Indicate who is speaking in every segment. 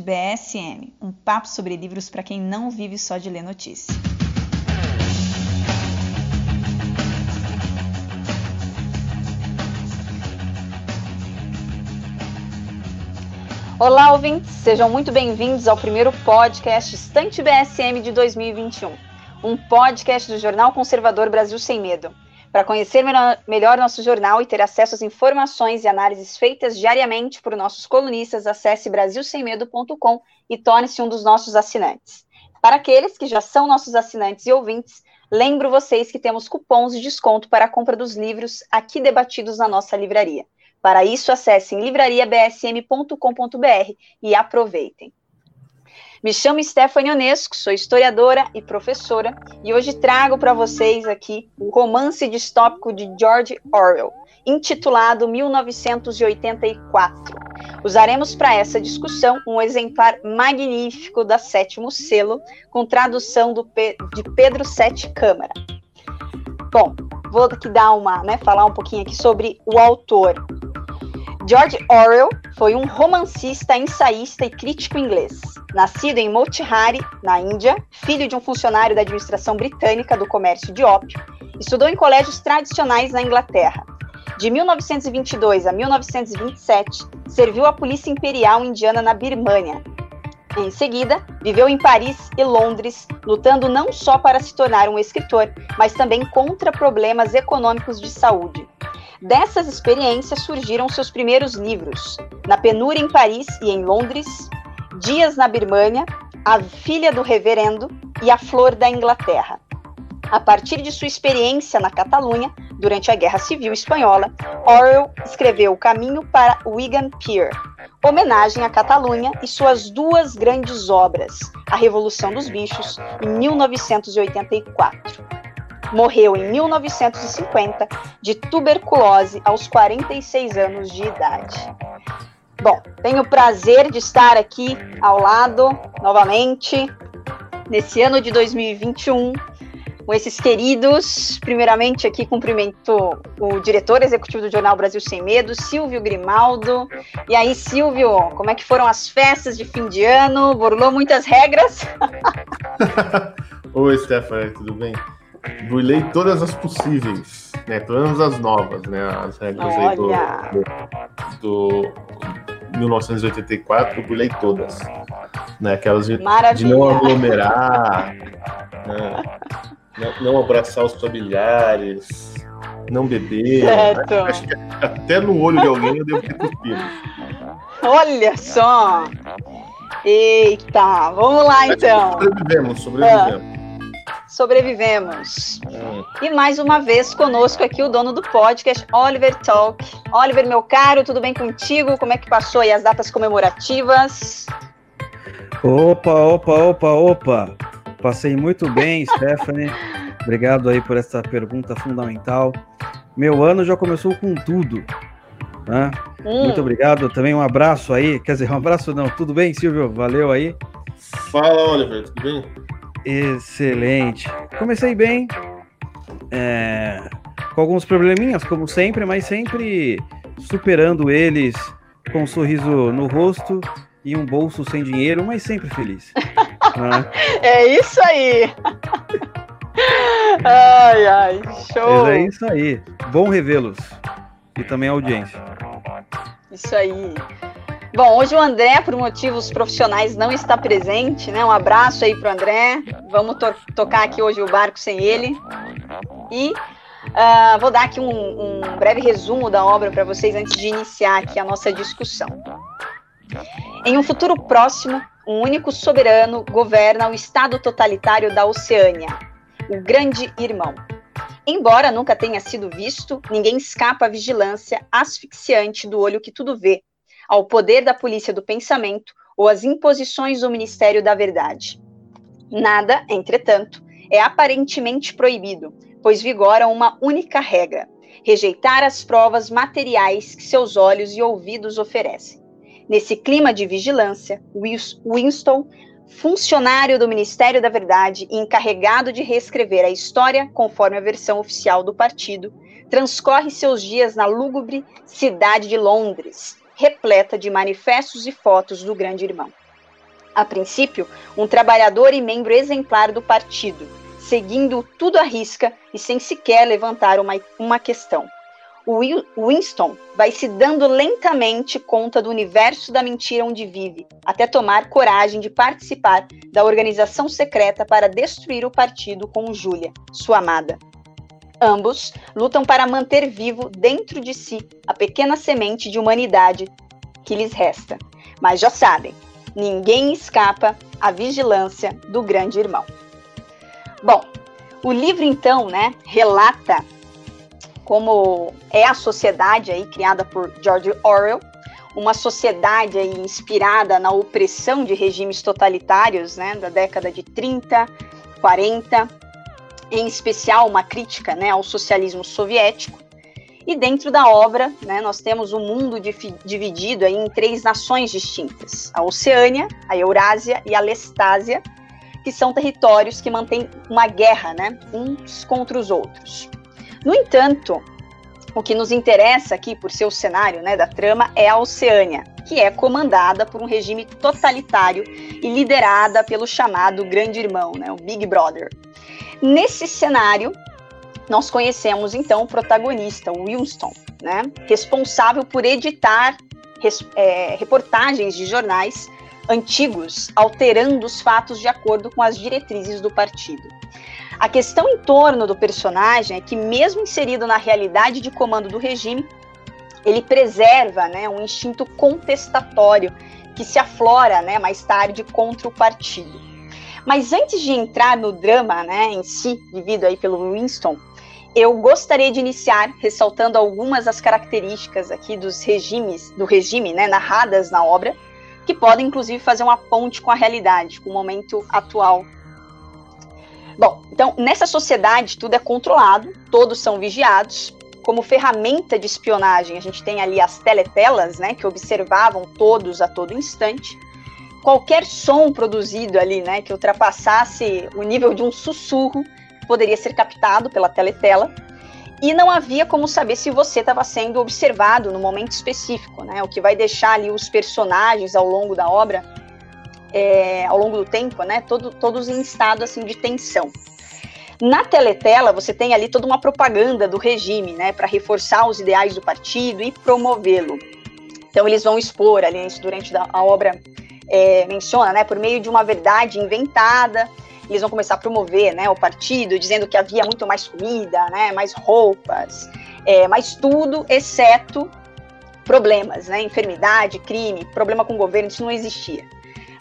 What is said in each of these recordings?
Speaker 1: BSM, um papo sobre livros para quem não vive só de ler notícia. Olá, ouvintes! Sejam muito bem-vindos ao primeiro podcast Estante BSM de 2021, um podcast do jornal conservador Brasil Sem Medo. Para conhecer melhor nosso jornal e ter acesso às informações e análises feitas diariamente por nossos colunistas, acesse brasilsemmedo.com e torne-se um dos nossos assinantes. Para aqueles que já são nossos assinantes e ouvintes, lembro vocês que temos cupons de desconto para a compra dos livros aqui debatidos na nossa livraria. Para isso, acessem livrariabsm.com.br e aproveitem. Me chamo Stephanie Onesco, sou historiadora e professora, e hoje trago para vocês aqui o romance distópico de George Orwell, intitulado 1984. Usaremos para essa discussão um exemplar magnífico da Sétimo Selo, com tradução Pe de Pedro Sete Câmara. Bom, vou aqui dar uma, né, falar um pouquinho aqui sobre o autor. George Orwell foi um romancista, ensaísta e crítico inglês. Nascido em Motihari, na Índia, filho de um funcionário da administração britânica do comércio de ópio, estudou em colégios tradicionais na Inglaterra. De 1922 a 1927, serviu à Polícia Imperial Indiana na Birmânia. Em seguida, viveu em Paris e Londres, lutando não só para se tornar um escritor, mas também contra problemas econômicos de saúde. Dessas experiências surgiram seus primeiros livros, Na Penúria em Paris e em Londres, Dias na Birmânia, A Filha do Reverendo e A Flor da Inglaterra. A partir de sua experiência na Catalunha, durante a Guerra Civil Espanhola, Orwell escreveu O Caminho para Wigan Pier, homenagem à Catalunha e suas duas grandes obras, A Revolução dos Bichos, em 1984 morreu em 1950 de tuberculose aos 46 anos de idade. Bom, tenho o prazer de estar aqui ao lado novamente nesse ano de 2021 com esses queridos. Primeiramente, aqui cumprimento o diretor executivo do Jornal Brasil Sem Medo, Silvio Grimaldo. E aí, Silvio, como é que foram as festas de fim de ano? Burlou muitas regras?
Speaker 2: Oi, Stephanie, tudo bem? Burlei todas as possíveis, né? Menos as novas, né? As regras aí do, do, do 1984, eu burlei todas. Né? Aquelas de, de não aglomerar, né? não, não, abraçar os familiares, não beber. Certo. Acho que até no olho de alguém eu devo ter cuspido.
Speaker 1: Olha só! Eita, vamos lá então.
Speaker 2: Sobrevivemos, sobrevivemos. Ah
Speaker 1: sobrevivemos. É. E mais uma vez conosco aqui o dono do podcast, Oliver Talk. Oliver, meu caro, tudo bem contigo? Como é que passou aí as datas comemorativas?
Speaker 3: Opa, opa, opa, opa. Passei muito bem, Stephanie. Obrigado aí por essa pergunta fundamental. Meu ano já começou com tudo. Né? Hum. Muito obrigado. Também um abraço aí. Quer dizer, um abraço não. Tudo bem, Silvio? Valeu aí.
Speaker 2: Fala, Oliver. Tudo bem?
Speaker 3: Excelente. Comecei bem, é, com alguns probleminhas, como sempre, mas sempre superando eles com um sorriso no rosto e um bolso sem dinheiro, mas sempre feliz.
Speaker 1: né? É isso aí! ai, ai, show!
Speaker 3: É isso aí. Bom revê-los. E também a audiência.
Speaker 1: Isso aí. Bom, hoje o André, por motivos profissionais, não está presente, né? Um abraço aí pro André. Vamos to tocar aqui hoje o barco sem ele. E uh, vou dar aqui um, um breve resumo da obra para vocês antes de iniciar aqui a nossa discussão. Em um futuro próximo, um único soberano governa o estado totalitário da Oceânia, o Grande Irmão. Embora nunca tenha sido visto, ninguém escapa à vigilância asfixiante do olho que tudo vê, ao poder da polícia do pensamento ou às imposições do Ministério da Verdade. Nada, entretanto, é aparentemente proibido, pois vigora uma única regra: rejeitar as provas materiais que seus olhos e ouvidos oferecem. Nesse clima de vigilância, Winston, funcionário do Ministério da Verdade e encarregado de reescrever a história conforme a versão oficial do partido, transcorre seus dias na lúgubre cidade de Londres, repleta de manifestos e fotos do grande irmão. A princípio, um trabalhador e membro exemplar do partido, seguindo tudo à risca e sem sequer levantar uma, uma questão. O Winston vai se dando lentamente conta do universo da mentira onde vive, até tomar coragem de participar da organização secreta para destruir o partido com Julia, sua amada. Ambos lutam para manter vivo dentro de si a pequena semente de humanidade que lhes resta. Mas já sabem, ninguém escapa à vigilância do grande irmão. Bom, o livro então, né, relata como é a sociedade aí criada por George Orwell, uma sociedade aí inspirada na opressão de regimes totalitários, né, da década de 30, 40, em especial uma crítica, né, ao socialismo soviético. E dentro da obra, né, nós temos o um mundo dividido em três nações distintas: a Oceânia, a Eurásia e a Lestásia, que são territórios que mantêm uma guerra, né, uns contra os outros. No entanto, o que nos interessa aqui, por ser o cenário né, da trama, é a Oceânia, que é comandada por um regime totalitário e liderada pelo chamado Grande Irmão, né, o Big Brother. Nesse cenário, nós conhecemos então o protagonista, o Winston, né, responsável por editar res, é, reportagens de jornais antigos, alterando os fatos de acordo com as diretrizes do partido. A questão em torno do personagem é que, mesmo inserido na realidade de comando do regime, ele preserva né, um instinto contestatório que se aflora né, mais tarde contra o partido. Mas antes de entrar no drama né, em si, vivido aí pelo Winston, eu gostaria de iniciar ressaltando algumas das características aqui dos regimes, do regime né, narradas na obra, que podem inclusive fazer uma ponte com a realidade, com o momento atual Bom, então nessa sociedade tudo é controlado, todos são vigiados. Como ferramenta de espionagem, a gente tem ali as teletelas, né, que observavam todos a todo instante. Qualquer som produzido ali, né, que ultrapassasse o nível de um sussurro, poderia ser captado pela teletela. E não havia como saber se você estava sendo observado no momento específico, né? O que vai deixar ali os personagens ao longo da obra é, ao longo do tempo, né? Todo, todos em estado assim de tensão. Na teletela, você tem ali toda uma propaganda do regime, né, para reforçar os ideais do partido e promovê-lo. Então, eles vão expor ali, isso durante a obra é, menciona, né, por meio de uma verdade inventada, eles vão começar a promover né, o partido, dizendo que havia muito mais comida, né, mais roupas, é, mais tudo, exceto problemas, né, enfermidade, crime, problema com o governo, isso não existia.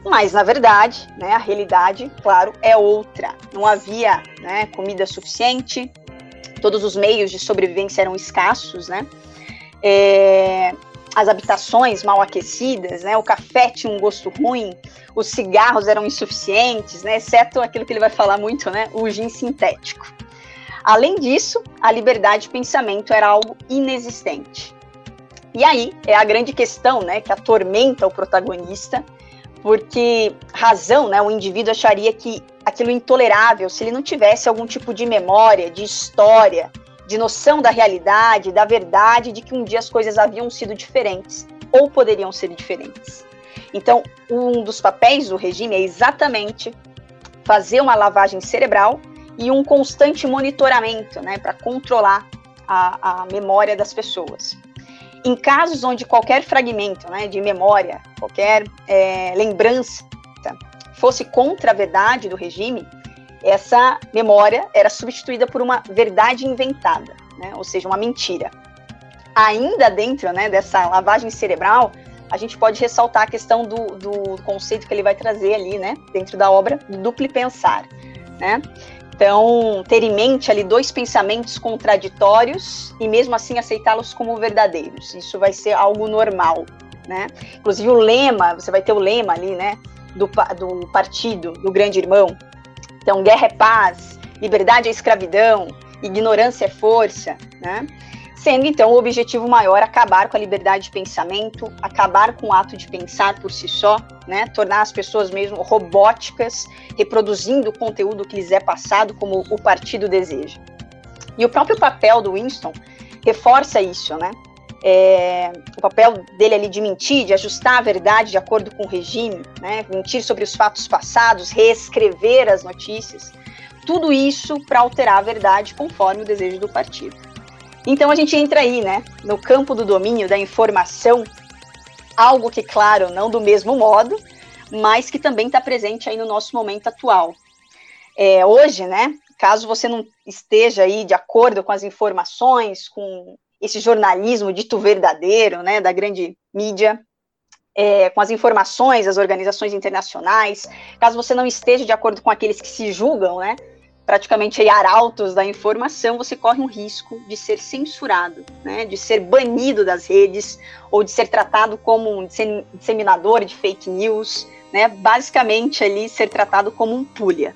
Speaker 1: Mas, na verdade, né, a realidade, claro, é outra. Não havia né, comida suficiente, todos os meios de sobrevivência eram escassos, né? É, as habitações mal aquecidas, né? O café tinha um gosto ruim, os cigarros eram insuficientes, né? Exceto aquilo que ele vai falar muito, né? O gin sintético. Além disso, a liberdade de pensamento era algo inexistente. E aí é a grande questão, né, que atormenta o protagonista porque razão, né, o indivíduo acharia que aquilo intolerável se ele não tivesse algum tipo de memória, de história, de noção da realidade, da verdade, de que um dia as coisas haviam sido diferentes ou poderiam ser diferentes. Então, um dos papéis do regime é exatamente fazer uma lavagem cerebral e um constante monitoramento, né, para controlar a, a memória das pessoas. Em casos onde qualquer fragmento né, de memória, qualquer é, lembrança fosse contra a verdade do regime, essa memória era substituída por uma verdade inventada, né, ou seja, uma mentira. Ainda dentro né, dessa lavagem cerebral, a gente pode ressaltar a questão do, do conceito que ele vai trazer ali, né, dentro da obra, duplo pensar. Né? Então, ter em mente ali dois pensamentos contraditórios e mesmo assim aceitá-los como verdadeiros. Isso vai ser algo normal, né? Inclusive o lema, você vai ter o lema ali, né, do, do partido, do grande irmão. Então, guerra é paz, liberdade é escravidão, ignorância é força, né? sendo então o objetivo maior acabar com a liberdade de pensamento, acabar com o ato de pensar por si só, né, tornar as pessoas mesmo robóticas, reproduzindo o conteúdo que lhes é passado como o partido deseja. E o próprio papel do Winston reforça isso, né? É, o papel dele ali de mentir, de ajustar a verdade de acordo com o regime, né, mentir sobre os fatos passados, reescrever as notícias, tudo isso para alterar a verdade conforme o desejo do partido. Então a gente entra aí, né, no campo do domínio da informação, algo que, claro, não do mesmo modo, mas que também está presente aí no nosso momento atual. É, hoje, né, caso você não esteja aí de acordo com as informações, com esse jornalismo dito verdadeiro, né, da grande mídia, é, com as informações das organizações internacionais, caso você não esteja de acordo com aqueles que se julgam, né, praticamente aí, arautos da informação, você corre um risco de ser censurado, né, de ser banido das redes ou de ser tratado como um disseminador de fake news, né, basicamente ali ser tratado como um pulha.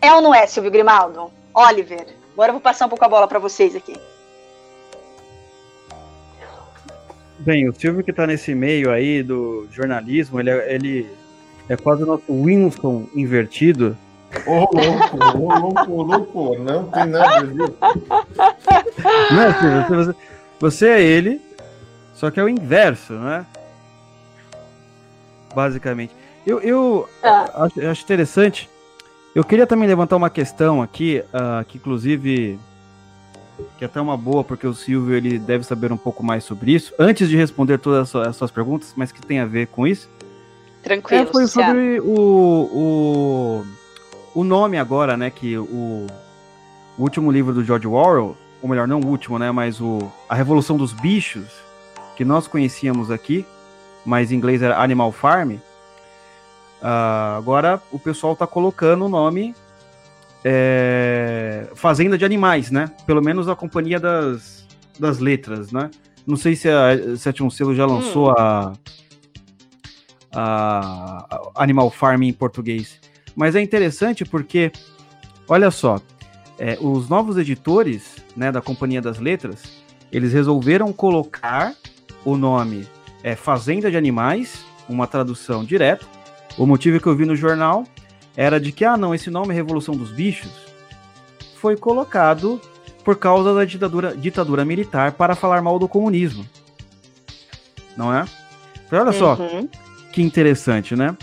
Speaker 1: É ou não é, Silvio Grimaldo? Oliver, agora eu vou passar um pouco a bola para vocês aqui.
Speaker 3: Bem, o Silvio que está nesse meio aí do jornalismo, ele é, ele é quase o nosso Winston invertido.
Speaker 2: Ô, louco, ô, louco, ô, louco, não tem nada a ver.
Speaker 3: Não é, Silvio, você, você é ele, só que é o inverso, né? Basicamente. Eu, eu ah. acho, acho, interessante. Eu queria também levantar uma questão aqui, uh, que inclusive que é até uma boa, porque o Silvio ele deve saber um pouco mais sobre isso. Antes de responder todas as suas perguntas, mas que tem a ver com isso.
Speaker 1: Tranquilo. É,
Speaker 3: foi sobre o, o, o nome agora, né? Que o, o último livro do George Orwell, ou melhor, não o último, né? Mas o A Revolução dos Bichos, que nós conhecíamos aqui, mas em inglês era Animal Farm. Uh, agora o pessoal está colocando o nome é, Fazenda de Animais, né? Pelo menos a companhia das, das letras, né? Não sei se a Sétimo Selo já lançou hum. a, a, Animal Farm em português. Mas é interessante porque, olha só, é, os novos editores né, da Companhia das Letras, eles resolveram colocar o nome é, Fazenda de Animais, uma tradução direta. O motivo que eu vi no jornal era de que, ah, não, esse nome Revolução dos Bichos foi colocado por causa da ditadura, ditadura militar para falar mal do comunismo. Não é? Olha só, uhum. que interessante, né?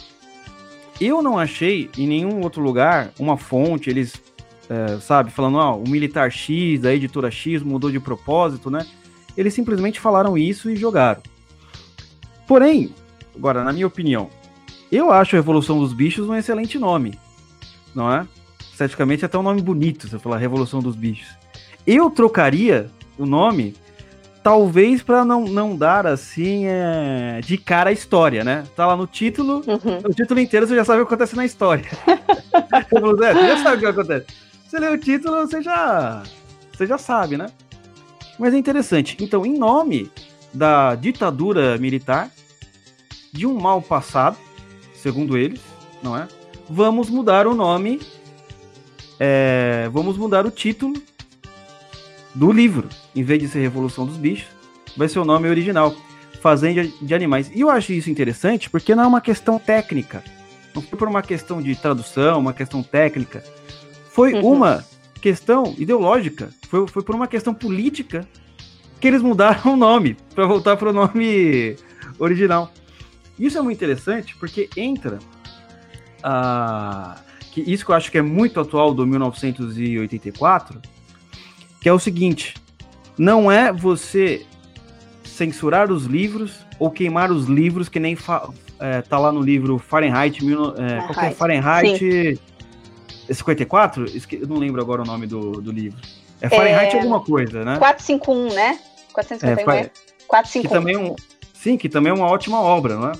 Speaker 3: Eu não achei em nenhum outro lugar uma fonte, eles, é, sabe, falando, ó, o militar X da editora X mudou de propósito, né? Eles simplesmente falaram isso e jogaram. Porém, agora, na minha opinião, eu acho a Revolução dos Bichos um excelente nome, não é? Esteticamente é até um nome bonito, você falar Revolução dos Bichos. Eu trocaria o nome, talvez para não, não dar assim é, de cara a história, né? Tá lá no título, uhum. no título inteiro você já sabe o que acontece na história. você já sabe o que acontece. Você lê o título, você já, você já sabe, né? Mas é interessante. Então, em nome da ditadura militar, de um mal passado, segundo eles, não é? Vamos mudar o nome, é, vamos mudar o título do livro. Em vez de ser Revolução dos Bichos, vai ser o nome original, Fazenda de Animais. E eu acho isso interessante porque não é uma questão técnica. Não foi por uma questão de tradução, uma questão técnica. Foi uhum. uma questão ideológica. Foi, foi por uma questão política que eles mudaram o nome para voltar para o nome original. Isso é muito interessante porque entra a. Que isso que eu acho que é muito atual do 1984, que é o seguinte: não é você censurar os livros ou queimar os livros que nem é, tá lá no livro Fahrenheit, mil, é, qual é Fahrenheit 54? Eu não lembro agora o nome do, do livro. É Fahrenheit é, alguma coisa, né?
Speaker 1: 451, né? 451. É, 451.
Speaker 3: Que também é um, Sim, que também é uma ótima obra, não é?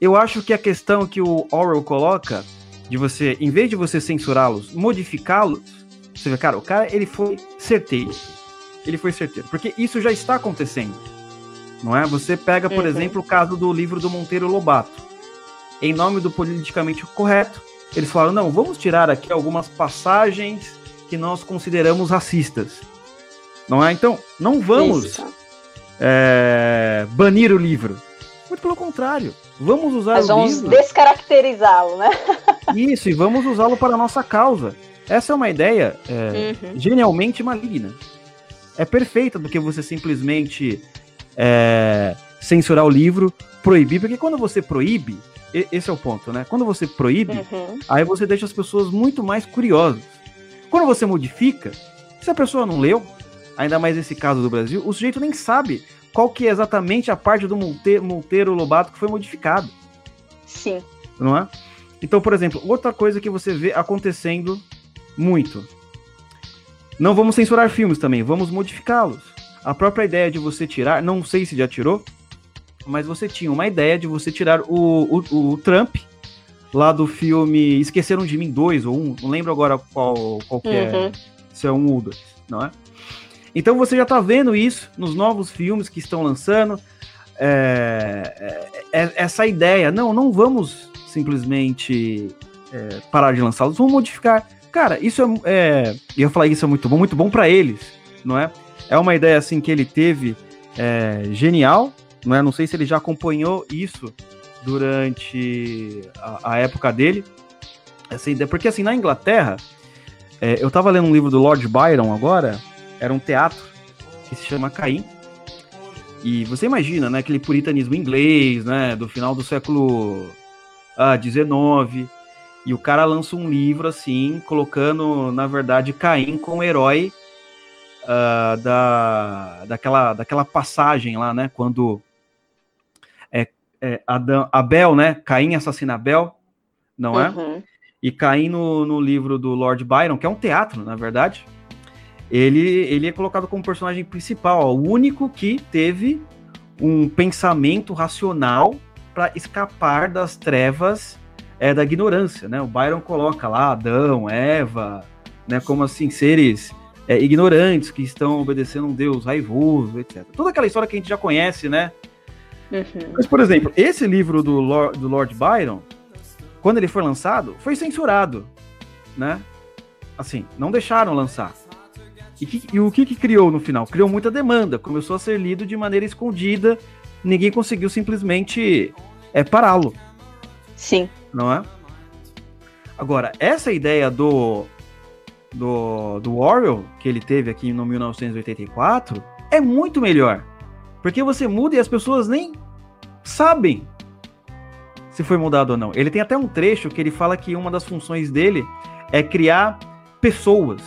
Speaker 3: Eu acho que a questão que o Orwell coloca de você, em vez de você censurá-los, modificá-los, você vê, cara, o cara ele foi certeiro. Ele foi certeiro, porque isso já está acontecendo. Não é? Você pega, por uhum. exemplo, o caso do livro do Monteiro Lobato. Em nome do politicamente correto, eles falaram: "Não, vamos tirar aqui algumas passagens que nós consideramos racistas". Não é? Então, não vamos isso é, banir o livro. Muito pelo contrário. Vamos usar Mas
Speaker 1: vamos descaracterizá-lo, né?
Speaker 3: Isso, e vamos usá-lo para a nossa causa. Essa é uma ideia é, uhum. genialmente maligna. É perfeita do que você simplesmente é, censurar o livro, proibir, porque quando você proíbe, esse é o ponto, né? Quando você proíbe, uhum. aí você deixa as pessoas muito mais curiosas. Quando você modifica, se a pessoa não leu, ainda mais nesse caso do Brasil, o sujeito nem sabe qual que é exatamente a parte do Monteiro, Monteiro Lobato que foi modificado.
Speaker 1: Sim.
Speaker 3: Não é? Então, por exemplo, outra coisa que você vê acontecendo muito. Não vamos censurar filmes também, vamos modificá-los. A própria ideia de você tirar, não sei se já tirou, mas você tinha uma ideia de você tirar o, o, o Trump lá do filme Esqueceram de Mim 2 ou 1, um, não lembro agora qual, qual que é, uhum. se é um ou dois, não é? Então você já tá vendo isso nos novos filmes que estão lançando, é, é, é essa ideia, não, não vamos simplesmente é, parar de lançá-los, vamos modificar. Cara, isso é, é, eu falar isso é muito bom, muito bom para eles, não é? É uma ideia assim que ele teve é, genial, não é? Não sei se ele já acompanhou isso durante a, a época dele, essa ideia, porque assim na Inglaterra, eu tava lendo um livro do Lord Byron agora, era um teatro que se chama Caim. E você imagina, né, aquele puritanismo inglês, né, do final do século ah, 19, e o cara lança um livro assim, colocando, na verdade, Caim como herói uh, da, daquela, daquela passagem lá, né? Quando é, é Adão, Abel, né? Caim assassina Abel, não é? Uhum. E Caim no, no livro do Lord Byron, que é um teatro, na verdade, ele, ele é colocado como personagem principal, ó, o único que teve um pensamento racional para escapar das trevas é, da ignorância, né? O Byron coloca lá Adão, Eva, né, como assim seres é, ignorantes que estão obedecendo um Deus raivoso, etc. Toda aquela história que a gente já conhece, né? Uhum. Mas, por exemplo, esse livro do Lord, do Lord Byron, quando ele foi lançado, foi censurado, né? Assim, não deixaram lançar. E, que, e o que, que criou no final? Criou muita demanda, começou a ser lido de maneira escondida, ninguém conseguiu simplesmente é, pará-lo.
Speaker 1: Sim.
Speaker 3: Não é? Agora, essa ideia do, do, do Orwell, que ele teve aqui no 1984, é muito melhor. Porque você muda e as pessoas nem sabem se foi mudado ou não. Ele tem até um trecho que ele fala que uma das funções dele é criar pessoas.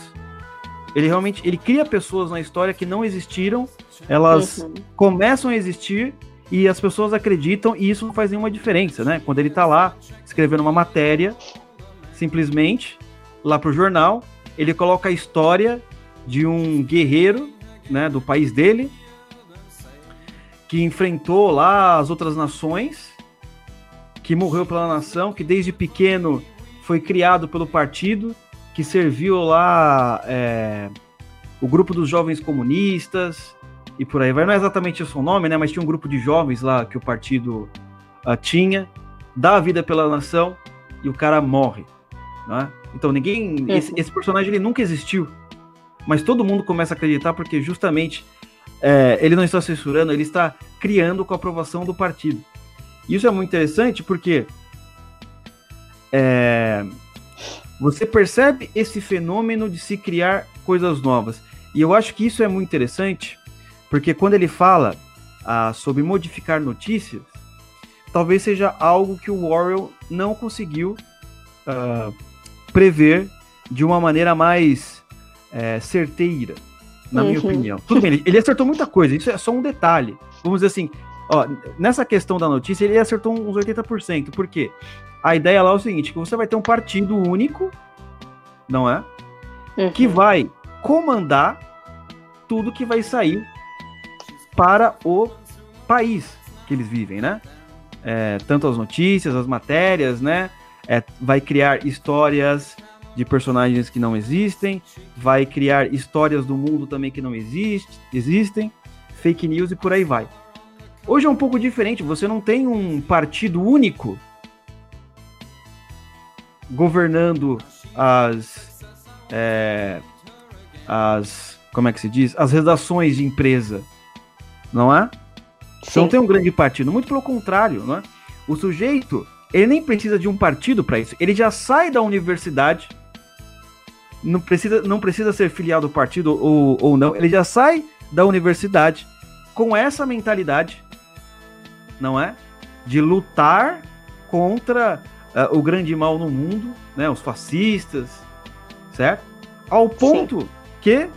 Speaker 3: Ele realmente ele cria pessoas na história que não existiram, elas uhum. começam a existir e as pessoas acreditam e isso não faz nenhuma diferença, né? Quando ele tá lá escrevendo uma matéria, simplesmente lá pro jornal, ele coloca a história de um guerreiro, né, do país dele, que enfrentou lá as outras nações, que morreu pela nação, que desde pequeno foi criado pelo partido, que serviu lá é, o grupo dos jovens comunistas, e por aí vai. Não é exatamente o nome, né? Mas tinha um grupo de jovens lá que o partido uh, tinha, dá a vida pela nação e o cara morre. Né? Então ninguém. Uhum. Esse, esse, personagem ele nunca existiu. Mas todo mundo começa a acreditar porque justamente é, ele não está censurando, ele está criando com a aprovação do partido. Isso é muito interessante porque é, você percebe esse fenômeno de se criar coisas novas. E eu acho que isso é muito interessante porque quando ele fala ah, sobre modificar notícias, talvez seja algo que o Orwell não conseguiu uh, prever de uma maneira mais é, certeira, na uhum. minha opinião. Tudo bem, ele, ele, acertou muita coisa, isso é só um detalhe. Vamos dizer assim, ó, nessa questão da notícia, ele acertou uns 80%. Por quê? A ideia lá é o seguinte: que você vai ter um partido único, não é? Uhum. Que vai comandar tudo que vai sair para o país que eles vivem, né? É, tanto as notícias, as matérias, né? É, vai criar histórias de personagens que não existem, vai criar histórias do mundo também que não existe, existem, fake news e por aí vai. Hoje é um pouco diferente, você não tem um partido único governando as, é, as como é que se diz, as redações de empresa não é? Você não tem um grande partido, muito pelo contrário, não é? O sujeito, ele nem precisa de um partido para isso, ele já sai da universidade, não precisa, não precisa ser filiado ao partido ou, ou não, ele já sai da universidade com essa mentalidade, não é? De lutar contra uh, o grande mal no mundo, né? Os fascistas, certo? Ao ponto Sim. que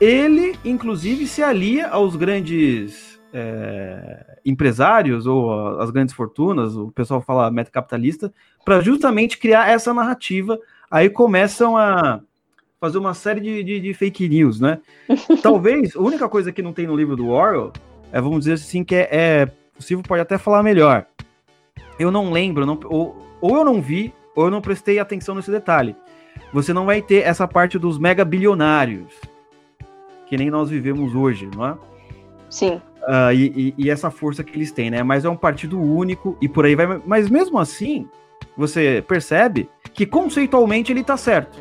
Speaker 3: ele, inclusive, se alia aos grandes é, empresários ou as grandes fortunas, o pessoal fala meta capitalista, para justamente criar essa narrativa. Aí começam a fazer uma série de, de, de fake news, né? Talvez a única coisa que não tem no livro do Orwell é, vamos dizer assim, que é, é o Silvio pode até falar melhor. Eu não lembro, não, ou, ou eu não vi, ou eu não prestei atenção nesse detalhe. Você não vai ter essa parte dos mega bilionários, que nem nós vivemos hoje, não é?
Speaker 1: Sim.
Speaker 3: Uh, e, e, e, essa força que eles têm, né? Mas é um partido único e por aí vai. Mas mesmo assim, você percebe que conceitualmente ele está certo.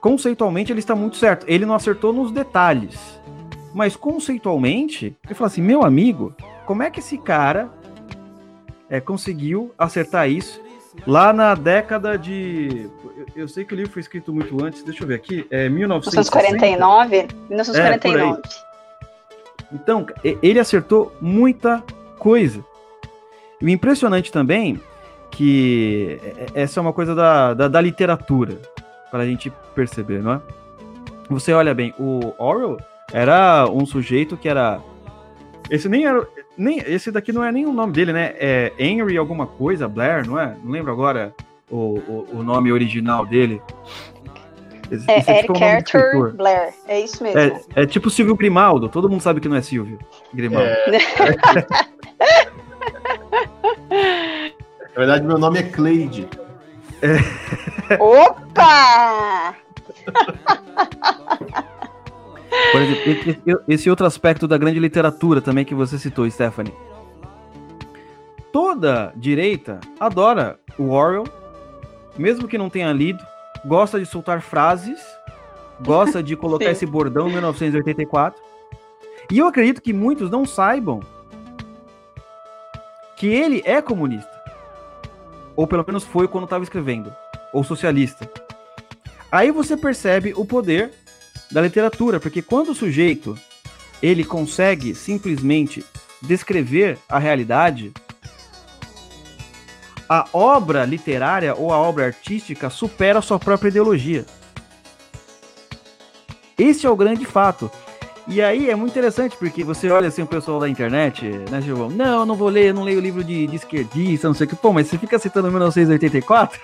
Speaker 3: Conceitualmente ele está muito certo. Ele não acertou nos detalhes. Mas conceitualmente, ele fala assim: meu amigo, como é que esse cara é, conseguiu acertar isso lá na década de. Eu, sei que o livro foi escrito muito antes, deixa eu ver aqui, é
Speaker 1: 1949? 1949. É,
Speaker 3: então, ele acertou muita coisa. E o impressionante também que essa é uma coisa da, da, da literatura, para a gente perceber, não é? Você olha bem, o Orwell era um sujeito que era. Esse nem era. Nem, esse daqui não é nem o nome dele, né? É Henry alguma coisa, Blair, não é? Não lembro agora o, o, o nome original dele.
Speaker 1: Esse, é, esse é tipo Eric Arthur Blair, é isso mesmo.
Speaker 3: É, é, tipo Silvio Grimaldo, todo mundo sabe que não é Silvio Grimaldo. É.
Speaker 2: Na verdade, meu nome é Cleide.
Speaker 1: É. Opa!
Speaker 3: Por exemplo, esse outro aspecto da grande literatura também que você citou, Stephanie. Toda direita adora o Orwell, mesmo que não tenha lido, gosta de soltar frases, gosta de colocar esse bordão 1984. E eu acredito que muitos não saibam que ele é comunista. Ou pelo menos foi quando estava escrevendo. Ou socialista. Aí você percebe o poder da literatura, porque quando o sujeito ele consegue simplesmente descrever a realidade, a obra literária ou a obra artística supera a sua própria ideologia. Esse é o grande fato. E aí é muito interessante, porque você olha assim o pessoal da internet, né, Gilvão? Não, eu não vou ler, eu não leio livro de, de esquerdista, não sei o que. Pô, mas você fica citando 1984?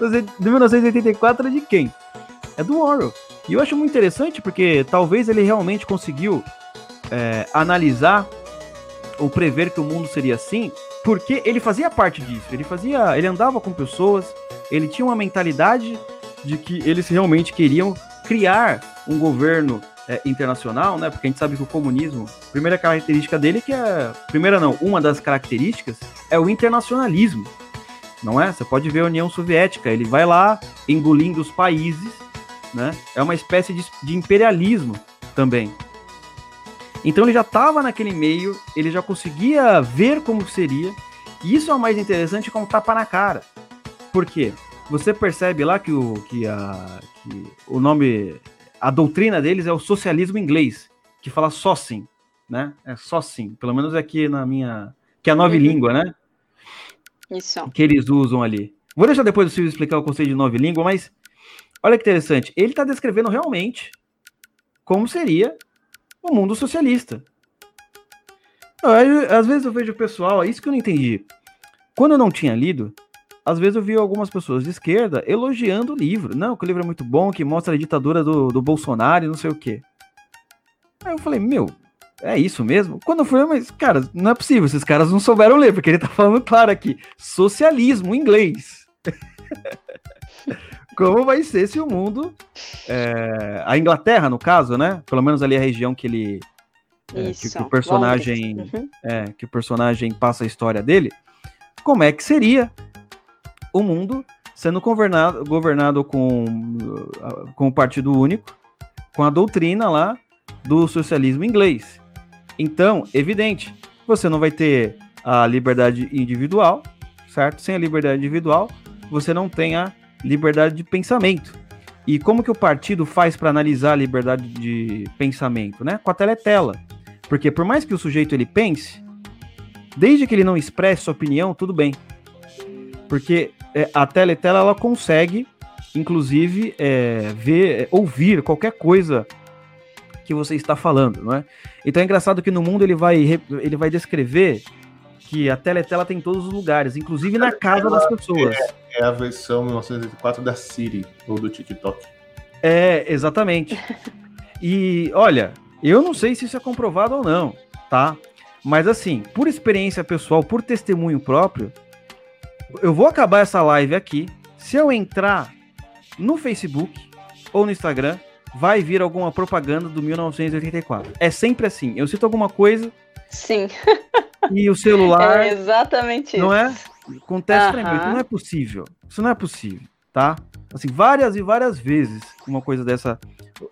Speaker 3: de 1984 é de quem? É do Orwell. E eu acho muito interessante porque talvez ele realmente conseguiu é, analisar ou prever que o mundo seria assim, porque ele fazia parte disso. Ele fazia, ele andava com pessoas, ele tinha uma mentalidade de que eles realmente queriam criar um governo é, internacional, né? Porque a gente sabe que o comunismo, primeira característica dele que é, primeira não, uma das características é o internacionalismo, não é? Você pode ver a União Soviética, ele vai lá engolindo os países né? É uma espécie de, de imperialismo também. Então ele já estava naquele meio, ele já conseguia ver como seria, e isso é o mais interessante com um tapa na cara. Por quê? Você percebe lá que o, que a, que o nome, a doutrina deles é o socialismo inglês, que fala só sim, né? É só sim, pelo menos aqui na minha, que é a nova uhum. língua, né?
Speaker 1: Isso.
Speaker 3: Que eles usam ali. Vou deixar depois o Silvio explicar o conceito de nova língua, mas Olha que interessante. Ele está descrevendo realmente como seria o mundo socialista. Às vezes eu vejo o pessoal, é isso que eu não entendi. Quando eu não tinha lido, às vezes eu vi algumas pessoas de esquerda elogiando o livro. Não, que o livro é muito bom, que mostra a ditadura do, do Bolsonaro e não sei o quê. Aí eu falei, meu, é isso mesmo? Quando eu fui, mas, cara, não é possível, esses caras não souberam ler, porque ele tá falando claro aqui, socialismo em inglês. como vai ser se o mundo. É, a Inglaterra, no caso, né? Pelo menos ali a região que ele. É, que, que, o personagem. Uhum. É, que o personagem passa a história dele. Como é que seria o mundo sendo governado, governado com, com o Partido Único, com a doutrina lá do socialismo inglês. Então, evidente, você não vai ter a liberdade individual, certo? Sem a liberdade individual, você não tem a liberdade de pensamento. E como que o partido faz para analisar a liberdade de pensamento, né? Com a teletela. Porque por mais que o sujeito ele pense, desde que ele não expresse sua opinião, tudo bem. Porque é, a teletela ela consegue, inclusive, é, ver, ouvir qualquer coisa que você está falando, não é? Então é engraçado que no mundo ele vai, ele vai descrever que a teletela tem em todos os lugares, inclusive na casa das pessoas.
Speaker 2: É, é a versão 1984 da Siri ou do TikTok.
Speaker 3: É, exatamente. E olha, eu não sei se isso é comprovado ou não, tá? Mas assim, por experiência pessoal, por testemunho próprio, eu vou acabar essa live aqui. Se eu entrar no Facebook ou no Instagram, vai vir alguma propaganda do 1984. É sempre assim. Eu cito alguma coisa.
Speaker 1: Sim.
Speaker 3: E o celular.
Speaker 1: É exatamente
Speaker 3: é? isso. Não é? Acontece uh -huh. Não é possível. Isso não é possível, tá? Assim, várias e várias vezes uma coisa dessa.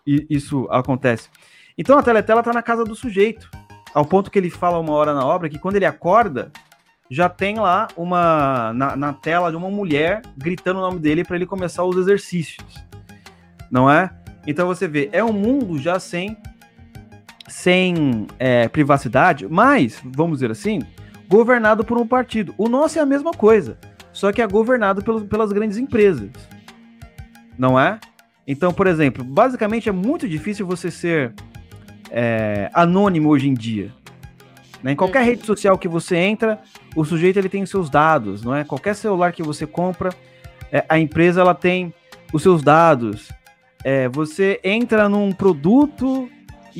Speaker 3: Isso acontece. Então a teletela tá na casa do sujeito. Ao ponto que ele fala uma hora na obra que quando ele acorda, já tem lá uma na, na tela de uma mulher gritando o nome dele para ele começar os exercícios. Não é? Então você vê, é um mundo já sem sem é, privacidade, mas, vamos dizer assim, governado por um partido. O nosso é a mesma coisa, só que é governado pelo, pelas grandes empresas. Não é? Então, por exemplo, basicamente é muito difícil você ser é, anônimo hoje em dia. Né? Em qualquer uhum. rede social que você entra, o sujeito ele tem os seus dados, não é? Qualquer celular que você compra, é, a empresa ela tem os seus dados. É, você entra num produto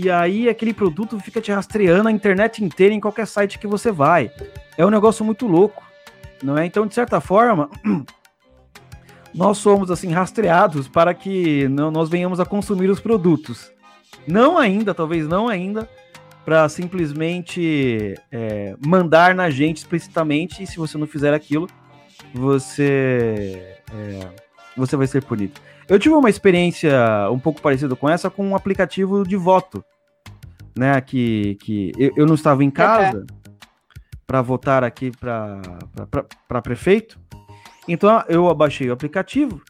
Speaker 3: e aí aquele produto fica te rastreando a internet inteira em qualquer site que você vai. É um negócio muito louco, não é? Então, de certa forma, nós somos assim rastreados para que nós venhamos a consumir os produtos. Não ainda, talvez não ainda, para simplesmente é, mandar na gente explicitamente, e se você não fizer aquilo, você é, você vai ser punido. Eu tive uma experiência um pouco parecida com essa com um aplicativo de voto, né? Que, que eu, eu não estava em casa para votar aqui para prefeito, então eu abaixei o aplicativo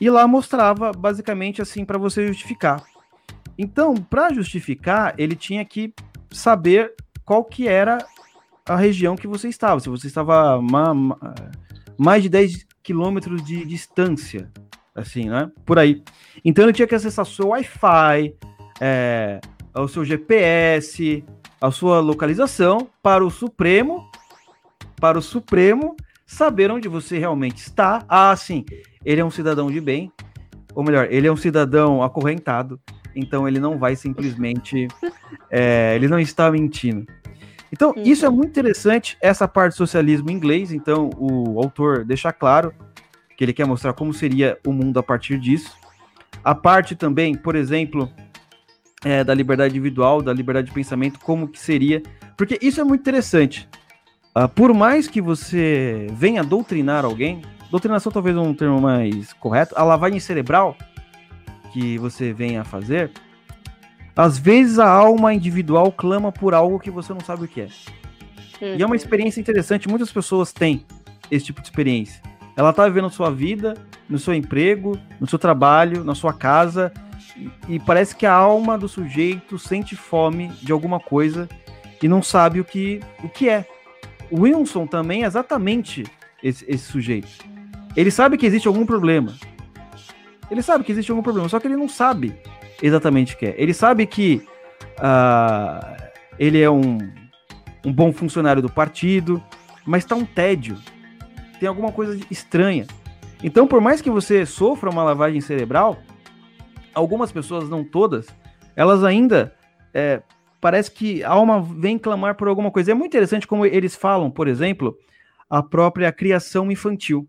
Speaker 3: e lá mostrava basicamente assim para você justificar. Então, para justificar, ele tinha que saber qual que era a região que você estava. Se você estava mais de 10 quilômetros de distância assim, né? Por aí. Então ele tinha que acessar seu Wi-Fi, é, o seu GPS, a sua localização para o Supremo, para o Supremo saber onde você realmente está. Ah, sim, ele é um cidadão de bem, ou melhor, ele é um cidadão acorrentado, então ele não vai simplesmente, é, ele não está mentindo. Então, isso é muito interessante, essa parte do socialismo inglês. Então, o autor deixa claro que ele quer mostrar como seria o mundo a partir disso. A parte também, por exemplo, é, da liberdade individual, da liberdade de pensamento, como que seria. Porque isso é muito interessante. Uh, por mais que você venha doutrinar alguém, doutrinação talvez é um termo mais correto, a lavagem cerebral que você venha a fazer, às vezes a alma individual clama por algo que você não sabe o que é. Uhum. E é uma uhum. experiência interessante, muitas pessoas têm esse tipo de experiência. Ela tá vivendo sua vida, no seu emprego, no seu trabalho, na sua casa, e, parece que a alma do sujeito sente fome de alguma coisa e não sabe o que, o que é. O Wilson também é exatamente esse, esse sujeito. Ele sabe que existe algum problema. Ele sabe que existe algum problema, só que ele não sabe exatamente o que é. Ele sabe que uh, ele é um, um bom funcionário do partido, mas está um tédio tem alguma coisa estranha. Então, por mais que você sofra uma lavagem cerebral, algumas pessoas, não todas, elas ainda é, parece que a alma vem clamar por alguma coisa. É muito interessante como eles falam, por exemplo, a própria criação infantil,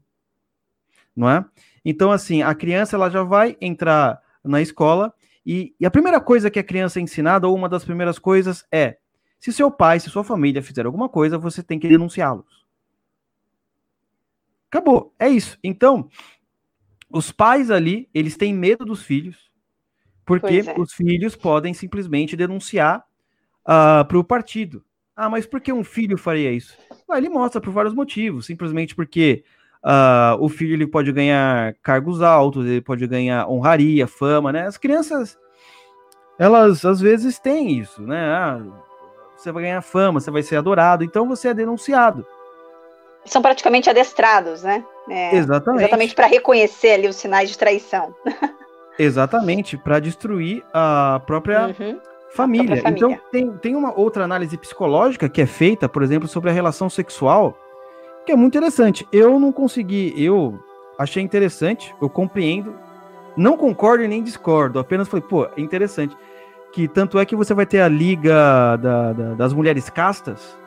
Speaker 3: não é? Então, assim, a criança ela já vai entrar na escola e, e a primeira coisa que a criança é ensinada, ou uma das primeiras coisas, é: se seu pai, se sua família fizer alguma coisa, você tem que denunciá-los. Acabou. É isso. Então, os pais ali, eles têm medo dos filhos, porque é. os filhos podem simplesmente denunciar uh, para o partido. Ah, mas por que um filho faria isso? Ah, ele mostra por vários motivos. Simplesmente porque uh, o filho ele pode ganhar cargos altos, ele pode ganhar honraria, fama, né? As crianças, elas às vezes têm isso, né? Ah, você vai ganhar fama, você vai ser adorado, então você é denunciado.
Speaker 1: São praticamente adestrados, né?
Speaker 3: É, exatamente.
Speaker 1: Exatamente para reconhecer ali os sinais de traição.
Speaker 3: exatamente, para destruir a própria uhum. família. A própria então, família. Então, tem, tem uma outra análise psicológica que é feita, por exemplo, sobre a relação sexual, que é muito interessante. Eu não consegui, eu achei interessante, eu compreendo, não concordo e nem discordo, apenas falei, pô, é interessante. Que tanto é que você vai ter a Liga da, da, das Mulheres Castas,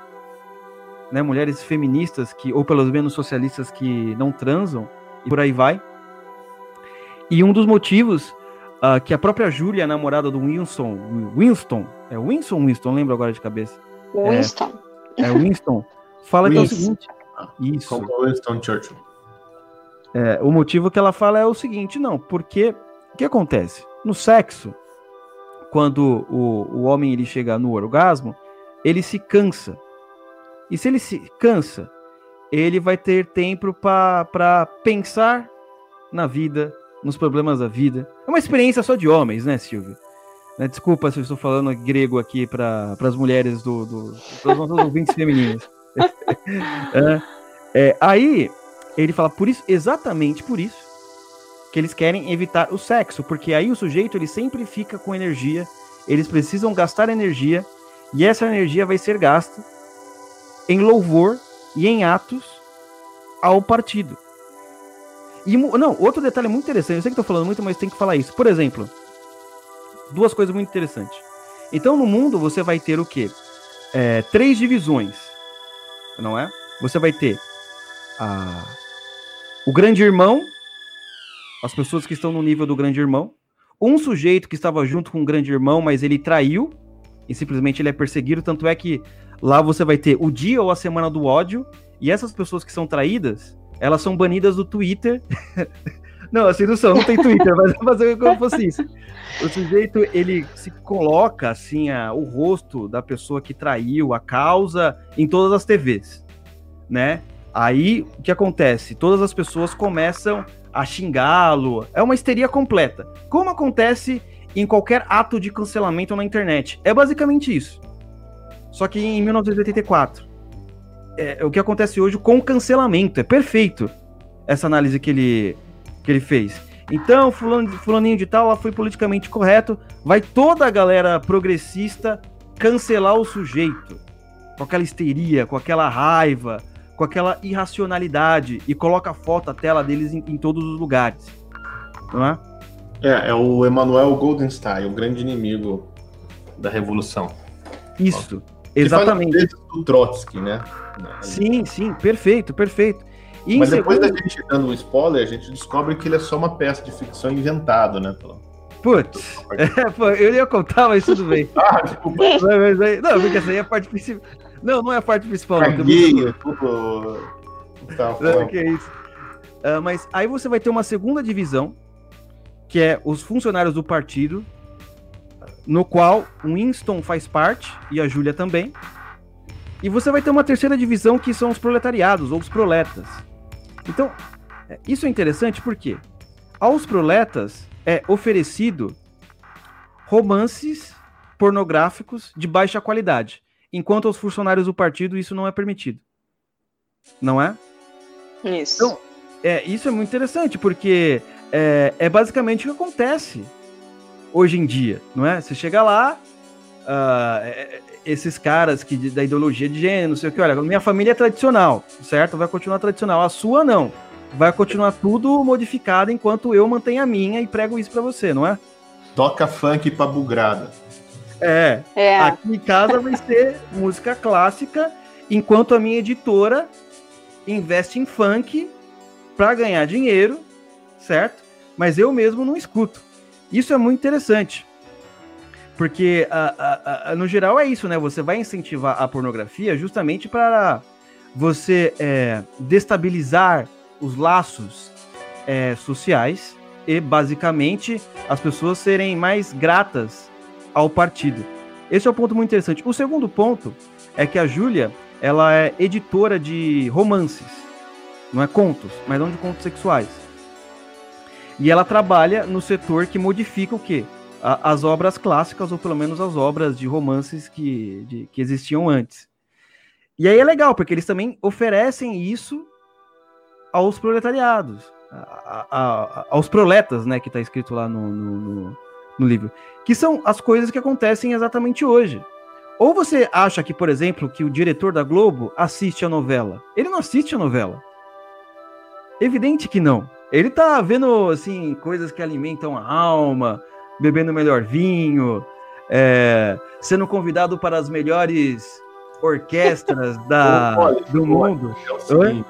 Speaker 3: né, mulheres feministas, que, ou pelo menos socialistas que não transam, e por aí vai. E um dos motivos uh, que a própria Júlia, namorada do Winston, Winston, é Winston Winston, lembro agora de cabeça.
Speaker 1: Winston.
Speaker 3: É, é Winston. Fala Winston. que é o seguinte, isso.
Speaker 2: Como Winston Churchill.
Speaker 3: É, o motivo que ela fala é o seguinte, não, porque o que acontece? No sexo, quando o, o homem ele chega no orgasmo, ele se cansa. E se ele se cansa, ele vai ter tempo para pensar na vida, nos problemas da vida. É uma experiência só de homens, né, Silvio? Né, desculpa se eu estou falando grego aqui para as mulheres do, do para os nossos ouvintes femininos. é, é, aí ele fala por isso, exatamente por isso, que eles querem evitar o sexo, porque aí o sujeito ele sempre fica com energia, eles precisam gastar energia e essa energia vai ser gasta em louvor e em atos ao partido. E não, outro detalhe muito interessante, eu sei que estou falando muito, mas tem que falar isso. Por exemplo, duas coisas muito interessantes. Então, no mundo você vai ter o quê? É, três divisões não é? Você vai ter a, o grande irmão, as pessoas que estão no nível do grande irmão, um sujeito que estava junto com o grande irmão, mas ele traiu e simplesmente ele é perseguido, tanto é que lá você vai ter o dia ou a semana do ódio, e essas pessoas que são traídas, elas são banidas do Twitter. não, assim não são, não tem Twitter, mas fazer como fosse isso. O sujeito, ele se coloca assim, a, o rosto da pessoa que traiu a causa em todas as TVs, né? Aí, o que acontece? Todas as pessoas começam a xingá-lo. É uma histeria completa. Como acontece em qualquer ato de cancelamento na internet. É basicamente isso. Só que em 1984. É, o que acontece hoje com o cancelamento. É perfeito essa análise que ele, que ele fez. Então, fulano, fulaninho de tal, lá foi politicamente correto, vai toda a galera progressista cancelar o sujeito. Com aquela histeria, com aquela raiva, com aquela irracionalidade e coloca a foto, a tela deles em, em todos os lugares. Não é?
Speaker 2: É, é o Emanuel Goldenstein, o grande inimigo da revolução.
Speaker 3: Isso, exatamente.
Speaker 2: do Trotsky, né?
Speaker 3: Sim, sim, perfeito, perfeito.
Speaker 2: E Mas depois segundo... da gente dando um spoiler, a gente descobre que ele é só uma peça de ficção inventado, né?
Speaker 3: Putz, é, pô, eu ia contar, mas tudo bem. ah, desculpa. Mas, mas aí, não, porque essa aí é a parte principal. Não, não é a parte principal.
Speaker 2: Caguei, não, tudo...
Speaker 3: não, que é isso. Uh, mas aí você vai ter uma segunda divisão, que é os funcionários do partido, no qual o Winston faz parte, e a Júlia também. E você vai ter uma terceira divisão, que são os proletariados, ou os proletas. Então, é, isso é interessante porque aos proletas é oferecido romances pornográficos de baixa qualidade, enquanto aos funcionários do partido isso não é permitido. Não é?
Speaker 1: Isso.
Speaker 3: Então, é, isso é muito interessante, porque é, é basicamente o que acontece hoje em dia, não é? Você chega lá, uh, esses caras que da ideologia de gênero, não sei o que, olha, minha família é tradicional, certo? Vai continuar tradicional. A sua não. Vai continuar tudo modificado enquanto eu mantenho a minha e prego isso para você, não é?
Speaker 2: Toca funk pra bugrada.
Speaker 3: É. é. Aqui em casa vai ser música clássica, enquanto a minha editora investe em funk para ganhar dinheiro, certo? Mas eu mesmo não escuto. Isso é muito interessante. Porque, a, a, a, no geral, é isso, né? Você vai incentivar a pornografia justamente para você é, destabilizar os laços é, sociais e, basicamente, as pessoas serem mais gratas ao partido. Esse é o um ponto muito interessante. O segundo ponto é que a Júlia, ela é editora de romances. não é contos, mas não de contos sexuais. E ela trabalha no setor que modifica o quê? A, as obras clássicas, ou pelo menos as obras de romances que, de, que existiam antes. E aí é legal, porque eles também oferecem isso aos proletariados, a, a, aos proletas, né, que está escrito lá no, no, no, no livro, que são as coisas que acontecem exatamente hoje. Ou você acha que, por exemplo, que o diretor da Globo assiste a novela? Ele não assiste a novela. Evidente que não. Ele tá vendo, assim, coisas que alimentam a alma, bebendo melhor vinho, é, sendo convidado para as melhores orquestras da, olha, do mundo.
Speaker 2: É o, seguinte,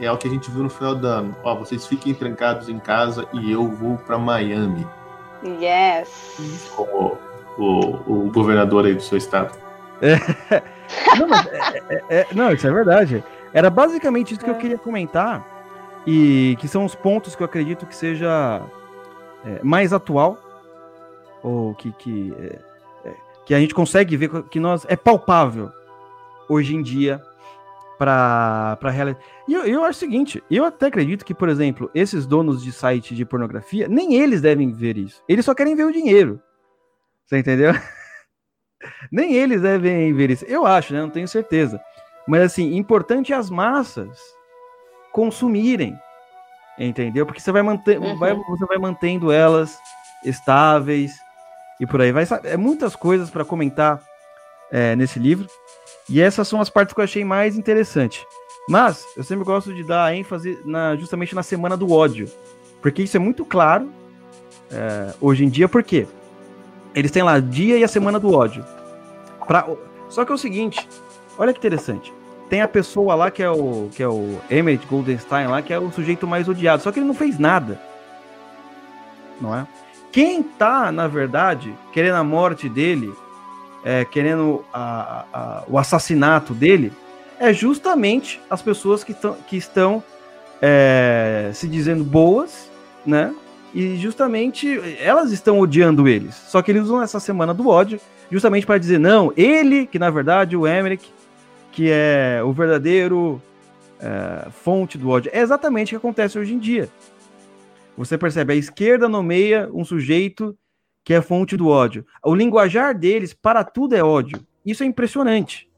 Speaker 2: é o que a gente viu no final do ano. Ó, vocês fiquem trancados em casa e eu vou para Miami.
Speaker 1: Yes.
Speaker 2: Como o, o governador aí do seu estado.
Speaker 3: É. Não, é, é, é, não, isso é verdade. Era basicamente isso que eu é. queria comentar. E que são os pontos que eu acredito que seja é, mais atual. Ou que, que, que a gente consegue ver que nós é palpável hoje em dia para a realidade. E eu, eu acho o seguinte: eu até acredito que, por exemplo, esses donos de site de pornografia, nem eles devem ver isso. Eles só querem ver o dinheiro. Você entendeu? Nem eles devem ver isso. Eu acho, né? Não tenho certeza. Mas assim, importante é as massas consumirem. Entendeu? Porque você vai, manter, uhum. vai, você vai mantendo elas estáveis e por aí vai. É muitas coisas para comentar é, nesse livro. E essas são as partes que eu achei mais interessante. Mas eu sempre gosto de dar ênfase na, justamente na semana do ódio. Porque isso é muito claro é, hoje em dia. Por quê? Eles têm lá dia e a semana do ódio. Pra... Só que é o seguinte, olha que interessante. Tem a pessoa lá que é o que é o Emmett Goldenstein lá, que é o sujeito mais odiado. Só que ele não fez nada. Não é? Quem tá, na verdade, querendo a morte dele, é, querendo a, a, o assassinato dele, é justamente as pessoas que, que estão é, se dizendo boas, né? E justamente elas estão odiando eles. Só que eles usam essa semana do ódio justamente para dizer, não, ele, que na verdade o Emmerich, que é o verdadeiro é, fonte do ódio. É exatamente o que acontece hoje em dia. Você percebe, a esquerda nomeia um sujeito que é fonte do ódio. O linguajar deles, para tudo, é ódio. Isso é impressionante.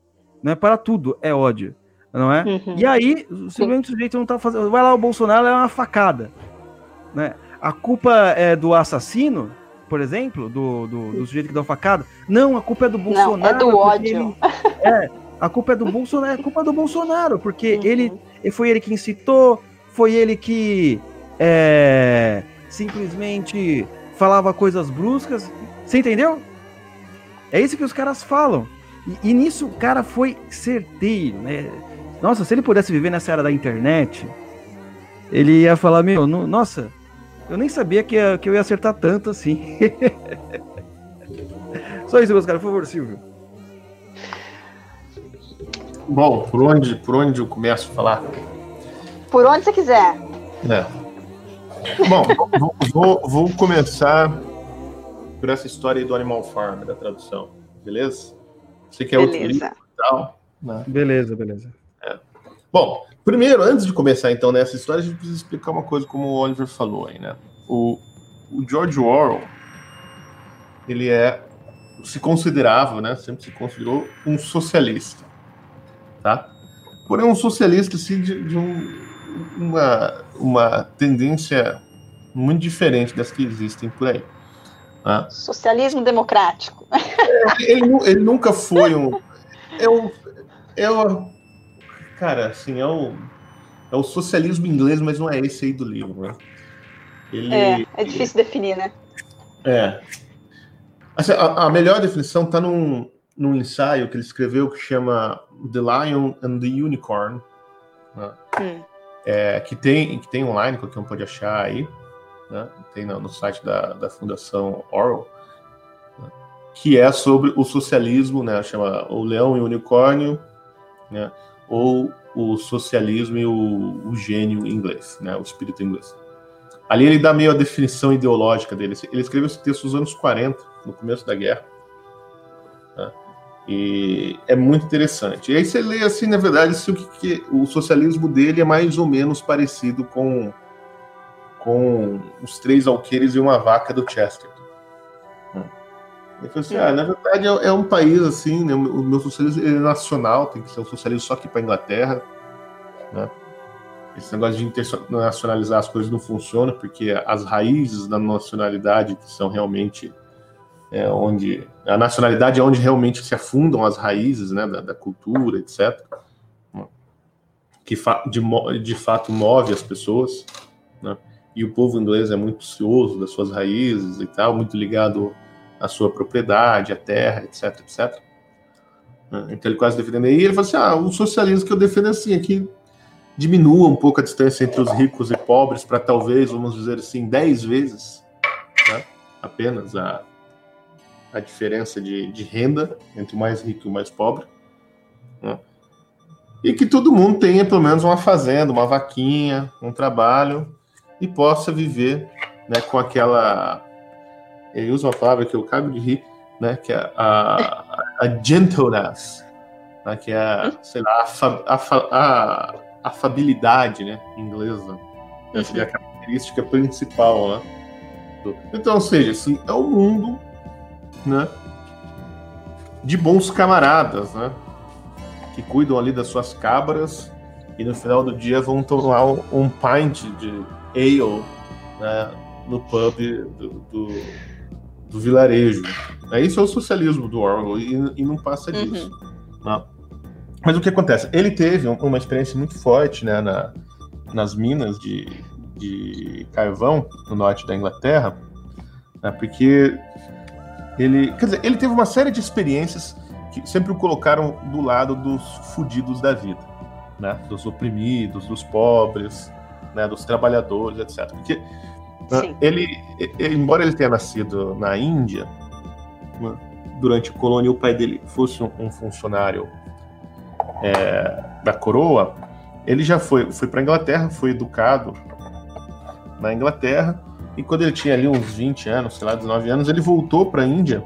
Speaker 3: Não é para tudo, é ódio. Não é? Uhum. E aí, simplesmente o sujeito não tá fazendo. Vai lá, o Bolsonaro é uma facada. Né? a culpa é do assassino, por exemplo, do, do, do sujeito que deu a facada. Não, a culpa é do Bolsonaro. Não,
Speaker 1: é do ódio.
Speaker 3: Ele, é, a culpa é do Bolsonaro, é culpa do Bolsonaro, porque uhum. ele foi ele que incitou, foi ele que é, simplesmente falava coisas bruscas. Você entendeu? É isso que os caras falam. E, e, nisso o cara foi certeiro, né? Nossa, se ele pudesse viver nessa era da internet, ele ia falar, meu, no, nossa, eu nem sabia que, ia, que eu ia acertar tanto assim. Só isso, meus caras, por favor, Silvio.
Speaker 2: Bom, por onde, por onde eu começo a falar?
Speaker 1: Por onde você quiser.
Speaker 2: É. Bom, vou, vou, vou, começar por essa história aí do Animal Farm, da tradução, beleza? Você quer beleza. outro livro e tal?
Speaker 3: Né? Beleza, beleza.
Speaker 2: É. Bom, Primeiro, antes de começar então nessa história, a gente precisa explicar uma coisa como o Oliver falou aí, né? O, o George Orwell, ele é, se considerava, né? Sempre se considerou um socialista, tá? Porém, um socialista assim, de, de um, uma, uma tendência muito diferente das que existem por aí.
Speaker 1: Tá? Socialismo democrático.
Speaker 2: É, ele, ele, nunca foi um. É um, é um Cara, assim, é o, é o socialismo inglês, mas não é esse aí do livro, né?
Speaker 1: Ele, é, é difícil definir, né?
Speaker 2: É. Assim, a, a, melhor definição está num, num ensaio que ele escreveu que chama The Lion and the Unicorn, né? hum. é, que, tem, que tem online, qualquer um pode achar aí, né? tem no, no site da, da Fundação Orwell, né? que é sobre o socialismo, né? chama O Leão e o Unicórnio, né? ou o socialismo e o, o gênio inglês, né, o espírito inglês. Ali ele dá meio a definição ideológica dele. Ele escreveu esse texto nos anos 40, no começo da guerra. E é muito interessante. E aí você lê assim, na verdade, assim, o que, que o socialismo dele é mais ou menos parecido com com os três alqueires e uma vaca do Chester. Ele falou assim, ah, na verdade é, é, um país assim, né, o meu socialismo é nacional, tem que ser um socialismo só aqui para Inglaterra, né? Esse negócio de internacionalizar as coisas não funciona, porque as raízes da nacionalidade, que são realmente é, onde. A nacionalidade é onde realmente se afundam as raízes né, da, da cultura, etc. Que de, de fato move as pessoas. Né? E o povo inglês é muito cioso das suas raízes e tal, muito ligado à sua propriedade, à terra, etc, etc. Então ele quase defendendo. E ele falou assim: ah, o socialismo que eu defendo é assim, aqui diminua um pouco a distância entre os ricos e pobres para talvez, vamos dizer assim, 10 vezes né? apenas a, a diferença de, de, renda entre o mais rico e o mais pobre. Né? E que todo mundo tenha pelo menos uma fazenda, uma vaquinha, um trabalho e possa viver né, com aquela. Ele usa uma palavra que eu cago de rir, né, que é a, a, a gentleness, né, que é, a, sei lá, a, a, afabilidade, né, inglesa. Essa uhum. é a característica principal, né? Então, ou seja, assim, é um mundo, né, de bons camaradas, né, que cuidam ali das suas cabras e no final do dia vão tomar um, pint de ale, né, no pub do, do, do vilarejo. É, isso é o socialismo do Orwell e, e não passa disso. Uhum. Né? Mas o que acontece? Ele teve uma experiência muito forte né, na, nas minas de, de carvão no norte da Inglaterra, né, porque ele, quer dizer, ele teve uma série de experiências que sempre o colocaram do lado dos fudidos da vida, né, dos oprimidos, dos pobres, né, dos trabalhadores, etc. Porque né, ele, embora ele tenha nascido na Índia, né, durante a colônia, o pai dele fosse um, um funcionário é, da coroa, ele já foi, foi para a Inglaterra, foi educado na Inglaterra, e quando ele tinha ali uns 20 anos, sei lá, 19 anos, ele voltou para a Índia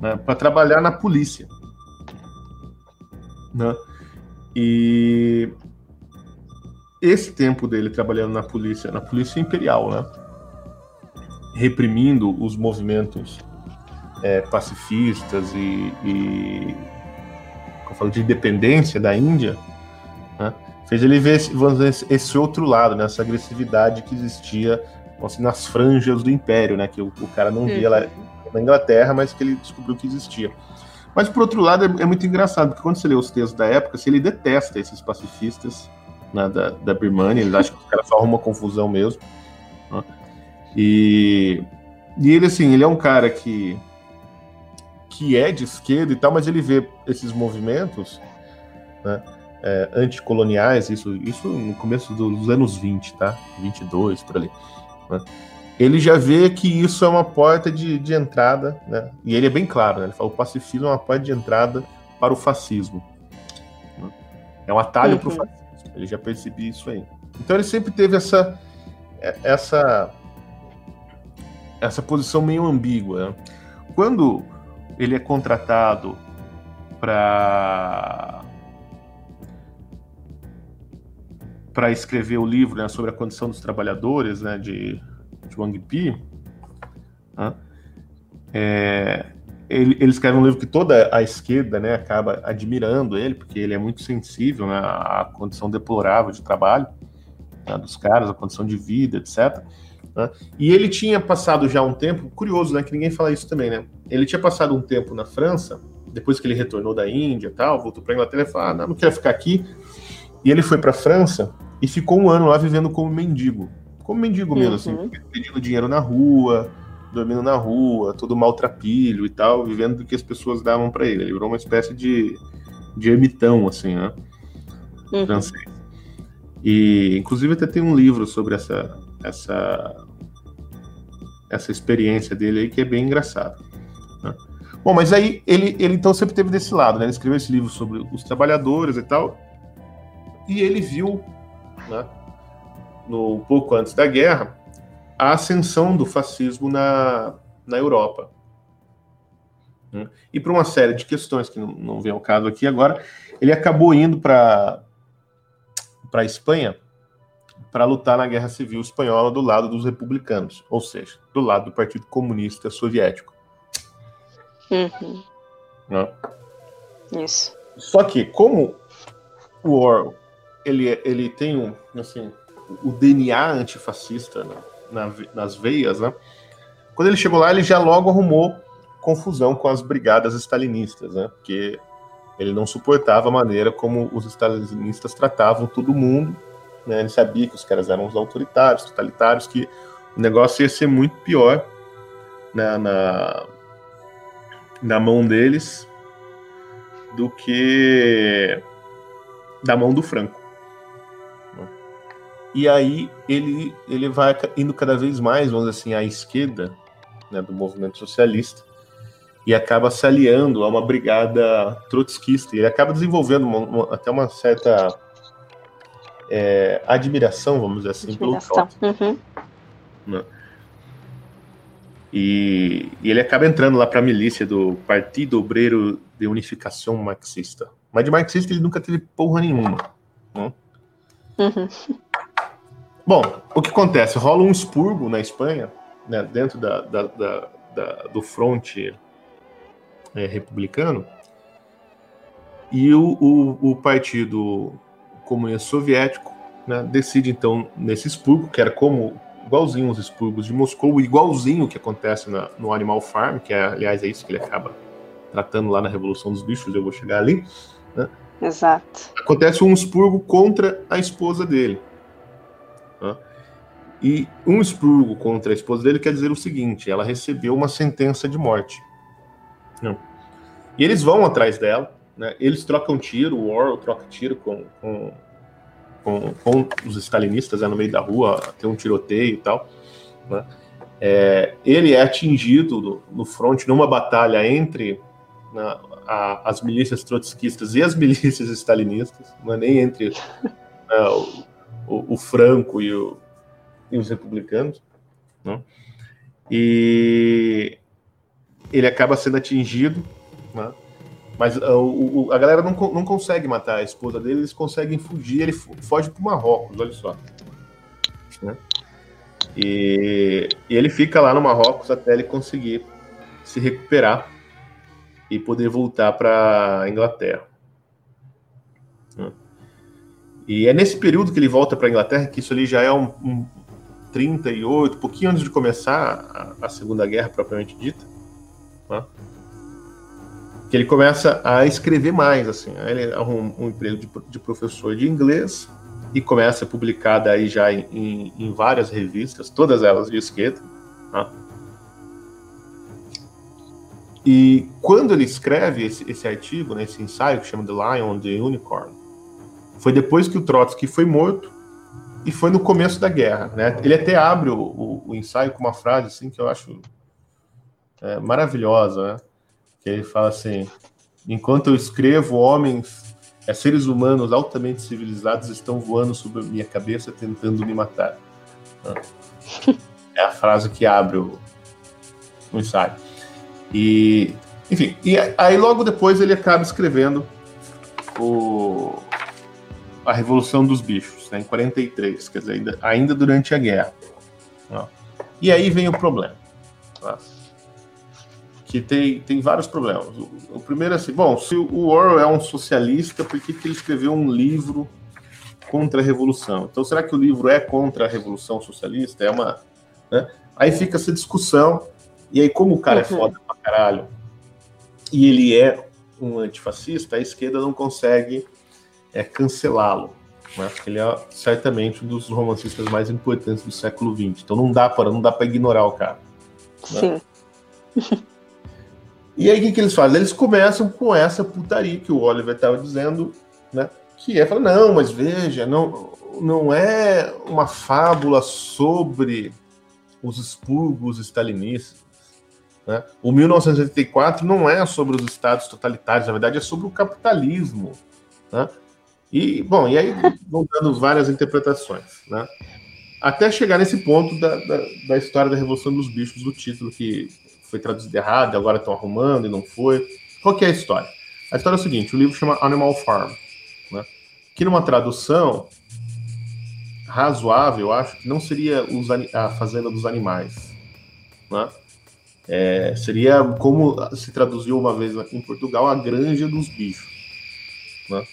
Speaker 2: né, para trabalhar na polícia. Né? E esse tempo dele trabalhando na polícia, na polícia imperial, né, reprimindo os movimentos é, pacifistas e, e eu falo de independência da Índia, né, fez ele ver esse, esse outro lado, né, essa agressividade que existia assim, nas franjas do Império, né, que o, o cara não via lá na Inglaterra, mas que ele descobriu que existia. Mas, por outro lado, é, é, muito engraçado, porque quando você lê os textos da época, se ele detesta esses pacifistas né, da, da Birmania, ele acha que os caras só arrumam confusão mesmo. Né, e, e ele, assim, ele é um cara que que é de esquerda e tal, mas ele vê esses movimentos né, é, anticoloniais, isso, isso no começo dos anos 20, tá? 22, por ali. Né? Ele já vê que isso é uma porta de, de entrada, né? E ele é bem claro, né? Ele fala: o pacifismo é uma porta de entrada para o fascismo. É um atalho uhum. para o fascismo. Ele já percebeu isso aí. Então ele sempre teve essa essa essa posição meio ambígua. Né? Quando ele é contratado para para escrever o livro né, sobre a condição dos trabalhadores né, de, de Wang Pi, né, é, ele, ele, escreve um livro que toda a esquerda né, acaba admirando ele, porque ele é muito sensível né, à condição deplorável de trabalho né, dos caras, a condição de vida, etc. Né? E ele tinha passado já um tempo, curioso, né? Que ninguém fala isso também, né? Ele tinha passado um tempo na França, depois que ele retornou da Índia tal, voltou para Inglaterra e falou: ah, não, não quero ficar aqui. E ele foi para França e ficou um ano lá vivendo como mendigo. Como mendigo mesmo, assim, uhum. assim, pedindo dinheiro na rua, dormindo na rua, todo maltrapilho e tal, vivendo do que as pessoas davam para ele. Ele virou uma espécie de, de ermitão, assim, né? Uhum. Francês. E, inclusive, até tem um livro sobre essa, essa, essa experiência dele aí que é bem engraçado. Né? Bom, mas aí ele, ele então sempre teve desse lado, né? Ele escreveu esse livro sobre os trabalhadores e tal, e ele viu, né, no um pouco antes da guerra, a ascensão do fascismo na, na Europa. Né? E por uma série de questões que não, não vem ao caso aqui agora, ele acabou indo para a Espanha para lutar na Guerra Civil Espanhola do lado dos republicanos, ou seja, do lado do Partido Comunista Soviético.
Speaker 1: Uhum.
Speaker 2: Né?
Speaker 1: Isso.
Speaker 2: Só que, como o Orwell ele, ele tem um, assim, o DNA antifascista na, nas veias, né? Quando ele chegou lá, ele já logo arrumou confusão com as brigadas stalinistas, né? Porque ele não suportava a maneira como os stalinistas tratavam todo mundo, né? Ele sabia que os caras eram os autoritários, totalitários, que o negócio ia ser muito pior né, na, na mão deles do que da mão do Franco. E aí ele, ele vai indo cada vez mais, vamos dizer assim, à esquerda né, do movimento socialista e acaba se aliando a uma brigada trotskista. Ele acaba desenvolvendo uma, uma, até uma certa é, admiração, vamos dizer assim, admiração. pelo Trotsky. Uhum. Né? E, e, ele acaba entrando lá para a milícia do Partido Obreiro de Unificação Marxista. Mas de marxista ele nunca teve porra nenhuma. Né? Uhum. Bom, o que acontece? Rola um expurgo na Espanha, né, dentro da, da, da, da do fronte é, republicano, e o, o, o, Partido Comunista Soviético né, decide, então, nesse expurgo, que era como igualzinho os expurgos de Moscou, igualzinho o que acontece na, no Animal Farm, que é, aliás, é isso que ele acaba tratando lá na Revolução dos Bichos, eu vou chegar ali. Né?
Speaker 1: Exato.
Speaker 2: Acontece um expurgo contra a esposa dele. E um expurgo contra a esposa dele quer dizer o seguinte: ela recebeu uma sentença de morte. Né? E eles vão atrás dela, né? eles trocam tiro, o Orwell troca tiro com, com, com, com os stalinistas né, no meio da rua, tem um tiroteio e tal. Né? É, ele é atingido no, no fronte numa batalha entre né, a, as milícias trotskistas e as milícias stalinistas, não é nem entre né, o, o, o, Franco e, o, e, os republicanos. Né? E ele acaba sendo atingido, né? mas a, uh, o, a galera não, não consegue matar a esposa dele, eles conseguem fugir, ele foge para o Marrocos, olha só. Né? E, e ele fica lá no Marrocos até ele conseguir se recuperar e poder voltar para a Inglaterra. Né? E é nesse período que ele volta para a Inglaterra, que isso ali já é um, um 38, pouquinho antes de começar a, a Segunda Guerra propriamente dita, né? que ele começa a escrever mais, assim, aí ele arruma um, um emprego de, de, professor de inglês e começa a publicar daí já em, em, em várias revistas, todas elas de esquerda, né? E quando ele escreve esse, esse artigo, né, esse ensaio que chama The Lion, The Unicorn, foi depois que o Trotsky foi morto e foi no começo da guerra. Né? Ele até abre o, o, o ensaio com uma frase assim que eu acho é, maravilhosa, né? que ele fala assim: enquanto eu escrevo, homens, é, seres humanos altamente civilizados estão voando sobre a minha cabeça tentando me matar. É a frase que abre o, o ensaio. E, enfim, e aí logo depois ele acaba escrevendo o, a Revolução dos Bichos, né, em 43, quer dizer, ainda, ainda durante a guerra. Ó. E aí vem o problema. Ó, que tem, tem vários problemas. O, o, primeiro é assim, bom, se o Orwell é um socialista, por que, que ele escreveu um livro contra a Revolução? Então, será que o livro é contra a Revolução Socialista? É uma... Né? Aí fica essa discussão, e aí como o cara é uhum. é foda pra caralho, e ele é um antifascista, a esquerda não consegue é cancelá-lo, né? porque ele é certamente um dos romancistas mais importantes do século XX. Então não dá para não dá para ignorar o cara.
Speaker 1: Né? Sim.
Speaker 2: e aí o que, que eles fazem? Eles começam com essa putaria que o Oliver estava dizendo, né? Que é não, mas veja, não, não é uma fábula sobre os expurgos stalinistas. Né? O 1984 não é sobre os estados totalitários, na verdade é sobre o capitalismo. Né? E, bom, e aí vão dando várias interpretações, né? Até chegar nesse ponto da, da, da, história da Revolução dos Bichos, do título que foi traduzido errado, agora estão arrumando e não foi. Qual que é a história? A história é o seguinte: o livro chama Animal Farm, né? que numa tradução razoável, eu acho que não seria os, a Fazenda dos Animais. Né? É, seria como se traduziu uma vez em Portugal, a Granja dos Bichos. Né?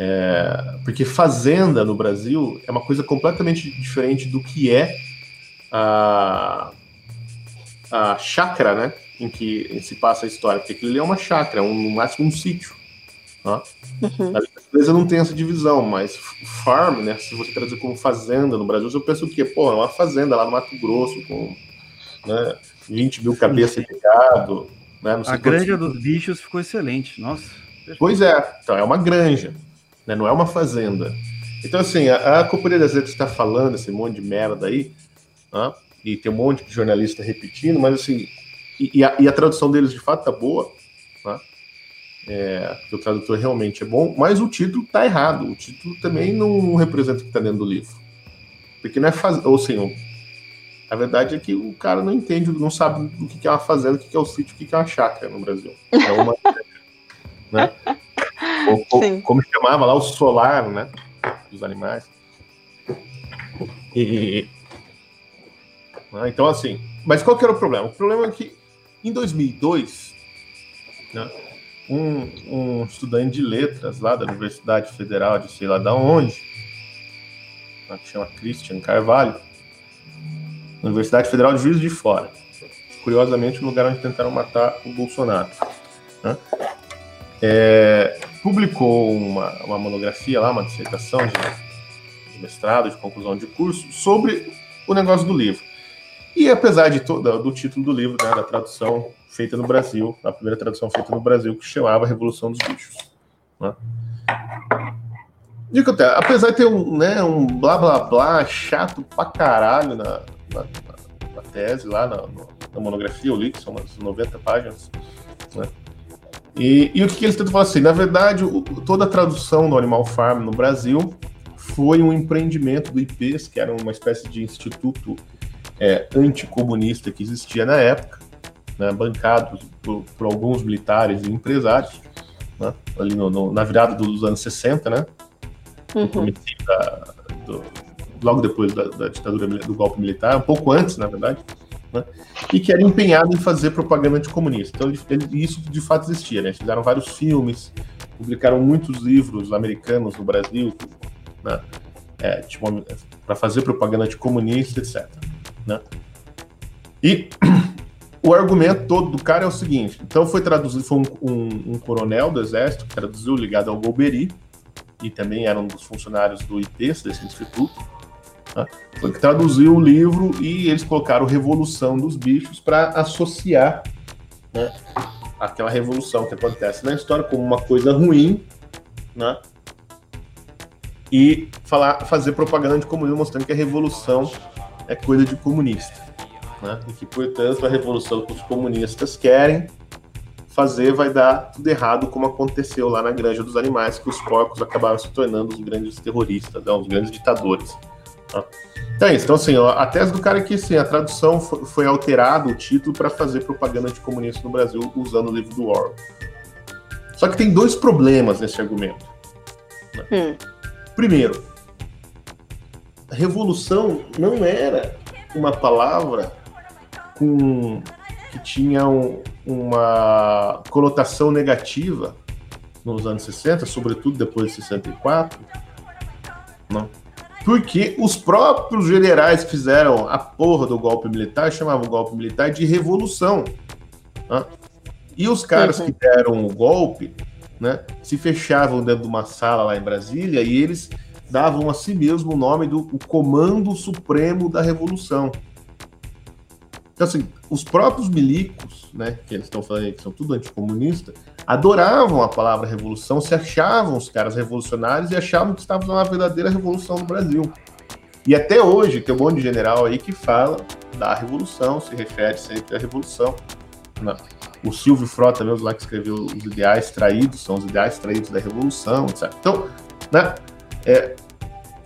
Speaker 2: É, porque fazenda no Brasil é uma coisa completamente diferente do que é a, a chácara, né? Em que se passa a história. Porque aquilo ali é uma chácara, um, no máximo um sítio. Né? Uhum. A empresa não tem essa divisão, mas farm, né? Se você traduzir como fazenda no Brasil, eu penso o quê? Pô, é uma fazenda lá no Mato Grosso, com né, 20 mil cabeças de gado. Né,
Speaker 3: a granja dos bichos ficou excelente, nossa.
Speaker 2: Pois é, então é uma granja né? não é uma fazenda. Então, assim, a, a Companhia das Letras está falando esse monte de merda aí, né? e tem um monte de jornalista repetindo, mas assim, e, e, a, e a, tradução deles de fato tá boa, né? é, o tradutor realmente é bom, mas o título tá errado, o título também não representa o que está dentro do livro. Porque não é faz... ou assim, a verdade é que o cara não entende, não sabe o que é uma fazenda, o que é o sítio, o que é uma chácara no Brasil. É uma. né? Ou, como chamava lá o solar, né? Dos animais. E, né, então, assim, mas qual que era o problema? O problema é que em 2002, né, um, um, estudante de letras lá da Universidade Federal de sei lá da onde, né, que chama Christian Carvalho, Universidade Federal de Juiz de Fora, curiosamente o lugar onde tentaram matar o Bolsonaro. Né? É, publicou uma, uma monografia lá, uma dissertação de, de, mestrado, de conclusão de curso, sobre o negócio do livro. E apesar de todo, do título do livro, né, da tradução feita no Brasil, a primeira tradução feita no Brasil, que chamava Revolução dos Bichos. Né? Digo até, apesar de ter um, né, um blá blá blá chato pra caralho na, na, na tese, lá na, na, monografia, eu li, que são umas 90 páginas, né? E, e o que, que eles tentam falar assim? Na verdade, o, toda a tradução do Animal Farm no Brasil foi um empreendimento do IPES, que era uma espécie de instituto é, anticomunista que existia na época, né, bancado por, por, alguns militares e empresários, né, ali no, no, na virada dos anos 60, né? Uhum. Da, do, logo depois da, da ditadura do golpe militar, um pouco antes, na verdade né? e que era empenhado em fazer propaganda anticomunista. Então, ele, isso de fato existia. Né? Fizeram vários filmes, publicaram muitos livros americanos no Brasil, né? é, tipo, para fazer propaganda anticomunista, etc. Né? E o argumento todo do cara é o seguinte: então foi traduzido, foi um, um, um coronel do exército que traduziu ligado ao Golbery, e também era um dos funcionários do IPES, desse instituto Tá? Foi que traduziu o livro e eles colocaram Revolução dos Bichos para associar né, aquela revolução que acontece na história como uma coisa ruim, né? E falar, fazer propaganda de comunismo mostrando que a revolução é coisa de comunista. Né? E que, portanto, a revolução que os comunistas querem fazer vai dar tudo errado, como aconteceu lá na Granja dos Animais, que os porcos acabaram se tornando os grandes terroristas, né? os grandes ditadores. Então é isso. Então, assim, ó, a tese do cara é que assim, a tradução foi, foi alterada, o título, para fazer propaganda de comunista no Brasil usando o livro do Orwell. Só que tem dois problemas nesse argumento. Né? Hum. Primeiro, revolução não era uma palavra com, que tinha um, uma conotação negativa nos anos 60, sobretudo depois de 64. Não porque os próprios generais que fizeram a porra do golpe militar chamavam o golpe militar de revolução. Né? E os caras uhum. que deram o golpe né, se fechavam dentro de uma sala lá em Brasília e eles davam a si mesmo o nome do o Comando Supremo da Revolução. Então, assim, os próprios milicos, né, que eles estão falando aí, que são tudo anticomunistas, adoravam a palavra revolução, se achavam os caras revolucionários e achavam que estavam na verdadeira revolução no Brasil. E até hoje tem um monte de general aí que fala da revolução, se refere sempre à revolução. Não. O Silvio Frota mesmo lá que escreveu os ideais traídos, são os ideais traídos da revolução, etc. Então, né, é,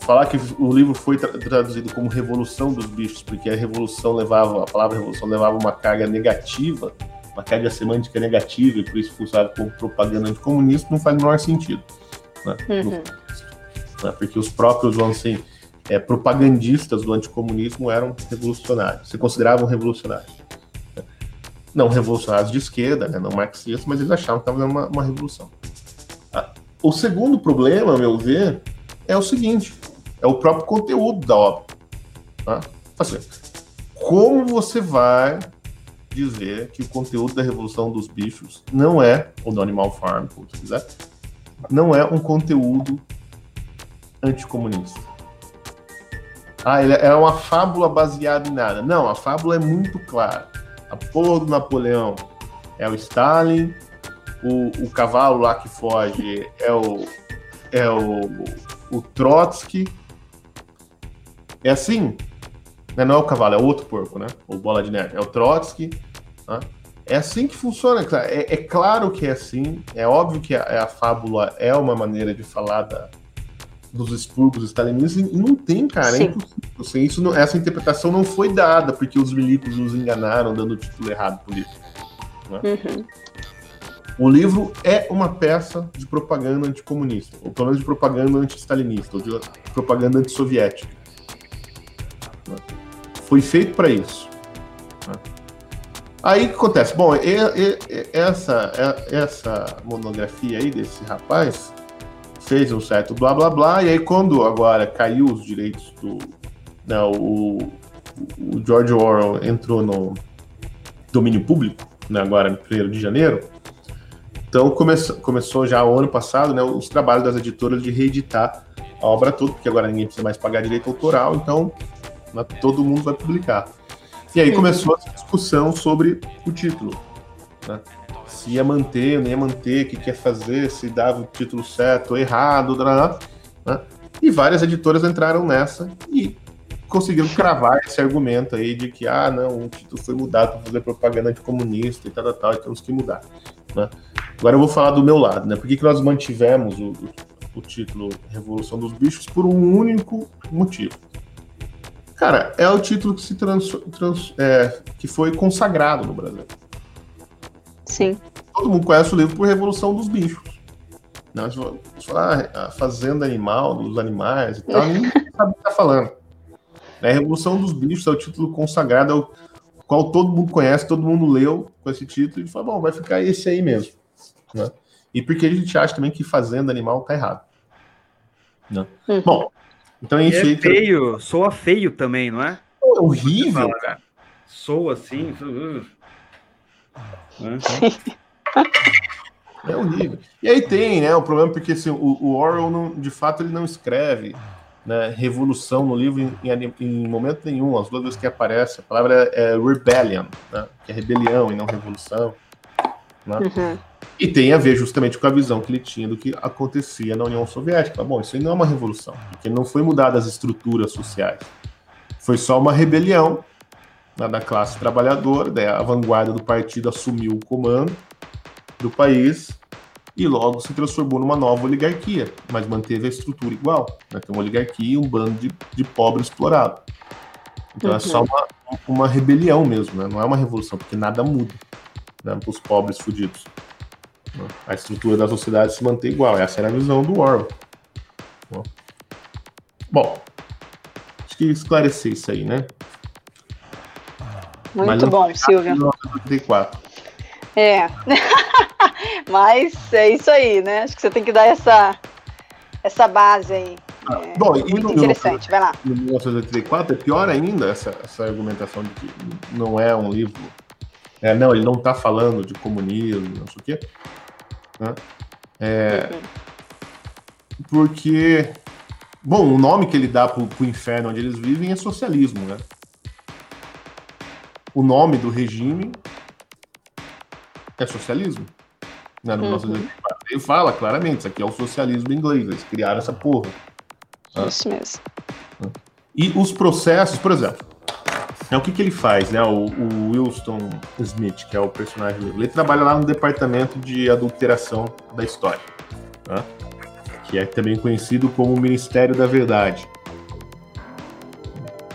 Speaker 2: falar que o livro foi tra traduzido como Revolução dos Bichos, porque a revolução levava, a palavra revolução levava uma carga negativa, uma carga semântica negativa, e por isso usado como propaganda anticomunista, não faz o menor sentido. Né? Uhum. né? Porque os próprios, vamos assim, é, propagandistas do anticomunismo eram revolucionários, se consideravam revolucionários. Né? Não revolucionários de esquerda, né? não marxistas, mas eles achavam que estava uma, uma revolução. Ah, o segundo problema, a meu ver, é o seguinte: é o próprio conteúdo da obra. Tá? Assim, como você vai dizer que o conteúdo da Revolução dos Bichos não é, ou do Animal Farm, como você quiser, não é um conteúdo anticomunista? Ah, ele é uma fábula baseada em nada. Não, a fábula é muito clara. A porra do Napoleão é o Stalin, o, o cavalo lá que foge é o, é o, o Trotsky, é assim? Né? Não é o cavalo, é outro porco, né? O bola de neve. É o Trotsky. Né? É assim que funciona. É, é, claro que é assim. É óbvio que a, a fábula é uma maneira de falar da, dos expurgos stalinistas e não tem, cara. É Sim. É impossível. Assim, isso não, essa interpretação não foi dada porque os milicos nos enganaram dando o título errado por isso. Né? Uhum. O livro é uma peça de propaganda anticomunista, ou pelo menos de propaganda anti-stalinista, ou de propaganda antissoviética. Foi feito para isso. Aí o que acontece? Bom, e, e, e, essa, essa monografia aí desse rapaz fez um certo blá blá blá, e aí quando agora caiu os direitos do. Não, né, o, o George Orwell entrou no domínio público, né, agora em 1 de janeiro. Então começou, começou já o ano passado né, os trabalhos das editoras de reeditar a obra toda, porque agora ninguém precisa mais pagar direito autoral, então né, todo mundo vai publicar. E aí começou a discussão sobre o título. Né? Se ia manter, não ia manter, o que quer fazer, se dava o título certo ou errado, né? e várias editoras entraram nessa e conseguiram cravar esse argumento aí de que, ah, não, o título foi mudado para fazer propaganda anticomunista e tal, tal, tal, e temos que mudar. Né? Agora eu vou falar do meu lado, né? Por que, que nós mantivemos o, o título Revolução dos Bichos? Por um único motivo. Cara, é o título que se trans, trans é, que foi consagrado no Brasil.
Speaker 1: Sim.
Speaker 2: Todo mundo conhece o livro por Revolução dos Bichos. Não, se falar a Fazenda Animal, dos animais e tal, ninguém sabe o que está falando. É, Revolução dos Bichos é o título consagrado, é o qual todo mundo conhece, todo mundo leu com esse título e fala, bom, vai ficar esse aí mesmo. Né? E porque a gente acha também que Fazenda Animal tá errado. Né? Uhum. Bom, então,
Speaker 3: enfim. É feio, soa feio também, não é?
Speaker 2: É horrível, cara.
Speaker 3: Soa assim.
Speaker 2: É horrível. E aí tem, né, o problema porque assim, o, o Orwell, não, de fato, ele não escreve né, revolução no livro em, em, em, momento nenhum. As duas vezes que aparece, a palavra é, é rebellion, né, que é rebelião e não revolução. Né? Uhum. E tem a ver justamente com a visão que ele tinha do que acontecia na União Soviética. Bom, isso aí não é uma revolução, porque não foi mudada as estruturas sociais. Foi só uma rebelião né, da classe trabalhadora, daí a vanguarda do partido assumiu o comando do país e logo se transformou numa nova oligarquia, mas manteve a estrutura igual. Né? Tem uma oligarquia e um bando de, de pobre explorado. Então uhum. é só uhum. uma, uma rebelião mesmo, né? não é uma revolução, porque nada muda né, para os pobres fudidos. A estrutura da sociedade se mantém igual. Essa era a visão do Orwell. Bom, acho que esclarecer isso aí, né?
Speaker 1: Muito bom, Silvio. É. Mas é isso aí, né? Acho que você tem que dar essa, essa base aí.
Speaker 2: Ah, é, bom, muito interessante, vai lá. Em 1984 é pior ainda essa, essa argumentação de que não é um livro. É, não, ele não está falando de comunismo, não sei o quê. Né? É, porque, bom, o nome que ele dá para o inferno onde eles vivem é socialismo, né? O nome do regime é socialismo. Né, no uhum. Ele fala claramente, isso aqui é o socialismo inglês, eles criaram essa porra.
Speaker 1: Né? Isso mesmo.
Speaker 2: E os processos, por exemplo, é, o que, que ele faz, né? O, o Wilson Smith, que é o personagem dele, ele trabalha lá no departamento de adulteração da história. Né? que é também conhecido como Ministério da Verdade.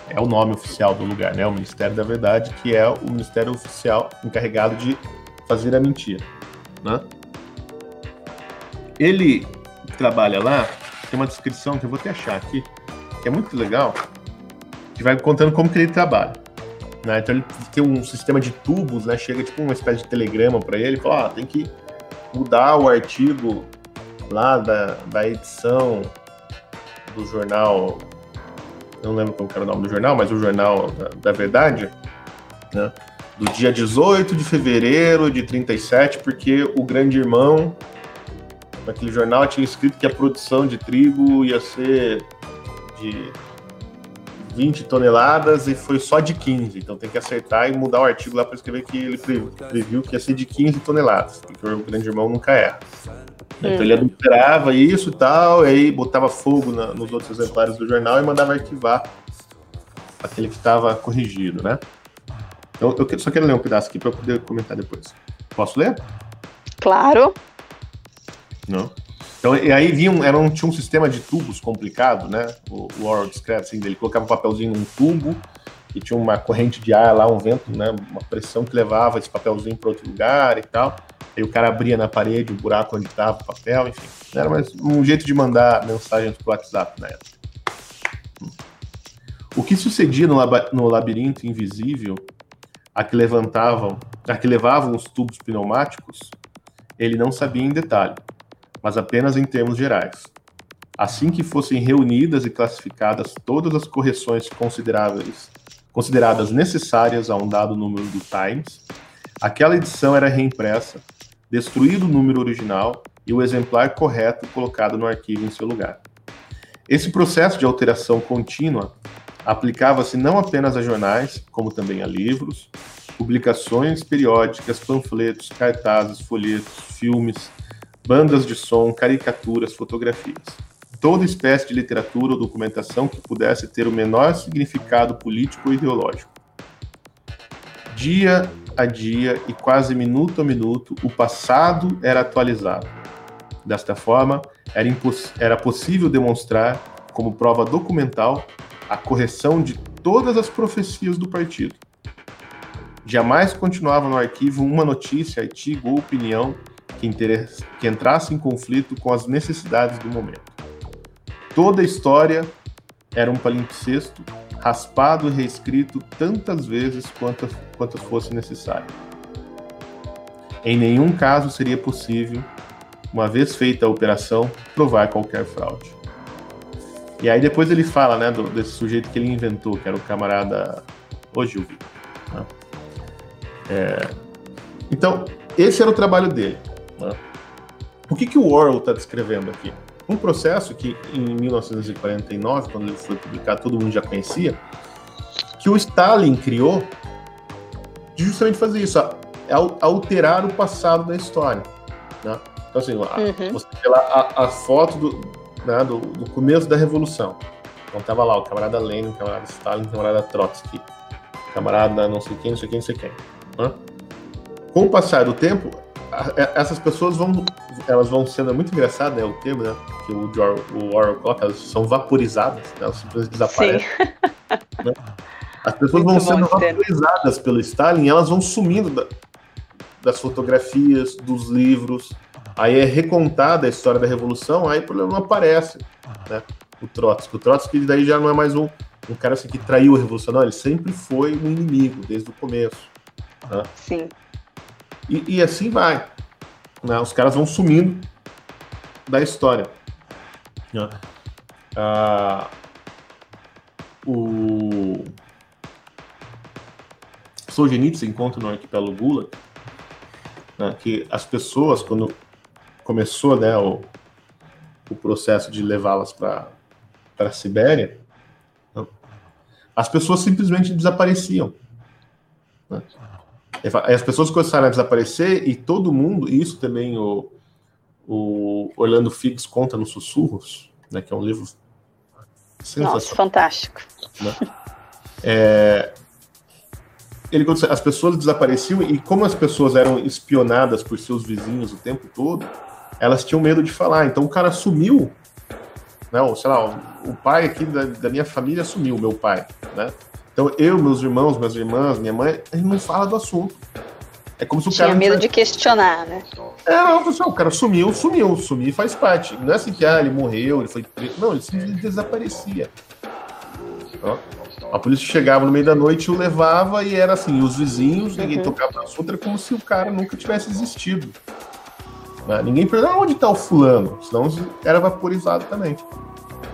Speaker 2: É o nome oficial do lugar, né? O Ministério da Verdade, que é o ministério oficial encarregado de fazer a mentira, né? Ele trabalha lá, tem uma descrição que eu vou até achar aqui, que é muito legal, que vai contando como que ele trabalha. Né? Então ele tem um sistema de tubos, né? Chega tipo uma espécie de telegrama para ele, fala, ah, tem que mudar o artigo lá da, da edição do jornal, não lembro como era o nome do jornal, mas o jornal da, da Verdade, né? do dia 18 de fevereiro de 37, porque o grande irmão naquele jornal tinha escrito que a produção de trigo ia ser de 20 toneladas e foi só de 15. Então tem que acertar e mudar o artigo lá para escrever que ele previu que ia ser de 15 toneladas, porque o grande irmão nunca erra. Então ele uhum. adulterava isso e tal, e aí botava fogo na, nos outros exemplares do jornal e mandava arquivar aquele que estava corrigido, né? Eu, eu, só quero ler um pedaço aqui para poder comentar depois. Posso ler?
Speaker 1: Claro.
Speaker 2: Não. Então, e aí vinha era um, tinha um sistema de tubos complicado, né? O, o descreve assim, ele colocava um papelzinho num tubo e tinha uma corrente de ar lá, um vento, né? Uma pressão que levava esse papelzinho para outro lugar e tal. Aí o cara abria na parede o um buraco onde estava o papel, enfim. Era mais um jeito de mandar mensagens pro WhatsApp na época. O que sucedia no, no labirinto invisível, a que levantavam, a que levavam os tubos pneumáticos, ele não sabia em detalhe mas apenas em termos gerais. Assim que fossem reunidas e classificadas todas as correções consideráveis, consideradas necessárias a um dado número do Times, aquela edição era reimpressa, destruído o número original e o exemplar correto colocado no arquivo em seu lugar. Esse processo de alteração contínua aplicava-se não apenas a jornais, como também a livros, publicações periódicas, panfletos, cartazes, folhetos, filmes, bandas de som, caricaturas, fotografias. Toda espécie de literatura ou documentação que pudesse ter o menor significado político ou ideológico. Dia a dia e quase minuto a minuto, o passado era atualizado. Desta forma, era, era possível demonstrar, como prova documental, a correção de todas as profecias do partido. Jamais continuava no arquivo uma notícia, artigo ou opinião que, que entrasse em conflito com as necessidades do momento. Toda a história era um palimpsesto, raspado e reescrito tantas vezes quantas, quantas fosse necessário. Em nenhum caso seria possível, uma vez feita a operação, provar qualquer fraude. E aí depois ele fala, né, do, desse sujeito que ele inventou, que era o camarada Ogilvy. Né? É, então, esse era o trabalho dele. Né? O que, que o Orwell está descrevendo aqui? Um processo que em 1949, quando ele foi publicado, todo mundo já conhecia, que o Stalin criou de justamente fazer isso, alterar o passado da história. Né? Então, assim, uhum. você vê lá a, a foto do, né, do, do, começo da Revolução. Então, tava lá o camarada Lenin, o camarada Stalin, o camarada Trotsky, o camarada não sei quem, não sei quem, não sei quem. Né? Com o passar do tempo, essas pessoas vão elas vão sendo é muito engraçado né? O termo né? Que o George, o Orwell coloca elas são vaporizadas né, elas simplesmente desaparecem né? as pessoas muito vão sendo vaporizadas pelo Stalin elas vão sumindo da, das fotografias dos livros. Aí é recontada a história da revolução aí o problema não aparece né? O Trotsky. O Trotsky daí já não é mais um um cara assim que traiu a revolução não. Ele sempre foi um inimigo desde o começo
Speaker 1: né? sim
Speaker 2: e, e assim vai. Né? Os caras vão sumindo da história. Né? Ah, o Solzhenitsyn conta no arquipélago Gulag né, que as pessoas, quando começou né, o, o processo de levá-las para a Sibéria, né, as pessoas simplesmente desapareciam. Né? As pessoas começaram a desaparecer e todo mundo, e isso também o, o Orlando Figgs conta nos Sussurros, né, que é um livro
Speaker 1: sensacional. Nossa, fantástico. Né?
Speaker 2: É, ele, as pessoas desapareciam e como as pessoas eram espionadas por seus vizinhos o tempo todo, elas tinham medo de falar. Então o cara sumiu Né? Ou, sei lá, o, pai aqui da, da, minha família sumiu, meu pai, né? Então eu, meus irmãos, minhas irmãs, minha mãe, a gente não fala do assunto.
Speaker 1: É como se o Tinha cara. medo de questionar, né?
Speaker 2: É, não, pessoal, o cara sumiu, sumiu, sumir faz parte. Não é assim que ah, ele morreu, ele foi preso. Não, ele simplesmente desaparecia. A polícia chegava no meio da noite e o levava e era assim, os vizinhos, ninguém uhum. tocava no assunto, era como se o cara nunca tivesse existido. Né? Ninguém perguntava onde está o fulano, senão era vaporizado também.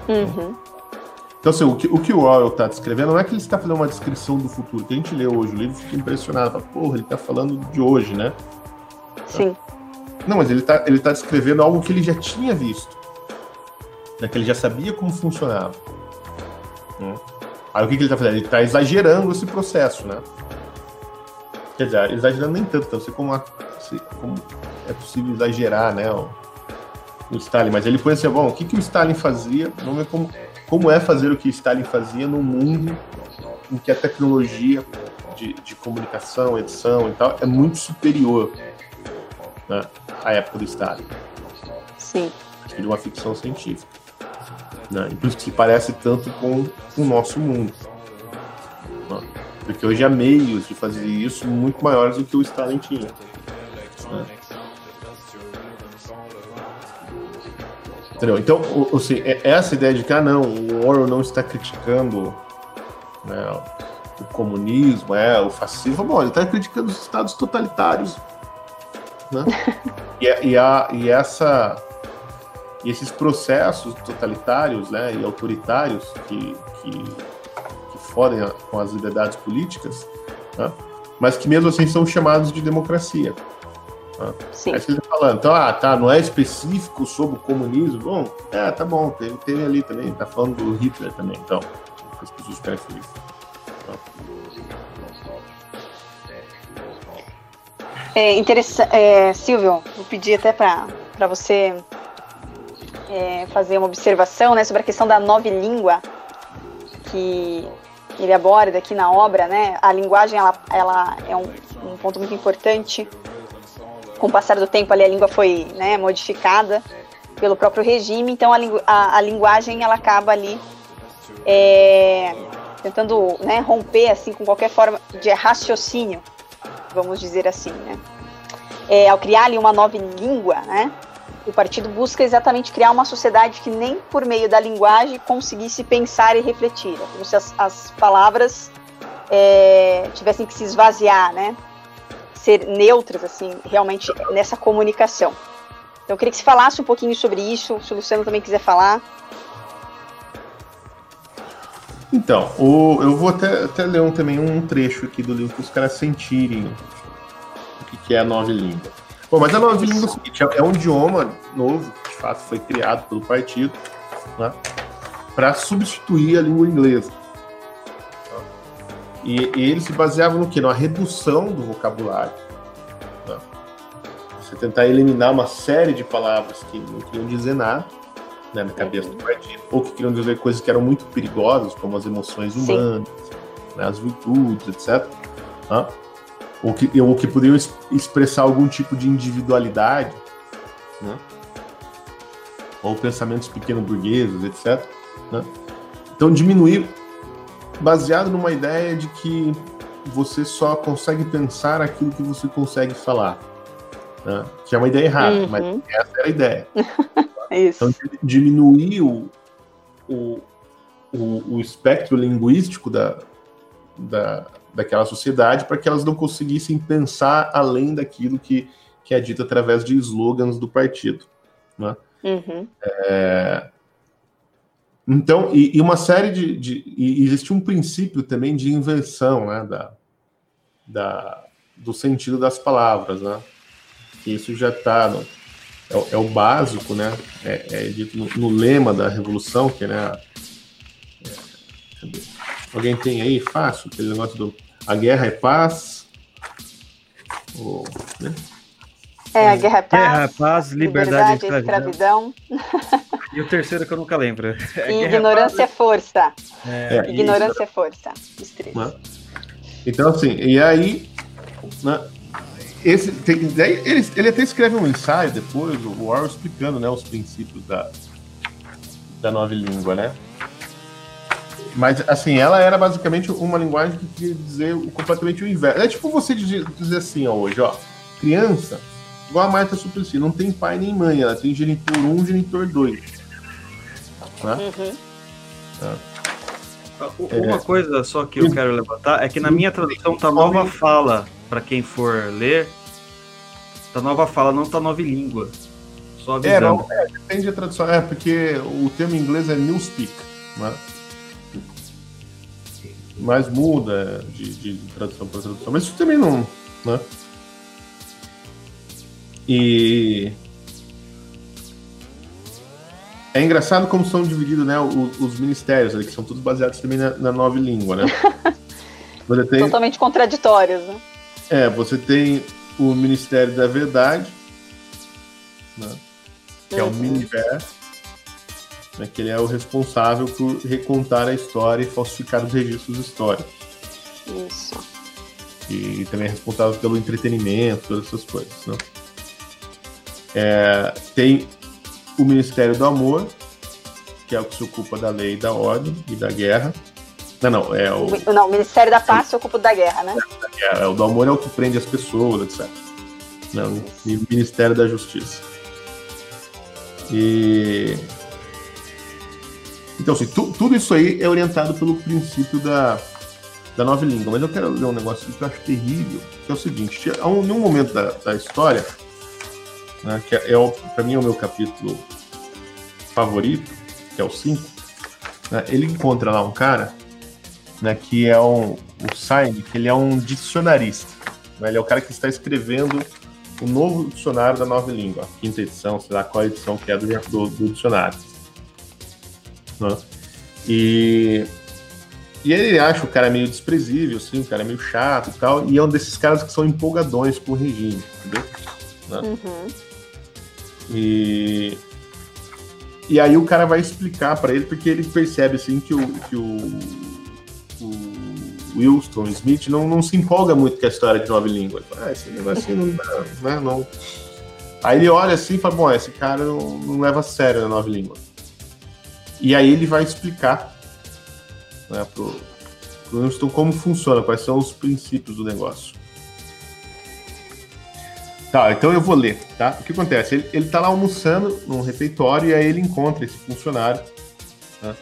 Speaker 1: Uhum.
Speaker 2: Então, assim, o que o, que o Orwell está descrevendo não é que ele está fazendo uma descrição do futuro, que a gente lê hoje o livro fica impressionado, fala, porra, ele está falando de hoje, né?
Speaker 1: Sim.
Speaker 2: Não, mas ele está ele tá descrevendo algo que ele já tinha visto, né? que ele já sabia como funcionava. Né? Aí o que, que ele está fazendo? Ele está exagerando esse processo, né? Quer dizer, exagerando nem tanto, então, você como, como é possível exagerar, né? O, o Stalin, mas ele põe assim, bom, o que, que o Stalin fazia? Vamos ver como, como é fazer o que Stalin fazia no mundo em que a tecnologia de, de comunicação, edição e tal é muito superior né, à época do Stalin.
Speaker 1: Sim.
Speaker 2: De uma ficção científica. Né? E por isso que se parece tanto com o nosso mundo. Né? Porque hoje há meios de fazer isso muito maiores do que o Stalin tinha. Né? Entendeu? Então, assim, essa ideia de que, ah, não, o Orwell não está criticando né, o comunismo, é, o fascismo, bom, ele está criticando os estados totalitários. Né? e, e, a, e essa e esses processos totalitários né, e autoritários que, que, que fodem com as liberdades políticas, né, mas que mesmo assim são chamados de democracia.
Speaker 1: Sim.
Speaker 2: Isso que ele tá falando. Então, ah, tá, não é específico sobre o comunismo. Bom, é, tá bom, tem, tem ali também, tá falando do Hitler também, então. As pessoas querem isso.
Speaker 1: É interessante, é, Silvio, vou pedir até para você é, fazer uma observação né, sobre a questão da nova língua que ele aborda aqui na obra, né? A linguagem ela, ela é um, um ponto muito importante com o passar do tempo ali a língua foi né, modificada pelo próprio regime, então a, a, a linguagem ela acaba ali é, tentando né, romper assim com qualquer forma de raciocínio, vamos dizer assim, né? É, ao criar ali uma nova língua, né, o partido busca exatamente criar uma sociedade que nem por meio da linguagem conseguisse pensar e refletir, é como se as, as palavras é, tivessem que se esvaziar, né? Ser neutras, assim, realmente nessa comunicação. Então, eu queria que você falasse um pouquinho sobre isso, se o Luciano também quiser falar.
Speaker 2: Então, o, eu vou até, até ler um, também um trecho aqui do livro para os caras sentirem o que, que é a nova língua. Bom, mas a nova língua é o seguinte, é, é um idioma novo, de fato foi criado pelo partido, né, para substituir a língua inglesa. E, e eles se baseavam no que? Na redução do vocabulário. Né? Você tentar eliminar uma série de palavras que não queriam dizer nada né, na cabeça do partido, ou que queriam dizer coisas que eram muito perigosas, como as emoções humanas, né, as virtudes, etc. Né? Ou, que, ou que poderiam expressar algum tipo de individualidade, né? ou pensamentos pequeno-burgueses, etc. Né? Então, diminuir baseado numa ideia de que você só consegue pensar aquilo que você consegue falar. Né? Que é uma ideia errada, uhum. mas essa era a ideia.
Speaker 1: Isso. Então,
Speaker 2: diminuir o, o, o, o espectro linguístico da, da, daquela sociedade para que elas não conseguissem pensar além daquilo que, que é dito através de slogans do partido. Né?
Speaker 1: Uhum.
Speaker 2: É, então, e, e uma série de, de existe um princípio também de inversão, né, da, da, do sentido das palavras, né? Que isso já está é, é, o básico, né? É, é dito no, no, lema da revolução, que né, é, alguém tem aí fácil aquele negócio do a guerra é paz,
Speaker 1: ou, né? É, a guerra é paz. Guerra,
Speaker 3: paz, liberdade, liberdade
Speaker 1: escravidão.
Speaker 3: escravidão. E o terceiro que eu nunca lembro.
Speaker 1: É ignorância é força. É, ignorância é força.
Speaker 2: Né? Então, assim, e aí. Né, esse, tem, ele, ele até escreve um ensaio depois, o Orwell explicando né, os princípios da, da nova língua, né? Mas, assim, ela era basicamente uma linguagem que queria dizer completamente o inverso. É tipo você dizer, dizer assim, ó, hoje, ó, criança, igual a Marta Suplicy, não tem pai nem mãe, ela tem genitor 1, um, genitor 2. Né? Uhum.
Speaker 3: Tá. Uma é. coisa só que eu quero levantar é que na minha tradução tá nova fala, para quem for ler, tá nova fala, não tá nova língua. Só
Speaker 2: avisando. É, não, é, depende da tradução. É, porque o termo em inglês é newspeak, né? Mas muda de, de tradução para tradução. Mas isso também não. Né? E. É engraçado como são divididos né, os, os ministérios, ali, que são todos baseados também na, na nova língua, né?
Speaker 1: Tem, Totalmente contraditórios, né?
Speaker 2: É, você tem o Ministério da Verdade, né? que é o Miniver, né, que ele é o responsável por recontar a história e falsificar os registros históricos.
Speaker 1: Isso.
Speaker 2: E também é responsável pelo entretenimento, todas essas coisas. Né? É, tem o Ministério do Amor, que é o que se ocupa da lei, da ordem e da guerra. Não, não, é o.
Speaker 1: Não, o Ministério da Paz se ocupa da guerra, né?
Speaker 2: É, o do amor é o que prende as pessoas, etc. Não, o Ministério da Justiça. E. Então, assim, tu, tudo isso aí é orientado pelo princípio da, da nova língua. Mas eu quero ler um negócio que eu acho terrível, que é o seguinte: um, em um momento da, da história, né, que é, é para mim é o meu capítulo favorito, que é o 5, né, ele encontra lá um cara né, que é um, o Sain, que ele é um dicionarista. Né, ele é o cara que está escrevendo o novo dicionário da nova língua, a quinta edição, sei lá qual edição que é do, do, do dicionário. Né? E, e ele acha o cara meio desprezível, assim, o cara meio chato e tal, e é um desses caras que são empolgadões com o regime, entendeu? Né? Uhum. E, e aí o cara vai explicar para ele, porque ele percebe assim que o, que o, o Wilson Smith não, não se empolga muito com a história de nova língua. Ele fala, ah, esse negócio não né? Não. Aí ele olha assim e fala, bom, esse cara não, não leva a sério a nova língua. E aí ele vai explicar né, pro, pro Winston como funciona, quais são os princípios do negócio. Tá, então eu vou ler, tá? O que acontece? Ele, ele tá lá almoçando num refeitório e aí ele encontra esse funcionário, né,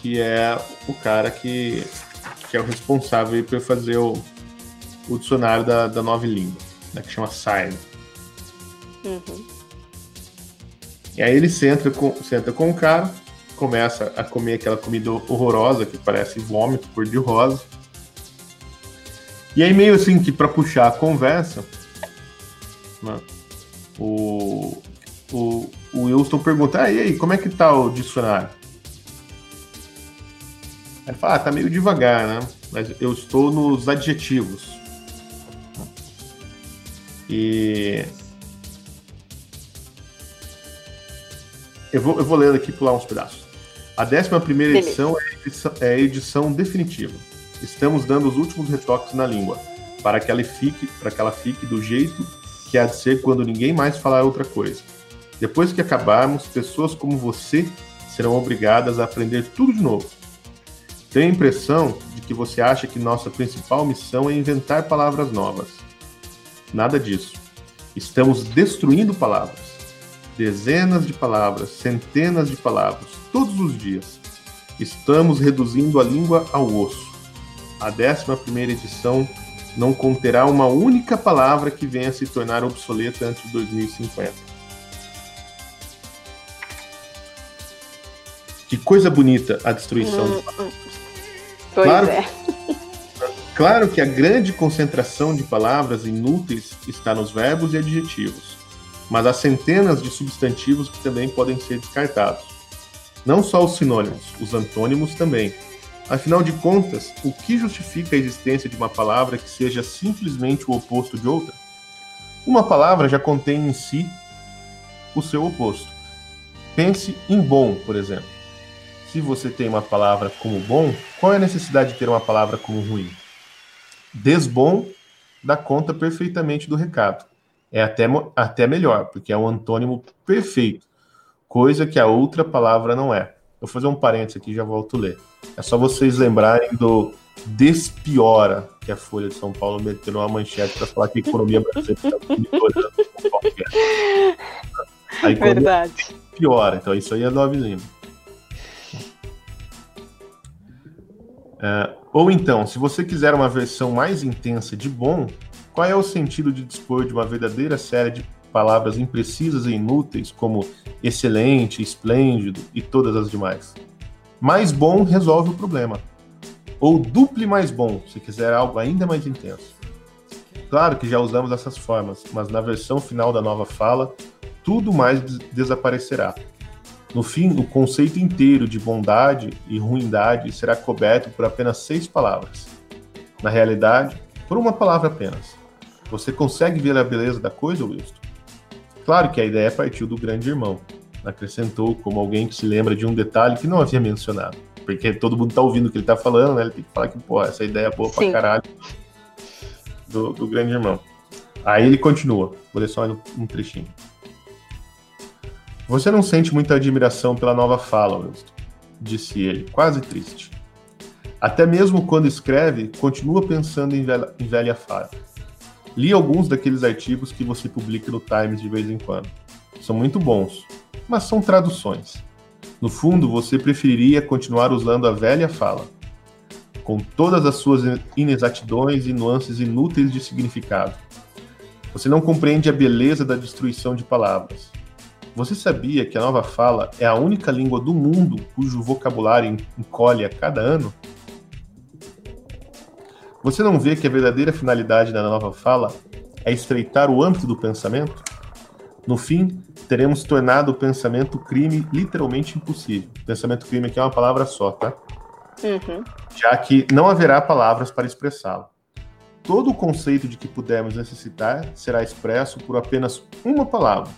Speaker 2: que é o cara que que é o responsável por fazer o, o dicionário da, da nova língua, né, que chama Sign. Uhum. E aí ele senta com, senta com o cara, começa a comer aquela comida horrorosa que parece vômito cor de rosa. E aí meio assim que para puxar a conversa, né, o, o, o Wilson pergunta, ah, e aí, como é que tá o dicionário? Aí fala, ah, tá meio devagar, né? Mas eu estou nos adjetivos. E. Eu vou, eu vou lendo aqui pular uns pedaços. A 11 primeira edição é edição, é a edição definitiva. Estamos dando os últimos retoques na língua, para que ela fique, para que ela fique do jeito que há de ser quando ninguém mais falar outra coisa. Depois que acabarmos, pessoas como você serão obrigadas a aprender tudo de novo tenho a impressão de que você acha que nossa principal missão é inventar palavras novas. Nada disso. Estamos destruindo palavras. Dezenas de palavras, centenas de palavras, todos os dias. Estamos reduzindo a língua ao osso. A 11 edição não conterá uma única palavra que venha a se tornar obsoleta antes de 2050. Que coisa bonita a destruição de palavras.
Speaker 1: Pois claro, é.
Speaker 2: Claro que a grande concentração de palavras inúteis está nos verbos e adjetivos, mas há centenas de substantivos que também podem ser descartados. Não só os sinônimos, os antônimos também. Afinal de contas, o que justifica a existência de uma palavra que seja simplesmente o oposto de outra? Uma palavra já contém em si o seu oposto. Pense em bom, por exemplo se você tem uma palavra como bom, qual é a necessidade de ter uma palavra como ruim? Desbom dá conta perfeitamente do recado. É até, até melhor, porque é um antônimo perfeito. coisa que a outra palavra não é. Vou fazer um parênteses aqui já volto a ler. É só vocês lembrarem do despiora que a Folha de São Paulo meteu uma manchete para falar que a economia brasileira está Aí, Verdade. Piora, então isso aí é nove lima. É, ou então, se você quiser uma versão mais intensa de bom, qual é o sentido de dispor de uma verdadeira série de palavras imprecisas e inúteis, como excelente, esplêndido e todas as demais? Mais bom resolve o problema. Ou duple mais bom, se quiser algo ainda mais intenso. Claro que já usamos essas formas, mas na versão final da nova fala, tudo mais desaparecerá. No fim, o conceito inteiro de bondade e ruindade será coberto por apenas seis palavras. Na realidade, por uma palavra apenas. Você consegue ver a beleza da coisa, Wilson? Claro que a ideia partiu do grande irmão. Acrescentou como alguém que se lembra de um detalhe que não havia mencionado. Porque todo mundo tá ouvindo o que ele tá falando, né? Ele tem que falar que, pô, essa ideia é boa Sim. pra caralho do, do grande irmão. Aí ele continua. Vou ler só um trechinho. Você não sente muita admiração pela nova fala, Winston, disse ele, quase triste. Até mesmo quando escreve, continua pensando em velha, em velha fala. Li alguns daqueles artigos que você publica no Times de vez em quando. São muito bons, mas são traduções. No fundo, você preferiria continuar usando a velha fala, com todas as suas inexatidões e nuances inúteis de significado. Você não compreende a beleza da destruição de palavras você sabia que a nova fala é a única língua do mundo cujo vocabulário encolhe a cada ano? Você não vê que a verdadeira finalidade da nova fala é estreitar o âmbito do pensamento? No fim, teremos tornado o pensamento crime literalmente impossível. Pensamento crime aqui é uma palavra só, tá? Uhum. Já que não haverá palavras para expressá-lo. Todo o conceito de que pudermos necessitar será expresso por apenas uma palavra,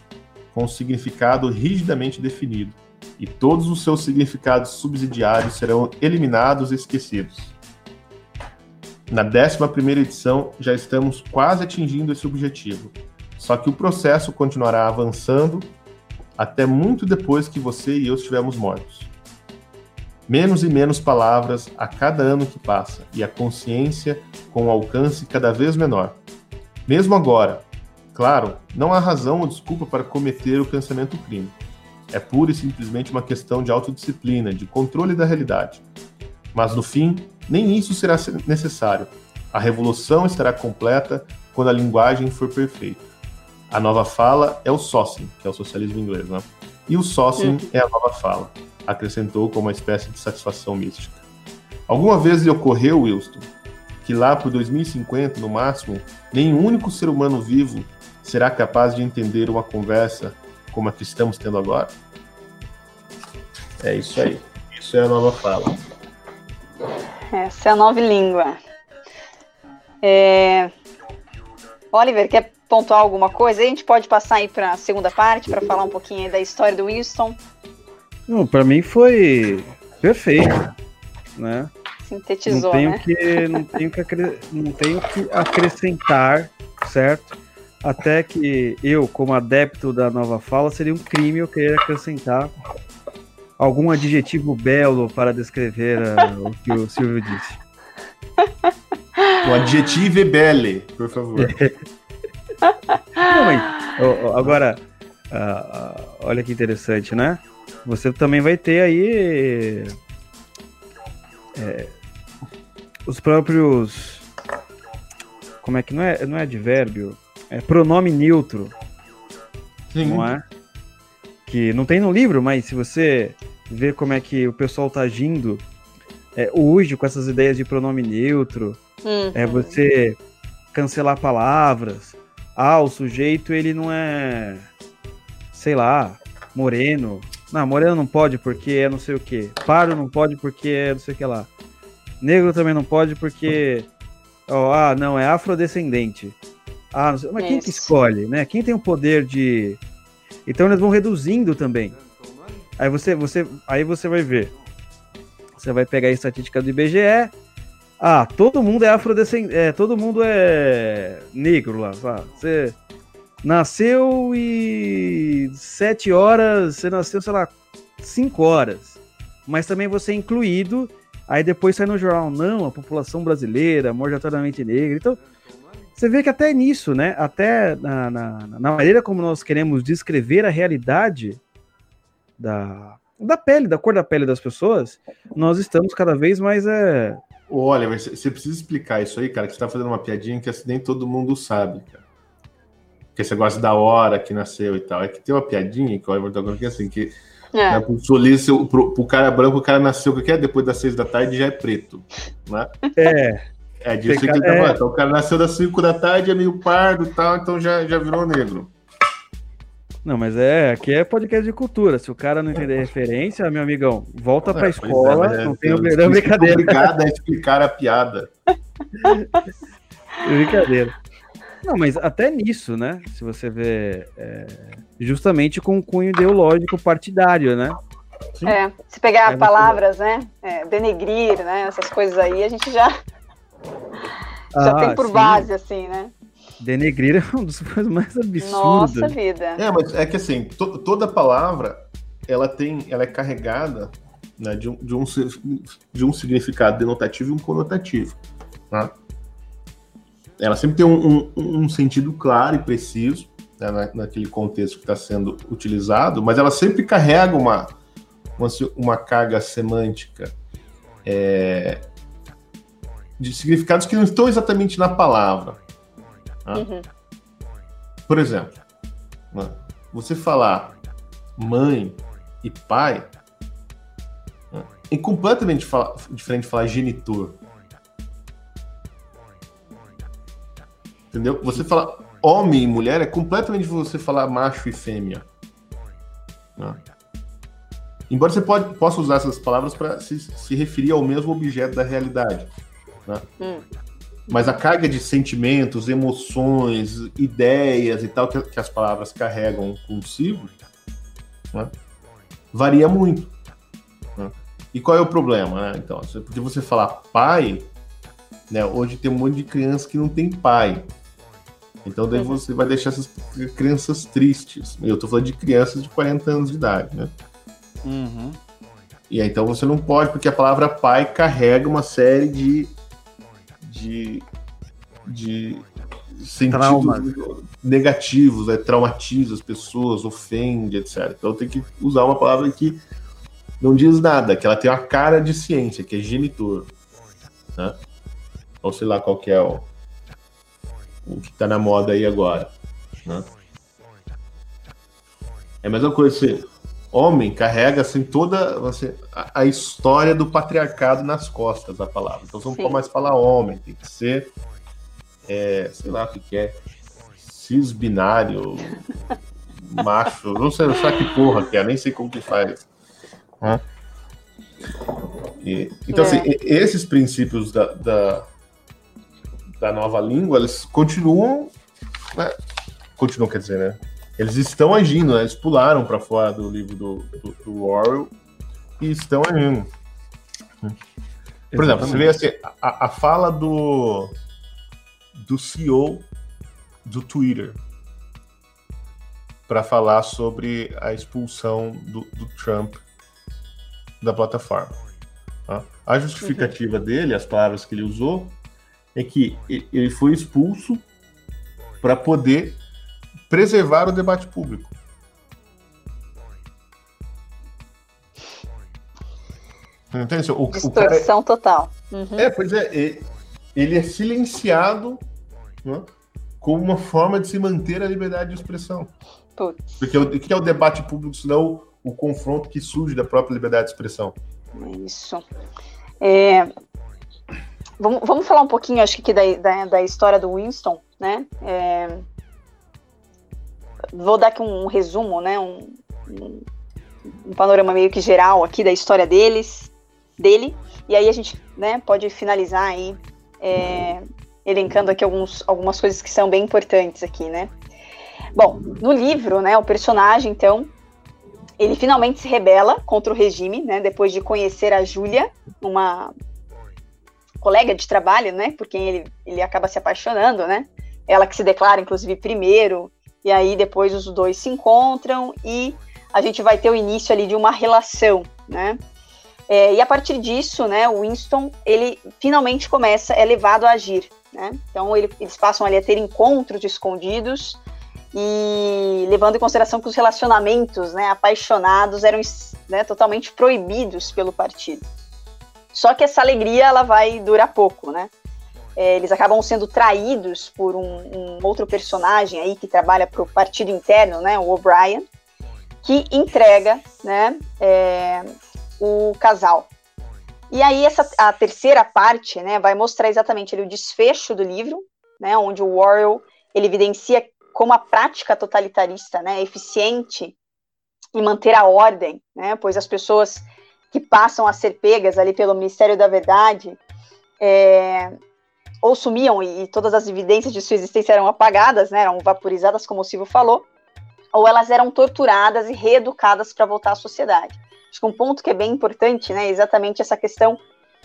Speaker 2: com um significado rigidamente definido, e todos os seus significados subsidiários serão eliminados e esquecidos. Na 11 edição, já estamos quase atingindo esse objetivo, só que o processo continuará avançando até muito depois que você e eu estivermos mortos. Menos e menos palavras a cada ano que passa, e a consciência com um alcance cada vez menor. Mesmo agora, Claro, não há razão ou desculpa para cometer o pensamento crime. É pura e simplesmente uma questão de autodisciplina, de controle da realidade. Mas no fim, nem isso será necessário. A revolução estará completa quando a linguagem for perfeita. A nova fala é o Socin, que é o socialismo inglês, né? E o Socin é a nova fala, acrescentou com uma espécie de satisfação mística. Alguma vez lhe ocorreu, Wilson, que lá por 2050, no máximo, nenhum único ser humano vivo será capaz de entender uma conversa como a que estamos tendo agora? É isso aí. Isso é a nova fala.
Speaker 1: Essa é a nova língua. É... Oliver, quer pontuar alguma coisa? a gente pode passar aí para a segunda parte para falar um pouquinho da história do Winston.
Speaker 3: Para mim foi perfeito, né?
Speaker 1: Sintetizou,
Speaker 3: não tenho
Speaker 1: né?
Speaker 3: Que, não, tenho que não tenho que acrescentar, certo? Até que eu, como adepto da nova fala, seria um crime eu querer acrescentar algum adjetivo belo para descrever uh, o que o Silvio disse.
Speaker 2: O adjetivo é belle, por favor.
Speaker 3: Não, mas, agora, uh, uh, olha que interessante, né? Você também vai ter aí é, os próprios. Como é que não é? Não é advérbio? é pronome neutro. Sim. Não é? Que não tem no livro, mas se você ver como é que o pessoal tá agindo é, hoje com essas ideias de pronome neutro, uhum. é você cancelar palavras. Ah, o sujeito ele não é, sei lá, moreno. Não, moreno não pode porque é não sei o que. Paro não pode porque é não sei o que lá. Negro também não pode porque. Oh, ah, não, é afrodescendente. Ah, não sei, mas quem que escolhe, né? Quem tem o poder de. Então eles vão reduzindo também. Aí você, você, aí você vai ver. Você vai pegar a estatística do IBGE. Ah, todo mundo é afrodescendente. É, todo mundo é negro lá. Você nasceu e sete horas, você nasceu, sei lá, cinco horas. Mas também você é incluído, aí depois sai no jornal, não, a população brasileira, majoritariamente negra. Então, você vê que até nisso, né? Até na, na, na maneira como nós queremos descrever a realidade da, da pele, da cor da pele das pessoas, nós estamos cada vez mais é,
Speaker 2: Olha, você precisa explicar isso aí, cara, que você tá fazendo uma piadinha que assim, nem todo mundo sabe, cara. Porque você gosta da hora que nasceu e tal. É que tem uma piadinha que o Oliver tá falando que é assim, que é. né, pro, solício, pro, pro cara branco, o cara nasceu que é depois das seis da tarde já é preto, né?
Speaker 3: É.
Speaker 2: É disso que ele tá falando. É. Então o cara nasceu das cinco da tarde, é meio pardo e tal, então já, já virou negro.
Speaker 3: Não, mas é, aqui é podcast de cultura. Se o cara não entender referência, meu amigão, volta pra é, escola, é, não tem não, brincadeira.
Speaker 2: Obrigado a explicar a piada.
Speaker 3: brincadeira. Não, mas até nisso, né? Se você vê é, justamente com o cunho ideológico partidário, né?
Speaker 1: Sim. É, se pegar é palavras, né? É, denegrir, né? Essas coisas aí, a gente já, já ah, tem por sim. base, assim, né?
Speaker 3: Denegrir é um dos coisas mais absurdos.
Speaker 1: Nossa vida.
Speaker 2: É, mas é que assim, to toda palavra ela tem, ela é carregada né, de, um, de, um, de um significado denotativo e um conotativo. Tá? Ela sempre tem um, um, um sentido claro e preciso né, na, naquele contexto que está sendo utilizado, mas ela sempre carrega uma, uma, uma carga semântica é, de significados que não estão exatamente na palavra. Tá? Uhum. Por exemplo, né, você falar mãe e pai né, é completamente diferente de falar genitor. Entendeu? Você falar homem e mulher é completamente você falar macho e fêmea. Né? Embora você pode, possa usar essas palavras para se, se, referir ao mesmo objeto da realidade. Né? Hum. Mas a carga de sentimentos, emoções, ideias e tal que, que as palavras carregam consigo né, varia muito. Né? E qual é o problema? Né? Então, porque você falar pai, né, hoje tem um monte de criança que não tem pai. Então daí você vai deixar essas crianças tristes. Eu tô falando de crianças de 40 anos de idade, né? Uhum. E aí, então você não pode, porque a palavra pai carrega uma série de de, de sentidos Trauma. negativos, né? traumatiza as pessoas, ofende, etc. Então tem que usar uma palavra que não diz nada, que ela tem uma cara de ciência, que é genitor. Né? Ou sei lá qual que é o, o que está na moda aí agora. Né? É a mesma coisa, você, homem carrega assim toda assim, a, a, história do patriarcado nas costas da palavra. Então você não pode mais falar homem, tem que ser é, sei lá o que, que é cis binário, macho, não sei, não sei que porra que é, nem sei como que faz. E, então, assim, é. assim, esses princípios da, da, da, nova língua, eles continuam, né? continuam, quer dizer, né? Eles estão agindo, né? eles pularam para fora do livro do, do, do, Orwell e estão agindo. Por exemplo, você vê assim, a, a fala do, do CEO do Twitter para falar sobre a expulsão do, do, Trump da plataforma. Tá? A justificativa uhum. dele, as palavras que ele usou, é que ele foi expulso para poder preservar o debate público.
Speaker 1: Entende? O, Distorção o cara... total.
Speaker 2: Uhum. É, pois é, ele é silenciado né, como uma forma de se manter a liberdade de expressão. Putz. Porque o que é o debate público, senão o confronto que surge da própria liberdade de expressão?
Speaker 1: Isso. É, vamos, vamos falar um pouquinho, acho que da, da, da história do Winston, né? É, vou dar aqui um, um resumo, né? Um, um, um, panorama meio que geral aqui da história deles, dele, e aí a gente né, pode finalizar aí é, elencando aqui alguns, algumas coisas que são bem importantes aqui, né? Bom, no livro, né, o personagem, então, ele finalmente se rebela contra o regime, né, depois de conhecer a Júlia, uma colega de trabalho, né, por quem ele, ele acaba se apaixonando, né? Ela que se declara, inclusive, primeiro, e aí depois os dois se encontram e a gente vai ter o início ali de uma relação, né? É, e a partir disso, né, o Winston, ele finalmente começa, é levado a agir, né? Então ele, eles passam ali a ter encontros escondidos e levando em consideração que os relacionamentos, né, apaixonados eram né, totalmente proibidos pelo partido. Só que essa alegria ela vai durar pouco, né? É, eles acabam sendo traídos por um, um outro personagem aí que trabalha para o partido interno, né, o O'Brien, que entrega, né, é, o casal. E aí essa a terceira parte, né, vai mostrar exatamente o desfecho do livro, né, onde o Worrell ele evidencia como a prática totalitarista, né, é eficiente em manter a ordem, né, pois as pessoas que passam a ser pegas ali pelo Ministério da Verdade é, ou sumiam e, todas as evidências de sua existência eram apagadas, né, eram vaporizadas, como o Silvio falou, ou elas eram torturadas e reeducadas para voltar à sociedade. Acho que um ponto que é bem importante, né, é exatamente essa questão,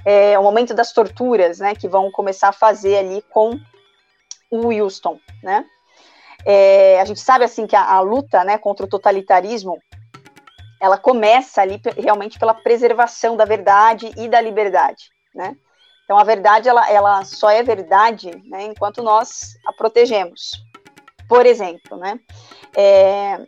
Speaker 1: é, o momento das torturas, né, que vão começar a fazer ali com o Wilson, né. É, a gente sabe assim que a, a, luta, né, contra o totalitarismo, ela começa ali realmente pela preservação da verdade e da liberdade, né. Então, a verdade, ela, ela só é verdade né, enquanto nós a protegemos. Por exemplo, né? É,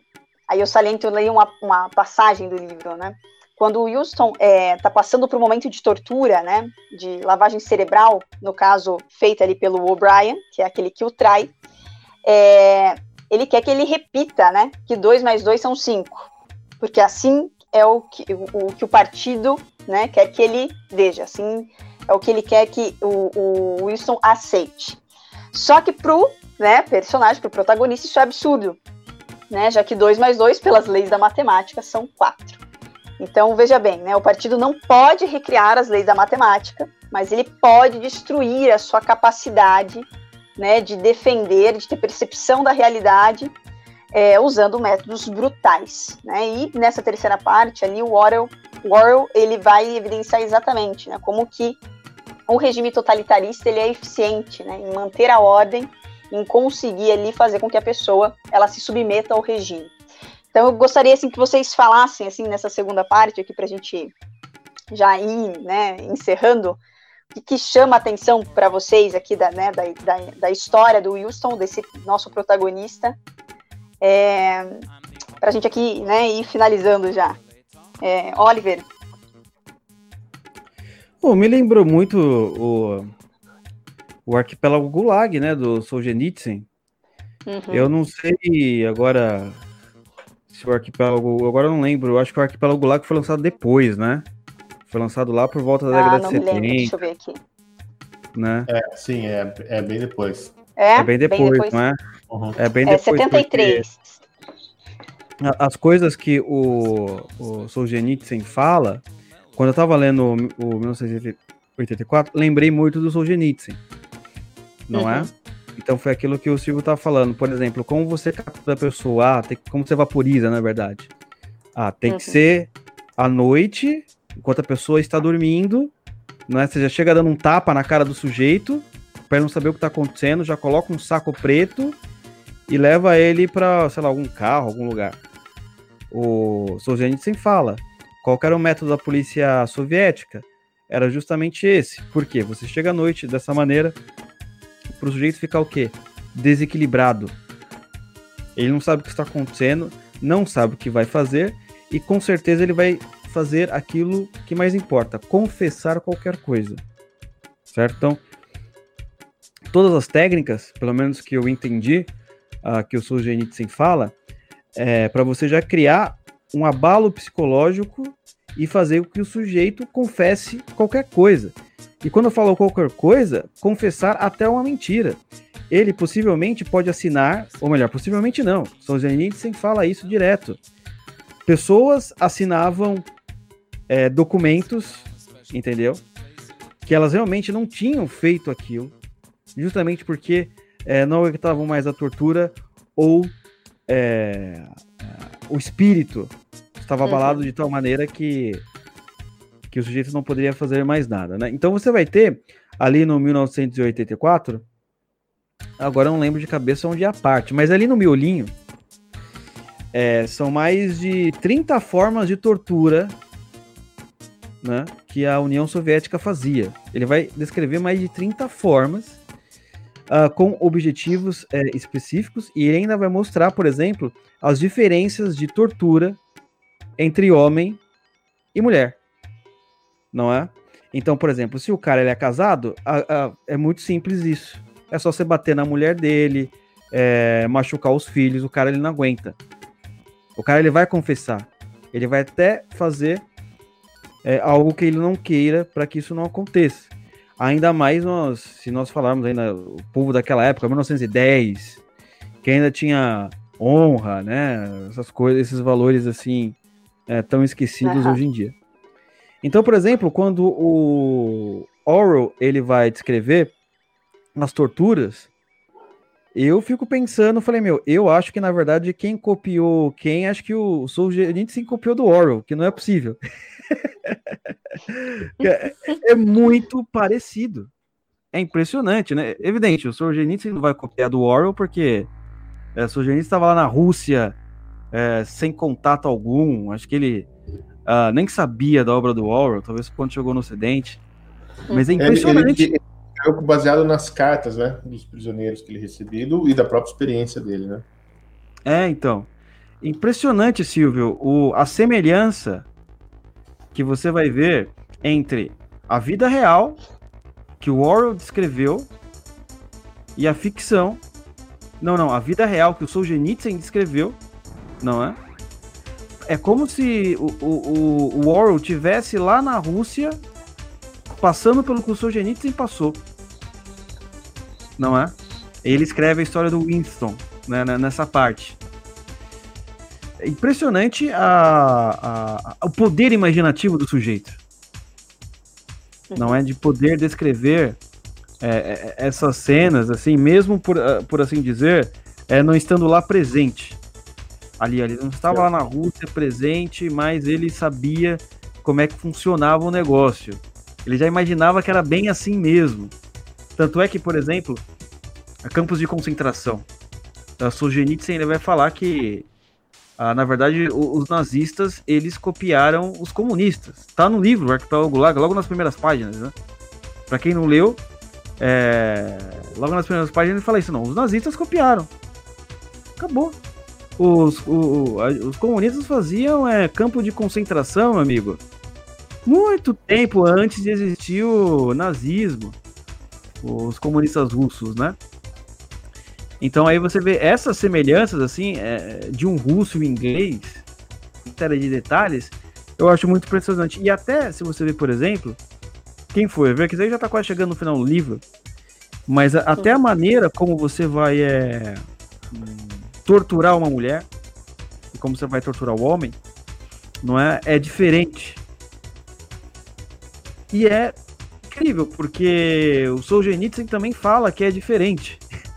Speaker 1: aí eu saliento, eu uma, uma passagem do livro, né? Quando o Houston está é, tá passando por um momento de tortura, né? De lavagem cerebral, no caso, feita ali pelo O'Brien, que é aquele que o trai, é, ele quer que ele repita, né? Que 2 mais 2 são 5. Porque assim é o que o, o que o partido né, quer que ele veja. Assim é o que ele quer que o, o Wilson aceite. Só que pro né, personagem, pro protagonista, isso é absurdo. Né, já que 2 mais 2, pelas leis da matemática, são 4. Então, veja bem, né, o partido não pode recriar as leis da matemática, mas ele pode destruir a sua capacidade né, de defender, de ter percepção da realidade, é, usando métodos brutais. Né? E nessa terceira parte, ali, o Orwell, Orwell ele vai evidenciar exatamente né, como que o regime totalitarista ele é eficiente né, em manter a ordem, em conseguir ali fazer com que a pessoa ela se submeta ao regime. Então eu gostaria assim que vocês falassem assim nessa segunda parte aqui para a gente já ir né, encerrando o que chama a atenção para vocês aqui da, né, da, da, da, história do Wilson, desse nosso protagonista, é, para a gente aqui né, ir finalizando já. É, Oliver,
Speaker 3: Pô, me lembrou muito o, o arquipélago Gulag, né, do Solzhenitsyn. Uhum. Eu não sei agora se o arquipélago, agora eu não lembro, eu acho que o arquipélago Gulag foi lançado depois, né? Foi lançado lá por volta da ah, década de 70. Lembro, deixa eu ver aqui.
Speaker 2: Né? É, sim, é, é bem depois.
Speaker 1: É,
Speaker 3: é bem, depois, bem depois, não é? Uhum. É bem é depois. É 73. As coisas que o, o Solzhenitsyn fala, quando eu tava lendo o, o 1984, lembrei muito do Solzhenitsyn, não é? uhum. é? Então foi aquilo que o Silvio tava falando. Por exemplo, como você captura a pessoa, ah, tem, como você vaporiza, na verdade. Ah, tem uhum. que ser à noite, enquanto a pessoa está dormindo, não é? Você já chega dando um tapa na cara do sujeito, para não saber o que está acontecendo, já coloca um saco preto e leva ele para, sei lá, algum carro, algum lugar. O Solzhenitsyn fala, qual era o método da polícia soviética? Era justamente esse. Por quê? Você chega à noite dessa maneira para o sujeito ficar o quê? Desequilibrado. Ele não sabe o que está acontecendo, não sabe o que vai fazer e com certeza ele vai fazer aquilo que mais importa, confessar qualquer coisa. Certo? Então, todas as técnicas, pelo menos que eu entendi, uh, que o Solzhenitsyn fala, é para você já criar um abalo psicológico e fazer com que o sujeito confesse qualquer coisa. E quando eu falo qualquer coisa, confessar até uma mentira. Ele possivelmente pode assinar, ou melhor, possivelmente não. Solzhenitsyn fala isso direto. Pessoas assinavam é, documentos, entendeu? Que elas realmente não tinham feito aquilo, justamente porque é, não evitavam mais a tortura ou é, o espírito estava abalado uhum. de tal maneira que que o sujeito não poderia fazer mais nada, né? Então você vai ter ali no 1984, agora eu não lembro de cabeça onde é a parte, mas ali no miolinho, é, são mais de 30 formas de tortura né, que a União Soviética fazia. Ele vai descrever mais de 30 formas uh, com objetivos é, específicos e ele ainda vai mostrar, por exemplo, as diferenças de tortura entre homem e mulher. Não é? Então, por exemplo, se o cara ele é casado, a, a, é muito simples isso. É só você bater na mulher dele, é, machucar os filhos, o cara ele não aguenta. O cara ele vai confessar. Ele vai até fazer é, algo que ele não queira para que isso não aconteça. Ainda mais nós, se nós falarmos ainda o povo daquela época, 1910, que ainda tinha honra, né? Essas coisas, esses valores assim é, tão esquecidos uhum. hoje em dia. Então, por exemplo, quando o Orwell ele vai descrever as torturas, eu fico pensando, falei, meu, eu acho que na verdade quem copiou quem, acho que o Solzhenitsyn copiou do Orwell, que não é possível. é, é, muito parecido. É impressionante, né? Evidente, o Solzhenitsyn não vai copiar do Orwell porque é, o Solzhenitsyn estava lá na Rússia é, sem contato algum, acho que ele uh, nem sabia da obra do Orwell, talvez quando chegou no Ocidente. Mas é impressionante. Ele, ele,
Speaker 2: baseado nas cartas, né, dos prisioneiros que ele recebeu e da própria experiência dele, né?
Speaker 3: É, então. Impressionante, Silvio, o, a semelhança que você vai ver entre a vida real que o Orwell descreveu e a ficção. Não, não, a vida real que o Solzhenitsyn descreveu, não é? É como se o, o, o Orwell tivesse lá na Rússia passando pelo que o Solzhenitsyn passou não é? Ele escreve a história do Winston né, né nessa parte. É impressionante a, a, o poder imaginativo do sujeito. Não é de poder descrever é, é, essas cenas, assim, mesmo por, ah, por assim dizer, é, não estando lá presente. Ali, ele não estava lá na Rússia presente, mas ele sabia como é que funcionava o negócio. Ele já imaginava que era bem assim mesmo. Tanto é que, por exemplo, a campos de concentração. A Solzhenitsyn ele vai falar que, ah, na verdade, os nazistas eles copiaram os comunistas. Tá no livro, o Arquipélago Gulag, logo nas primeiras páginas, né? Pra quem não leu, é... logo nas primeiras páginas ele fala isso, não, os nazistas copiaram. Acabou. Os, o, os comunistas faziam é, campo de concentração, amigo. Muito tempo antes de existir o nazismo os comunistas russos, né? Então aí você vê essas semelhanças, assim, é, de um russo e um inglês, série de detalhes, eu acho muito impressionante. E até, se você ver, por exemplo, quem foi? Ver que isso aí já tá quase chegando no final do livro, mas a, até a maneira como você vai é, torturar uma mulher, e como você vai torturar o homem, não é? É diferente. E é incrível, porque o Solzhenitsyn também fala que é diferente.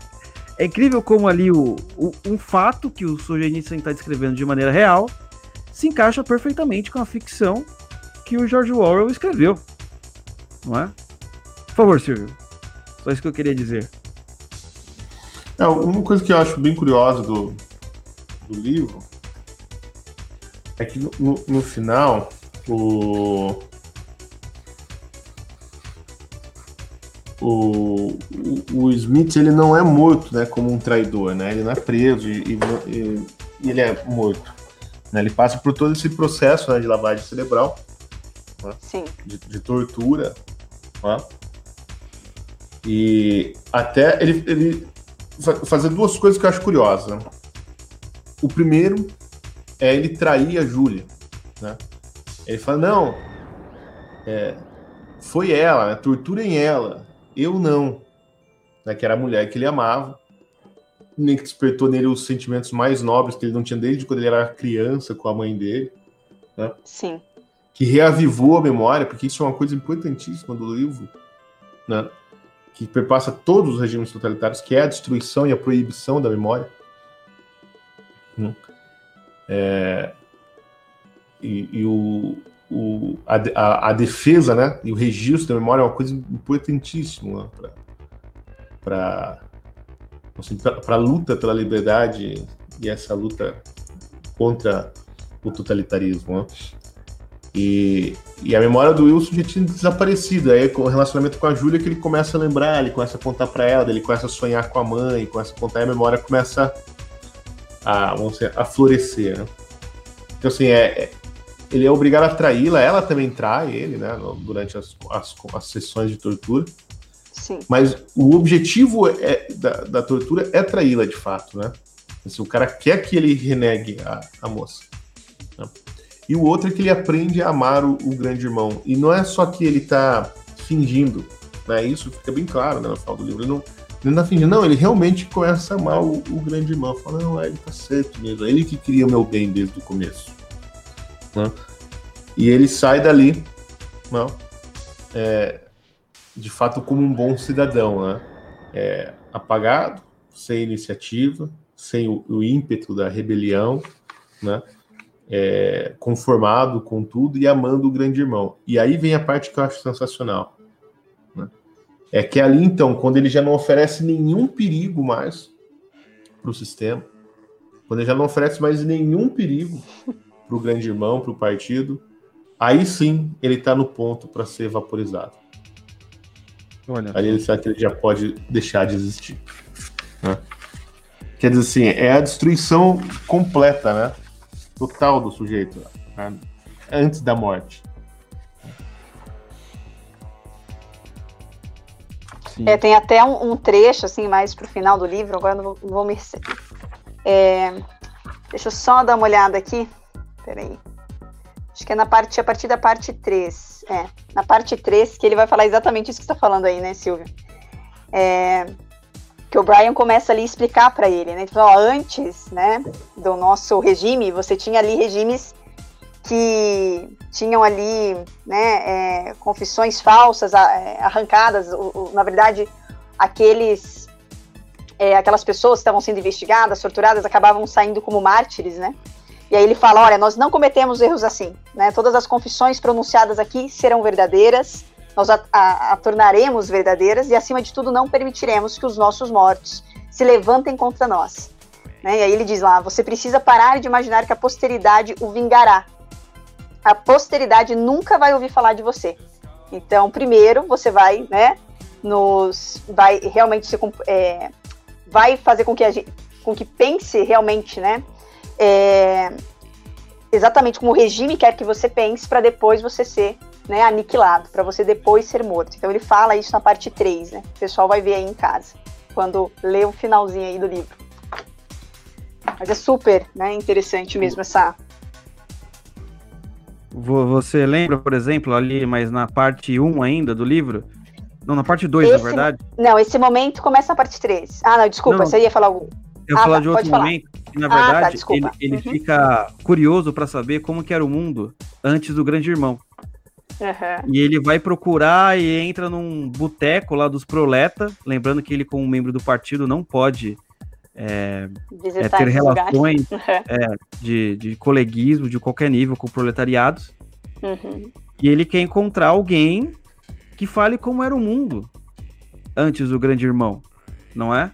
Speaker 3: É incrível como ali o, o um fato que o Solzhenitsyn está descrevendo de maneira real se encaixa perfeitamente com a ficção que o George Orwell escreveu. Não é? Por favor, Silvio. Só isso que eu queria dizer.
Speaker 2: É, uma coisa que eu acho bem curiosa do, do livro é que no, no final o, o, o, Smith ele não é morto né, como um traidor, né? Ele não é preso e, e, e ele é morto. Né? Ele passa por todo esse processo né, de lavagem cerebral, né? de, de, tortura, né? e até ele, ele fazer duas coisas que eu acho curiosas. Né? O primeiro é ele trair a Júlia. Né? Ele fala, não, é, foi ela, né? torturem ela eu não. Né, que era a mulher que ele amava, nem que despertou nele os sentimentos mais nobres que ele não tinha desde quando ele era criança com a mãe dele. Né?
Speaker 1: Sim.
Speaker 2: Que reavivou a memória, porque isso é uma coisa importantíssima do livro, né? que perpassa todos os regimes totalitários, que é a destruição e a proibição da memória. Hum. É, e, e o, o, a, a, a, defesa né, e o registro da memória é uma coisa importantíssima né, para assim, a luta pela liberdade e essa luta contra o totalitarismo. Né? E, e a memória do Wilson já tinha desaparecido. Aí, com o relacionamento com a Júlia, que ele começa a lembrar, ele começa a contar para ela, ele começa a sonhar com a mãe, começa a contar, e a memória começa a, vamos dizer, a florescer. Né? Então, assim, é, é ele é obrigado a traí-la, ela também trai ele, né, durante as, as, as sessões de tortura.
Speaker 1: Sim.
Speaker 2: Mas o objetivo é, da, da tortura é traí-la de fato, né? Assim, o cara quer que ele renegue a, a moça. Né? E o outro é que ele aprende a amar o, o, grande irmão. E não é só que ele tá fingindo, né? Isso fica bem claro né, no final do livro. Ele não, ele não tá fingindo, não, ele realmente começa a amar o, o grande irmão. Fala, não, ele tá certo mesmo. É ele que queria o meu bem desde o começo. Né? E ele sai dali, não, é, de fato, como um bom cidadão, né? É, apagado, sem iniciativa, sem o, o ímpeto da rebelião, né? É, conformado com tudo e amando o grande irmão. E aí vem a parte que eu acho sensacional. Né? É que ali, então, quando ele já não oferece nenhum perigo mais para o sistema, quando ele já não oferece mais nenhum perigo para o grande irmão, para o partido, aí sim ele está no ponto para ser vaporizado. Olha. Aí ele sabe que ele já pode deixar de existir. Né? Quer dizer assim, é a destruição completa, né? Total do sujeito, né? antes da morte.
Speaker 1: É, tem até um, um, trecho, assim, mais pro final do livro, agora não vou, não vou me... É, deixa eu só dar uma olhada aqui. Peraí. Acho que é na parte, a partir da parte 3. É, na parte 3, que ele vai falar exatamente isso que você está falando aí, né, Silvio? É, que o Brian começa ali a explicar para ele, né? Ele fala, ó, antes, né, do nosso regime, você tinha ali regimes que tinham ali, né, é, confissões falsas é, arrancadas, na verdade, aqueles, é, aquelas pessoas que estavam sendo investigadas, torturadas, acabavam saindo como mártires, né? E aí ele fala: olha, nós não cometemos erros assim, né? Todas as confissões pronunciadas aqui serão verdadeiras, nós a, a, a, tornaremos verdadeiras e, acima de tudo, não permitiremos que os nossos mortos se levantem contra nós. Né? E aí ele diz lá: você precisa parar de imaginar que a posteridade o vingará. A posteridade nunca vai ouvir falar de você. Então, primeiro, você vai, né, nos, vai realmente se, é, vai fazer com que a gente, com que pense realmente, né, é, exatamente como o regime quer que você pense para depois você ser né, aniquilado, para você depois ser morto. Então ele fala isso na parte 3, né? O pessoal vai ver aí em casa, quando lê o finalzinho aí do livro. Mas é super né, interessante mesmo essa.
Speaker 3: Você lembra, por exemplo, ali, mas na parte 1 ainda do livro? Não, na parte 2, na verdade?
Speaker 1: Não, esse momento começa a parte 3. Ah, não, desculpa, não, você ia falar algo.
Speaker 3: Eu ia ah, falar tá, de outro momento. Que, na verdade, ah, tá, ele, ele uhum. fica curioso para saber como que era o mundo antes do Grande Irmão. Uhum. E ele vai procurar e entra num boteco lá dos Proleta, lembrando que ele, como membro do partido, não pode é, é, ter relações é, de, de coleguismo de qualquer nível com proletariados. Uhum. E ele quer encontrar alguém que fale como era o mundo antes do Grande Irmão, não é?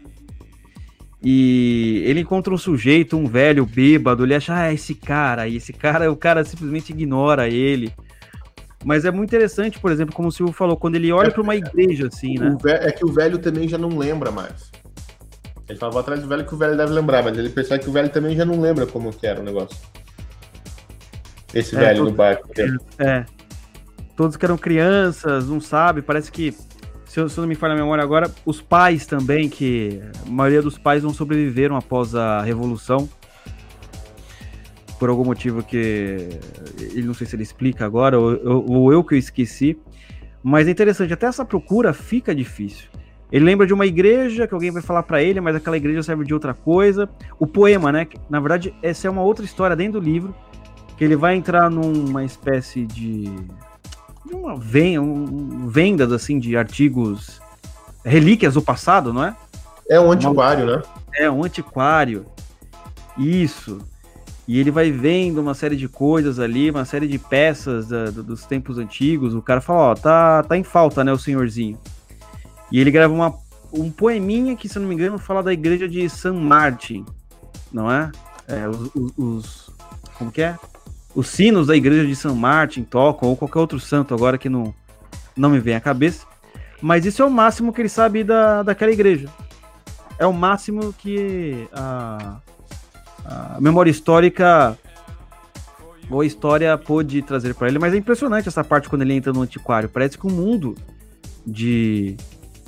Speaker 3: E ele encontra um sujeito, um velho bêbado, ele acha, ah, esse cara, e esse cara, o cara simplesmente ignora ele. Mas é muito interessante, por exemplo, como o Silvio falou, quando ele olha é, para uma igreja assim, né?
Speaker 2: É que o velho também já não lembra mais. Ele estava atrás do velho que o velho deve lembrar, mas ele percebe que o velho também já não lembra como que era o negócio. Esse é, velho todo... no barco.
Speaker 3: É, é. Todos que eram crianças, não sabe, parece que se eu, se eu não me falha a memória agora, os pais também, que a maioria dos pais não sobreviveram após a Revolução. Por algum motivo que ele não sei se ele explica agora, ou, ou eu que eu esqueci. Mas é interessante, até essa procura fica difícil. Ele lembra de uma igreja que alguém vai falar para ele, mas aquela igreja serve de outra coisa. O poema, né? Na verdade, essa é uma outra história dentro do livro, que ele vai entrar numa espécie de uma vendas assim de artigos relíquias do passado, não é?
Speaker 2: É um antiquário, uma, né?
Speaker 3: É um antiquário. Isso. E ele vai vendo uma série de coisas ali, uma série de peças da, dos tempos antigos. O cara fala, ó, tá, tá em falta, né, o senhorzinho. E ele grava uma, um poeminha que, se não me engano, fala da igreja de San Martin, não é? é os, os, como que é? Os sinos da igreja de São Martin tocam, ou qualquer outro santo agora que não, não me vem à cabeça. Mas isso é o máximo que ele sabe da, daquela igreja. É o máximo que a, a memória histórica ou a história pôde trazer para ele. Mas é impressionante essa parte quando ele entra no antiquário. Parece que um mundo de,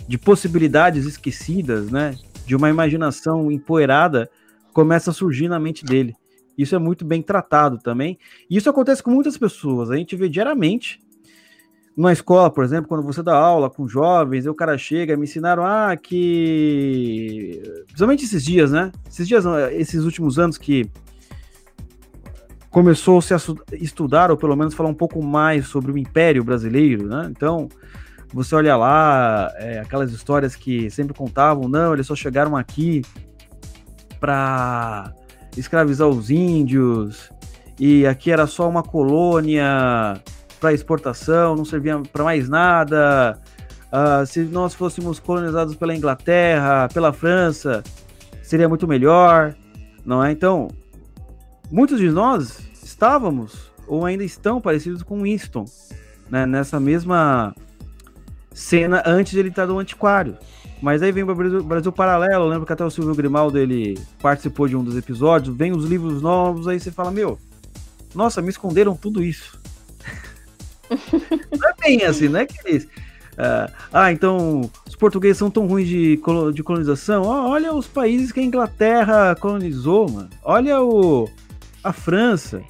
Speaker 3: de possibilidades esquecidas, né? De uma imaginação empoeirada começa a surgir na mente dele. Isso é muito bem tratado também. E isso acontece com muitas pessoas. A gente vê diariamente numa escola, por exemplo, quando você dá aula com jovens, o cara chega, me ensinaram ah, que principalmente esses dias, né? Esses dias, esses últimos anos que começou -se a estudar ou pelo menos falar um pouco mais sobre o Império Brasileiro, né? Então, você olha lá, é, aquelas histórias que sempre contavam, não, eles só chegaram aqui para escravizar os índios e aqui era só uma colônia para exportação, não servia para mais nada. Uh, se nós fôssemos colonizados pela Inglaterra, pela França, seria muito melhor, não é? Então, muitos de nós estávamos ou ainda estão parecidos com Winston, né? Nessa mesma cena antes de ele estar no antiquário. Mas aí vem o Brasil, Brasil Paralelo, lembra que até o Silvio Grimaldo ele participou de um dos episódios, vem os livros novos, aí você fala, meu, nossa, me esconderam tudo isso. não é bem assim, não é que eles. Uh, ah, então os portugueses são tão ruins de, de colonização. Oh, olha os países que a Inglaterra colonizou, mano. Olha o, a França.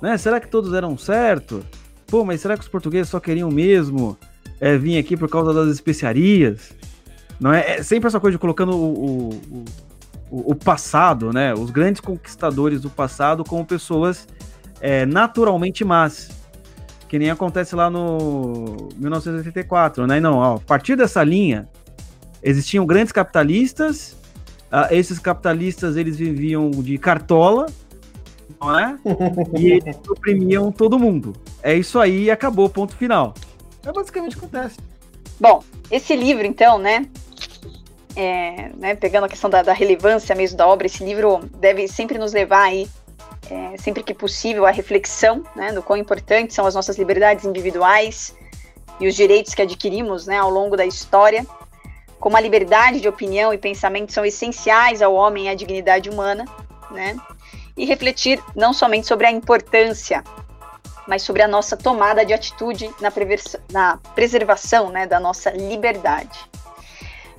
Speaker 3: Né? Será que todos eram certo? Pô, mas será que os portugueses só queriam mesmo é, vir aqui por causa das especiarias? Não é, é sempre essa coisa de colocando o, o, o, o, passado, né? Os grandes conquistadores do passado como pessoas é, naturalmente más que nem acontece lá no 1984, né? Não, ó, a partir dessa linha existiam grandes capitalistas, uh, esses capitalistas eles viviam de cartola, não é? e eles oprimiam todo mundo. É isso aí, acabou, ponto final. É basicamente acontece.
Speaker 1: Bom, esse livro então, né? É, né pegando a questão da, da relevância mesmo da obra, esse livro deve sempre nos levar aí é, sempre que possível, a reflexão né, do quão importantes são as nossas liberdades individuais e os direitos que adquirimos né, ao longo da história, como a liberdade de opinião e pensamento são essenciais ao homem e à dignidade humana, né, e refletir não somente sobre a importância, mas sobre a nossa tomada de atitude na, na preservação né, da nossa liberdade.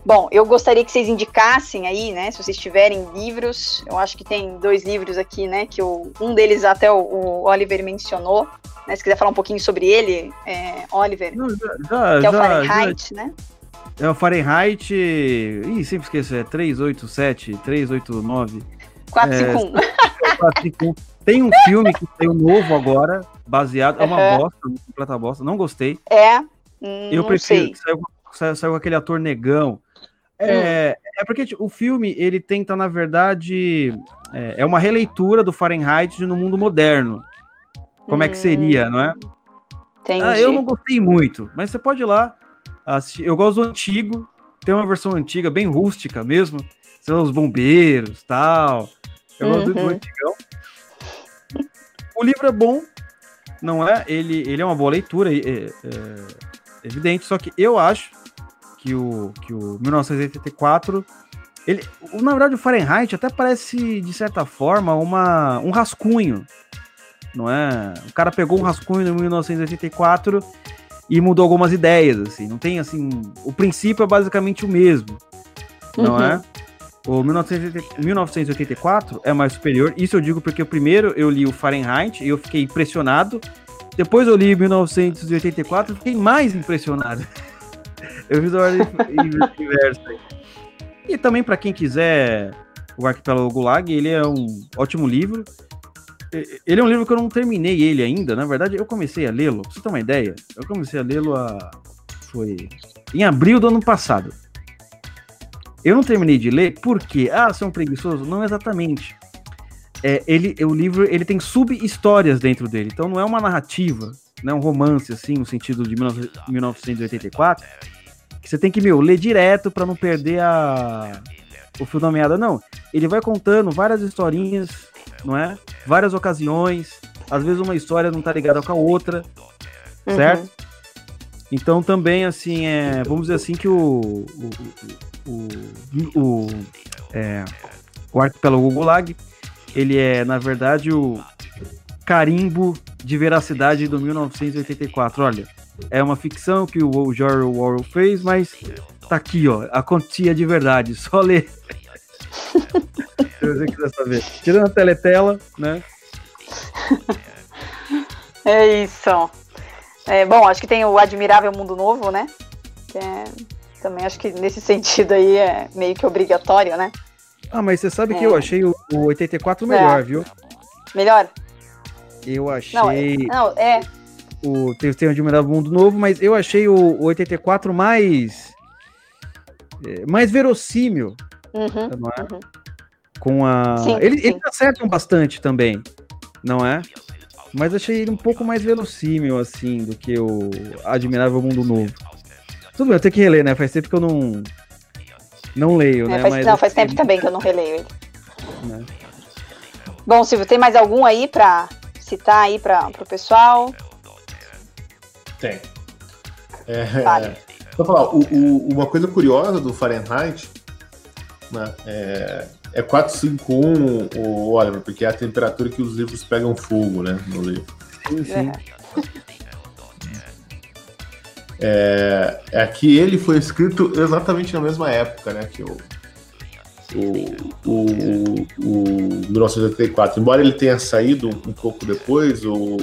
Speaker 1: Bom, eu gostaria que vocês indicassem aí, né, se vocês tiverem livros, eu acho que tem dois livros aqui, né, que o, um deles até o, o Oliver mencionou, né, se quiser falar um pouquinho sobre ele, é, Oliver, Não, já, já, que é o Fahrenheit, já, né?
Speaker 3: É o Fahrenheit, ih, sempre esqueço, é 387, 389.
Speaker 1: 451.
Speaker 3: É, 451. Tem um filme que saiu novo agora, baseado, é uma uhum. bosta, uma completa bosta, não gostei.
Speaker 1: É, eu prefiro,
Speaker 3: saiu, saiu, saiu aquele ator negão, é, é porque tipo, o filme, ele tenta, na verdade, é, é, uma releitura do Fahrenheit no mundo moderno. Como hum. é que seria, não é? Entendi. Ah, eu não gostei muito, mas você pode ir lá assistir. Eu gosto do antigo, tem uma versão antiga, bem rústica mesmo. São os bombeiros tal. Eu uhum. gosto do, uhum. antigão. O livro é bom, não é? Ele, ele é uma boa leitura, é, é, evidente, só que eu acho que o, que o 1984. Ele, na verdade, o Fahrenheit até parece, de certa forma, uma, um rascunho. Não é? O cara pegou um rascunho em 1984 e mudou algumas ideias, assim. Não tem, assim... O princípio é basicamente o mesmo, não uhum. é? O 1984 é mais superior. Isso eu digo porque o primeiro eu li o Fahrenheit e eu fiquei impressionado. Depois eu li 1984 e fiquei mais impressionado. Eu fiz a ordem inversa. E também, para quem quiser, o Arquipélago Gulag, ele é um ótimo livro. Ele é um livro que eu não terminei ele ainda. Na verdade, eu comecei a lê-lo. Você ter uma ideia, eu comecei a lê-lo a... foi em abril do ano passado. Eu não terminei de ler porque, ah, sou um preguiçoso? Não exatamente. É, ele, o livro ele tem sub-histórias dentro dele, então não é uma narrativa, não é um romance assim, no sentido de 1984 que você tem que, meu, ler direto para não perder a, o fio da meada. Não, ele vai contando várias historinhas, não é? várias ocasiões, às vezes uma história não tá ligada com a outra, uhum. certo? Então também, assim, é, vamos dizer assim que o, o, o, o, é, o arquipélago Gulag, ele é, na verdade, o carimbo de veracidade do 1984. Olha, é uma ficção que o George Orwell fez, mas tá aqui, ó, a quantia de verdade, só ler. Se você quiser saber. Tirando a teletela, né?
Speaker 1: É isso. É, bom, acho que tem o Admirável Mundo Novo, né? Que é, também acho que nesse sentido aí é meio que obrigatório, né?
Speaker 3: Ah, mas você sabe é. que eu achei o, o 84 melhor, é. viu?
Speaker 1: Melhor?
Speaker 3: Eu achei.
Speaker 1: Não, não é.
Speaker 3: O, tem, tem o Admirável Mundo Novo, mas eu achei o, o 84 mais. É, mais verossímil.
Speaker 1: Uhum, não é? Uhum.
Speaker 3: Com a. Sim, ele, sim. Eles acertam bastante também, não é? Mas achei ele um pouco mais verossímil, assim, do que o Admirável Mundo Novo. Tudo bem, eu tenho que reler, né? Faz tempo que eu não. Não leio, é, né?
Speaker 1: Faz,
Speaker 3: Mas,
Speaker 1: não, faz tempo também que eu não releio ele. Né? Bom, Silvio, tem mais algum aí para citar aí para o pessoal?
Speaker 2: Tem. É, vale. Vou falar, o, o, uma coisa curiosa do Fahrenheit né, é, é 451, o Oliver, porque é a temperatura que os livros pegam fogo, né? No livro. Sim, sim. É, é que ele foi escrito exatamente na mesma época, né? Que o, o, o, o 1984. Embora ele tenha saído um pouco depois, o, o,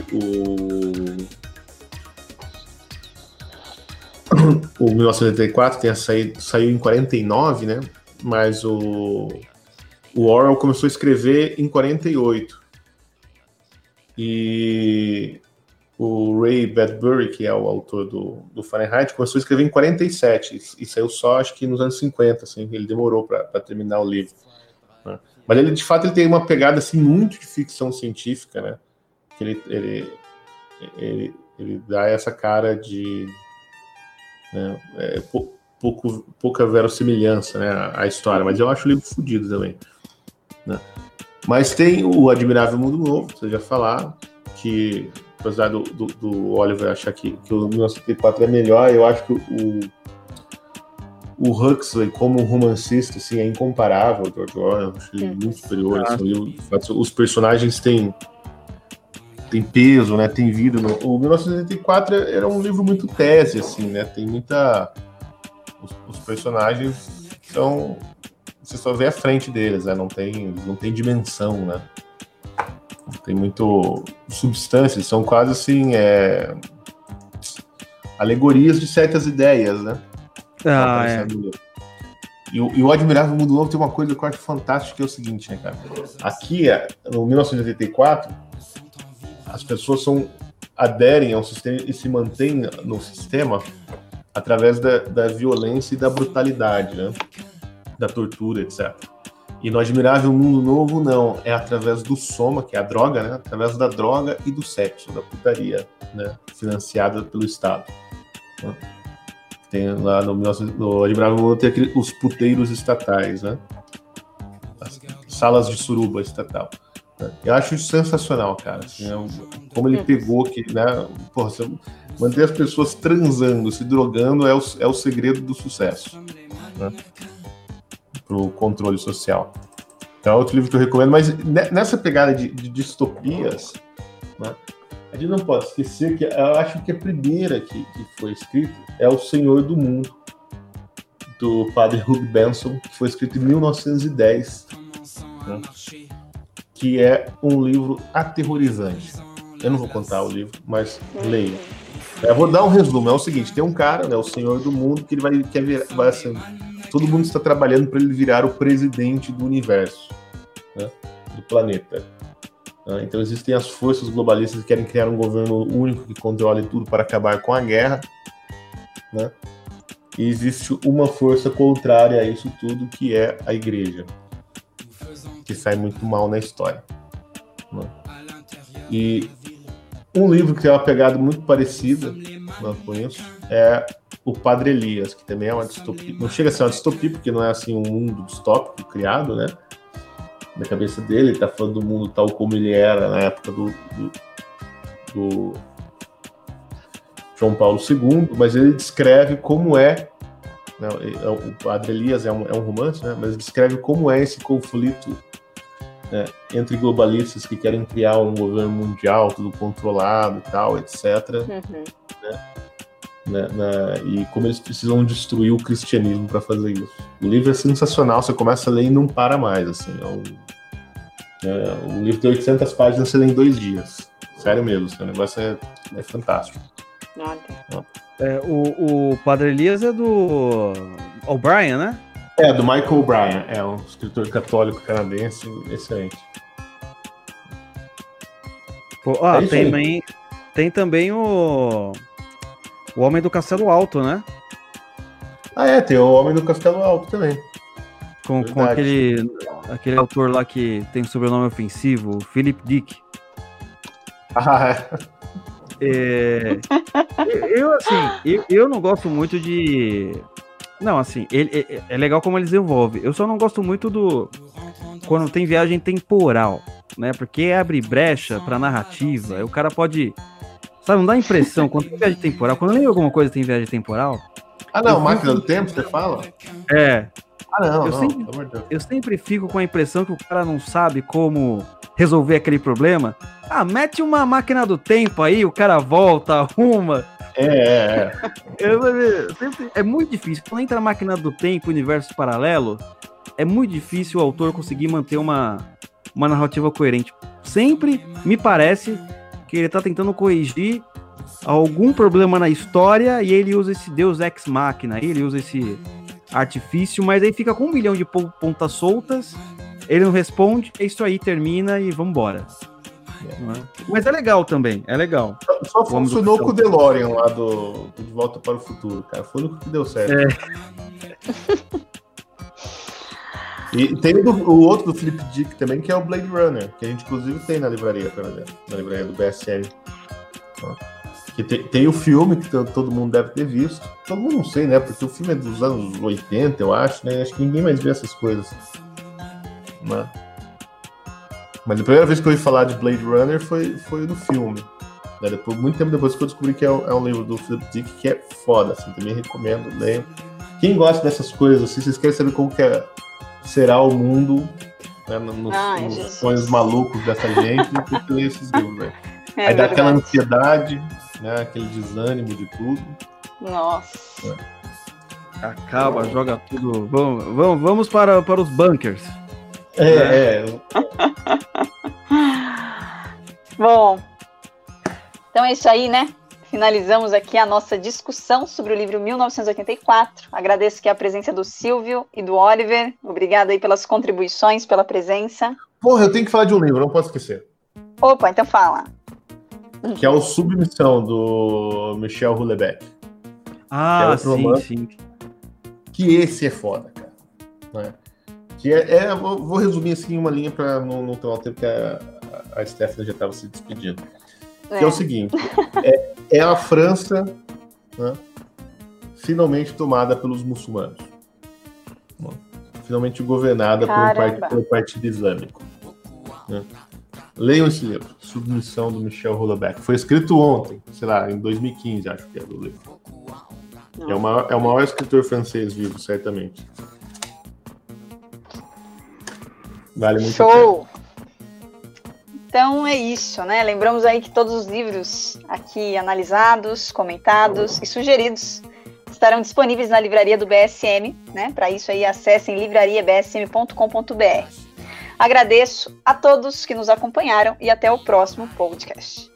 Speaker 2: o 1984 tenha saído, saiu em 49, né? Mas o, o Orwell começou a escrever em 48. E o Ray Bradbury, que é o autor do, do Fahrenheit, começou a escrever em 47 e saiu só, acho que nos anos 50, assim, ele demorou para terminar o livro. Né? Mas ele, de fato, ele tem uma pegada assim muito de ficção científica, né? Que ele, ele, ele, ele dá essa cara de né, é, pouco, pouca verossimilhança né, à história, mas eu acho o livro fodido também. Né? Mas tem o Admirável Mundo Novo, vocês já falaram, que apesar do, do, do, Oliver achar que, que o 1984 é melhor, eu acho que o, o Huxley, como romancista, assim, é incomparável ao George Orwell, eu acho ele muito superior. Assim, os personagens têm, têm peso, né, têm vida. O 1984 era um livro muito tese, assim, né, tem muita... Os, os personagens são você só vê a frente deles, né? Não tem, não tem dimensão, né? Tem muito substância, são quase assim é, alegorias de certas ideias, né?
Speaker 3: Ah, é.
Speaker 2: E, e, o Admirável Mundo Novo tem uma coisa que eu acho fantástica, que é o seguinte, né, cara? Aqui, no 1984, as pessoas são, aderem ao sistema e se mantêm no sistema através da, da violência e da brutalidade, né? da tortura, etc. E no Admirável Mundo Novo, não. É através do soma, que é a droga, né? Através da droga e do sexo, da putaria, né? Financiada pelo Estado. Né? Tem lá no, no Admirável Mundo tem aquele, os puteiros estatais, né? As salas de suruba estatal. Né? Eu acho isso sensacional, cara. Assim, é como ele pegou que, né? Porra, manter as pessoas transando, se drogando é o, é o segredo do sucesso. Né? Para o controle social. Então é outro livro que eu recomendo, mas nessa pegada de, de distopias, né, a gente não pode esquecer que eu acho que a primeira que, que foi escrita é O Senhor do Mundo, do padre Hugh Benson, que foi escrito em 1910, né, que é um livro aterrorizante. Eu não vou contar o livro, mas leia. Eu vou dar um resumo. É o seguinte: tem um cara, né, o Senhor do Mundo, que ele vai, quer vir, vai assim, todo mundo está trabalhando para ele virar o presidente do universo, né, do planeta. Né? Então existem as forças globalistas que querem criar um governo único que controle tudo para acabar com a guerra, né? E existe uma força contrária a isso tudo que é a igreja, que sai muito mal na história. Né? E um livro que tem uma pegada muito parecida com isso é o Padre Elias, que também é uma distopia. Não chega a ser uma distopia, porque não é assim um mundo distópico criado, né? na cabeça dele, ele tá falando do mundo tal como ele era na época do, do, do João Paulo II, mas ele descreve como é, né, é o Padre Elias é um, é um romance, né, mas descreve como é esse conflito né, entre globalistas que querem criar um governo mundial, tudo controlado e tal, etc. Uhum. Né, né, né, e como eles precisam destruir o cristianismo para fazer isso. O livro é sensacional, você começa a ler e não para mais. Assim, é um, é, o livro tem 800 páginas, você lê em dois dias. Sério mesmo, o negócio é, é fantástico.
Speaker 3: É, o, o Padre Elias é do O'Brien, né?
Speaker 2: É, do Michael O'Brien, é um escritor católico canadense excelente.
Speaker 3: Pô, ah, é tem, também, tem também o o Homem do Castelo Alto, né?
Speaker 2: Ah, é, tem o Homem do Castelo Alto também.
Speaker 3: Com, com aquele, aquele autor lá que tem sobrenome ofensivo, Philip Dick.
Speaker 2: Ah, é.
Speaker 3: é eu, assim, eu, eu não gosto muito de. Não, assim, ele, é, é legal como ele desenvolve. Eu só não gosto muito do. Quando tem viagem temporal, né? Porque abre brecha pra narrativa. O cara pode Sabe, não dá impressão, quando tem viagem temporal, quando eu leio alguma coisa tem viagem temporal.
Speaker 2: Ah, não, máquina fico... do tempo, você fala?
Speaker 3: É.
Speaker 2: Ah, não,
Speaker 3: eu,
Speaker 2: não,
Speaker 3: sempre, eu sempre fico com a impressão que o cara não sabe como resolver aquele problema. Ah, mete uma máquina do tempo aí, o cara volta, arruma.
Speaker 2: É, é,
Speaker 3: é. Eu, sempre, é muito difícil. Quando entra a máquina do tempo, universo paralelo, é muito difícil o autor conseguir manter uma, uma narrativa coerente. Sempre me parece que ele tá tentando corrigir algum problema na história e ele usa esse Deus Ex Machina, ele usa esse artifício, mas aí fica com um milhão de pontas soltas, ele não responde, é isso aí, termina e vambora. É. Mas é legal também, é legal.
Speaker 2: Só, funcionou com o DeLorean lá do, De Volta para o Futuro, cara. Foi o que deu certo. É. E tem o, o, outro do Flip Dick também, que é o Blade Runner, que a gente inclusive tem na livraria, na livraria do BSL. Que tem, tem, o filme que todo mundo deve ter visto. Todo mundo não sei, né? Porque o filme é dos anos 80, eu acho, né? Acho que ninguém mais vê essas coisas. Né? Mas a primeira vez que eu ouvi falar de Blade Runner foi, foi no filme. Né? Depois, muito tempo depois que eu descobri que é, um, é um livro do Flip Dick que é foda, assim, também recomendo, leio. Quem gosta dessas coisas, assim, vocês querem saber como que é será o mundo né, nos, Ai, nos sonhos malucos dessa gente que lê esses livros, né? É Aí dá aquela ansiedade, né, aquele desânimo de tudo.
Speaker 1: Nossa.
Speaker 3: É. Acaba, joga tudo. Vamos, vamos, vamos para, para os bunkers.
Speaker 2: É, é.
Speaker 1: Bom, então é isso aí, né? finalizamos aqui a nossa discussão sobre o livro 1984. Agradeço aqui a presença do Silvio e do Oliver. Obrigado aí pelas contribuições, pela presença.
Speaker 2: Porra, eu tenho que falar de um livro, não posso esquecer.
Speaker 1: Opa, então fala.
Speaker 2: Que é o Submissão, do Michel Houellebecq.
Speaker 3: Ah, é sim, romance, sim.
Speaker 2: Que esse é foda, cara. Né? Que é, é vou resumir assim uma linha para não, não tomar o tempo que a, a Stephanie já estava se despedindo. É. Que é o seguinte: é, é a França né, finalmente tomada pelos muçulmanos. Finalmente governada por um partido, pelo Partido Islâmico. Né? Leiam esse livro, Submissão do Michel Houellebecq. Foi escrito ontem, sei lá, em 2015, acho que é do livro. É o, maior, é o maior escritor francês vivo, certamente. Vale muito
Speaker 1: Show! Então é isso, né? Lembramos aí que todos os livros aqui analisados, comentados e sugeridos estarão disponíveis na livraria do BSM, né? Para isso aí acessem livrariabsm.com.br. Agradeço a todos que nos acompanharam e até o próximo podcast.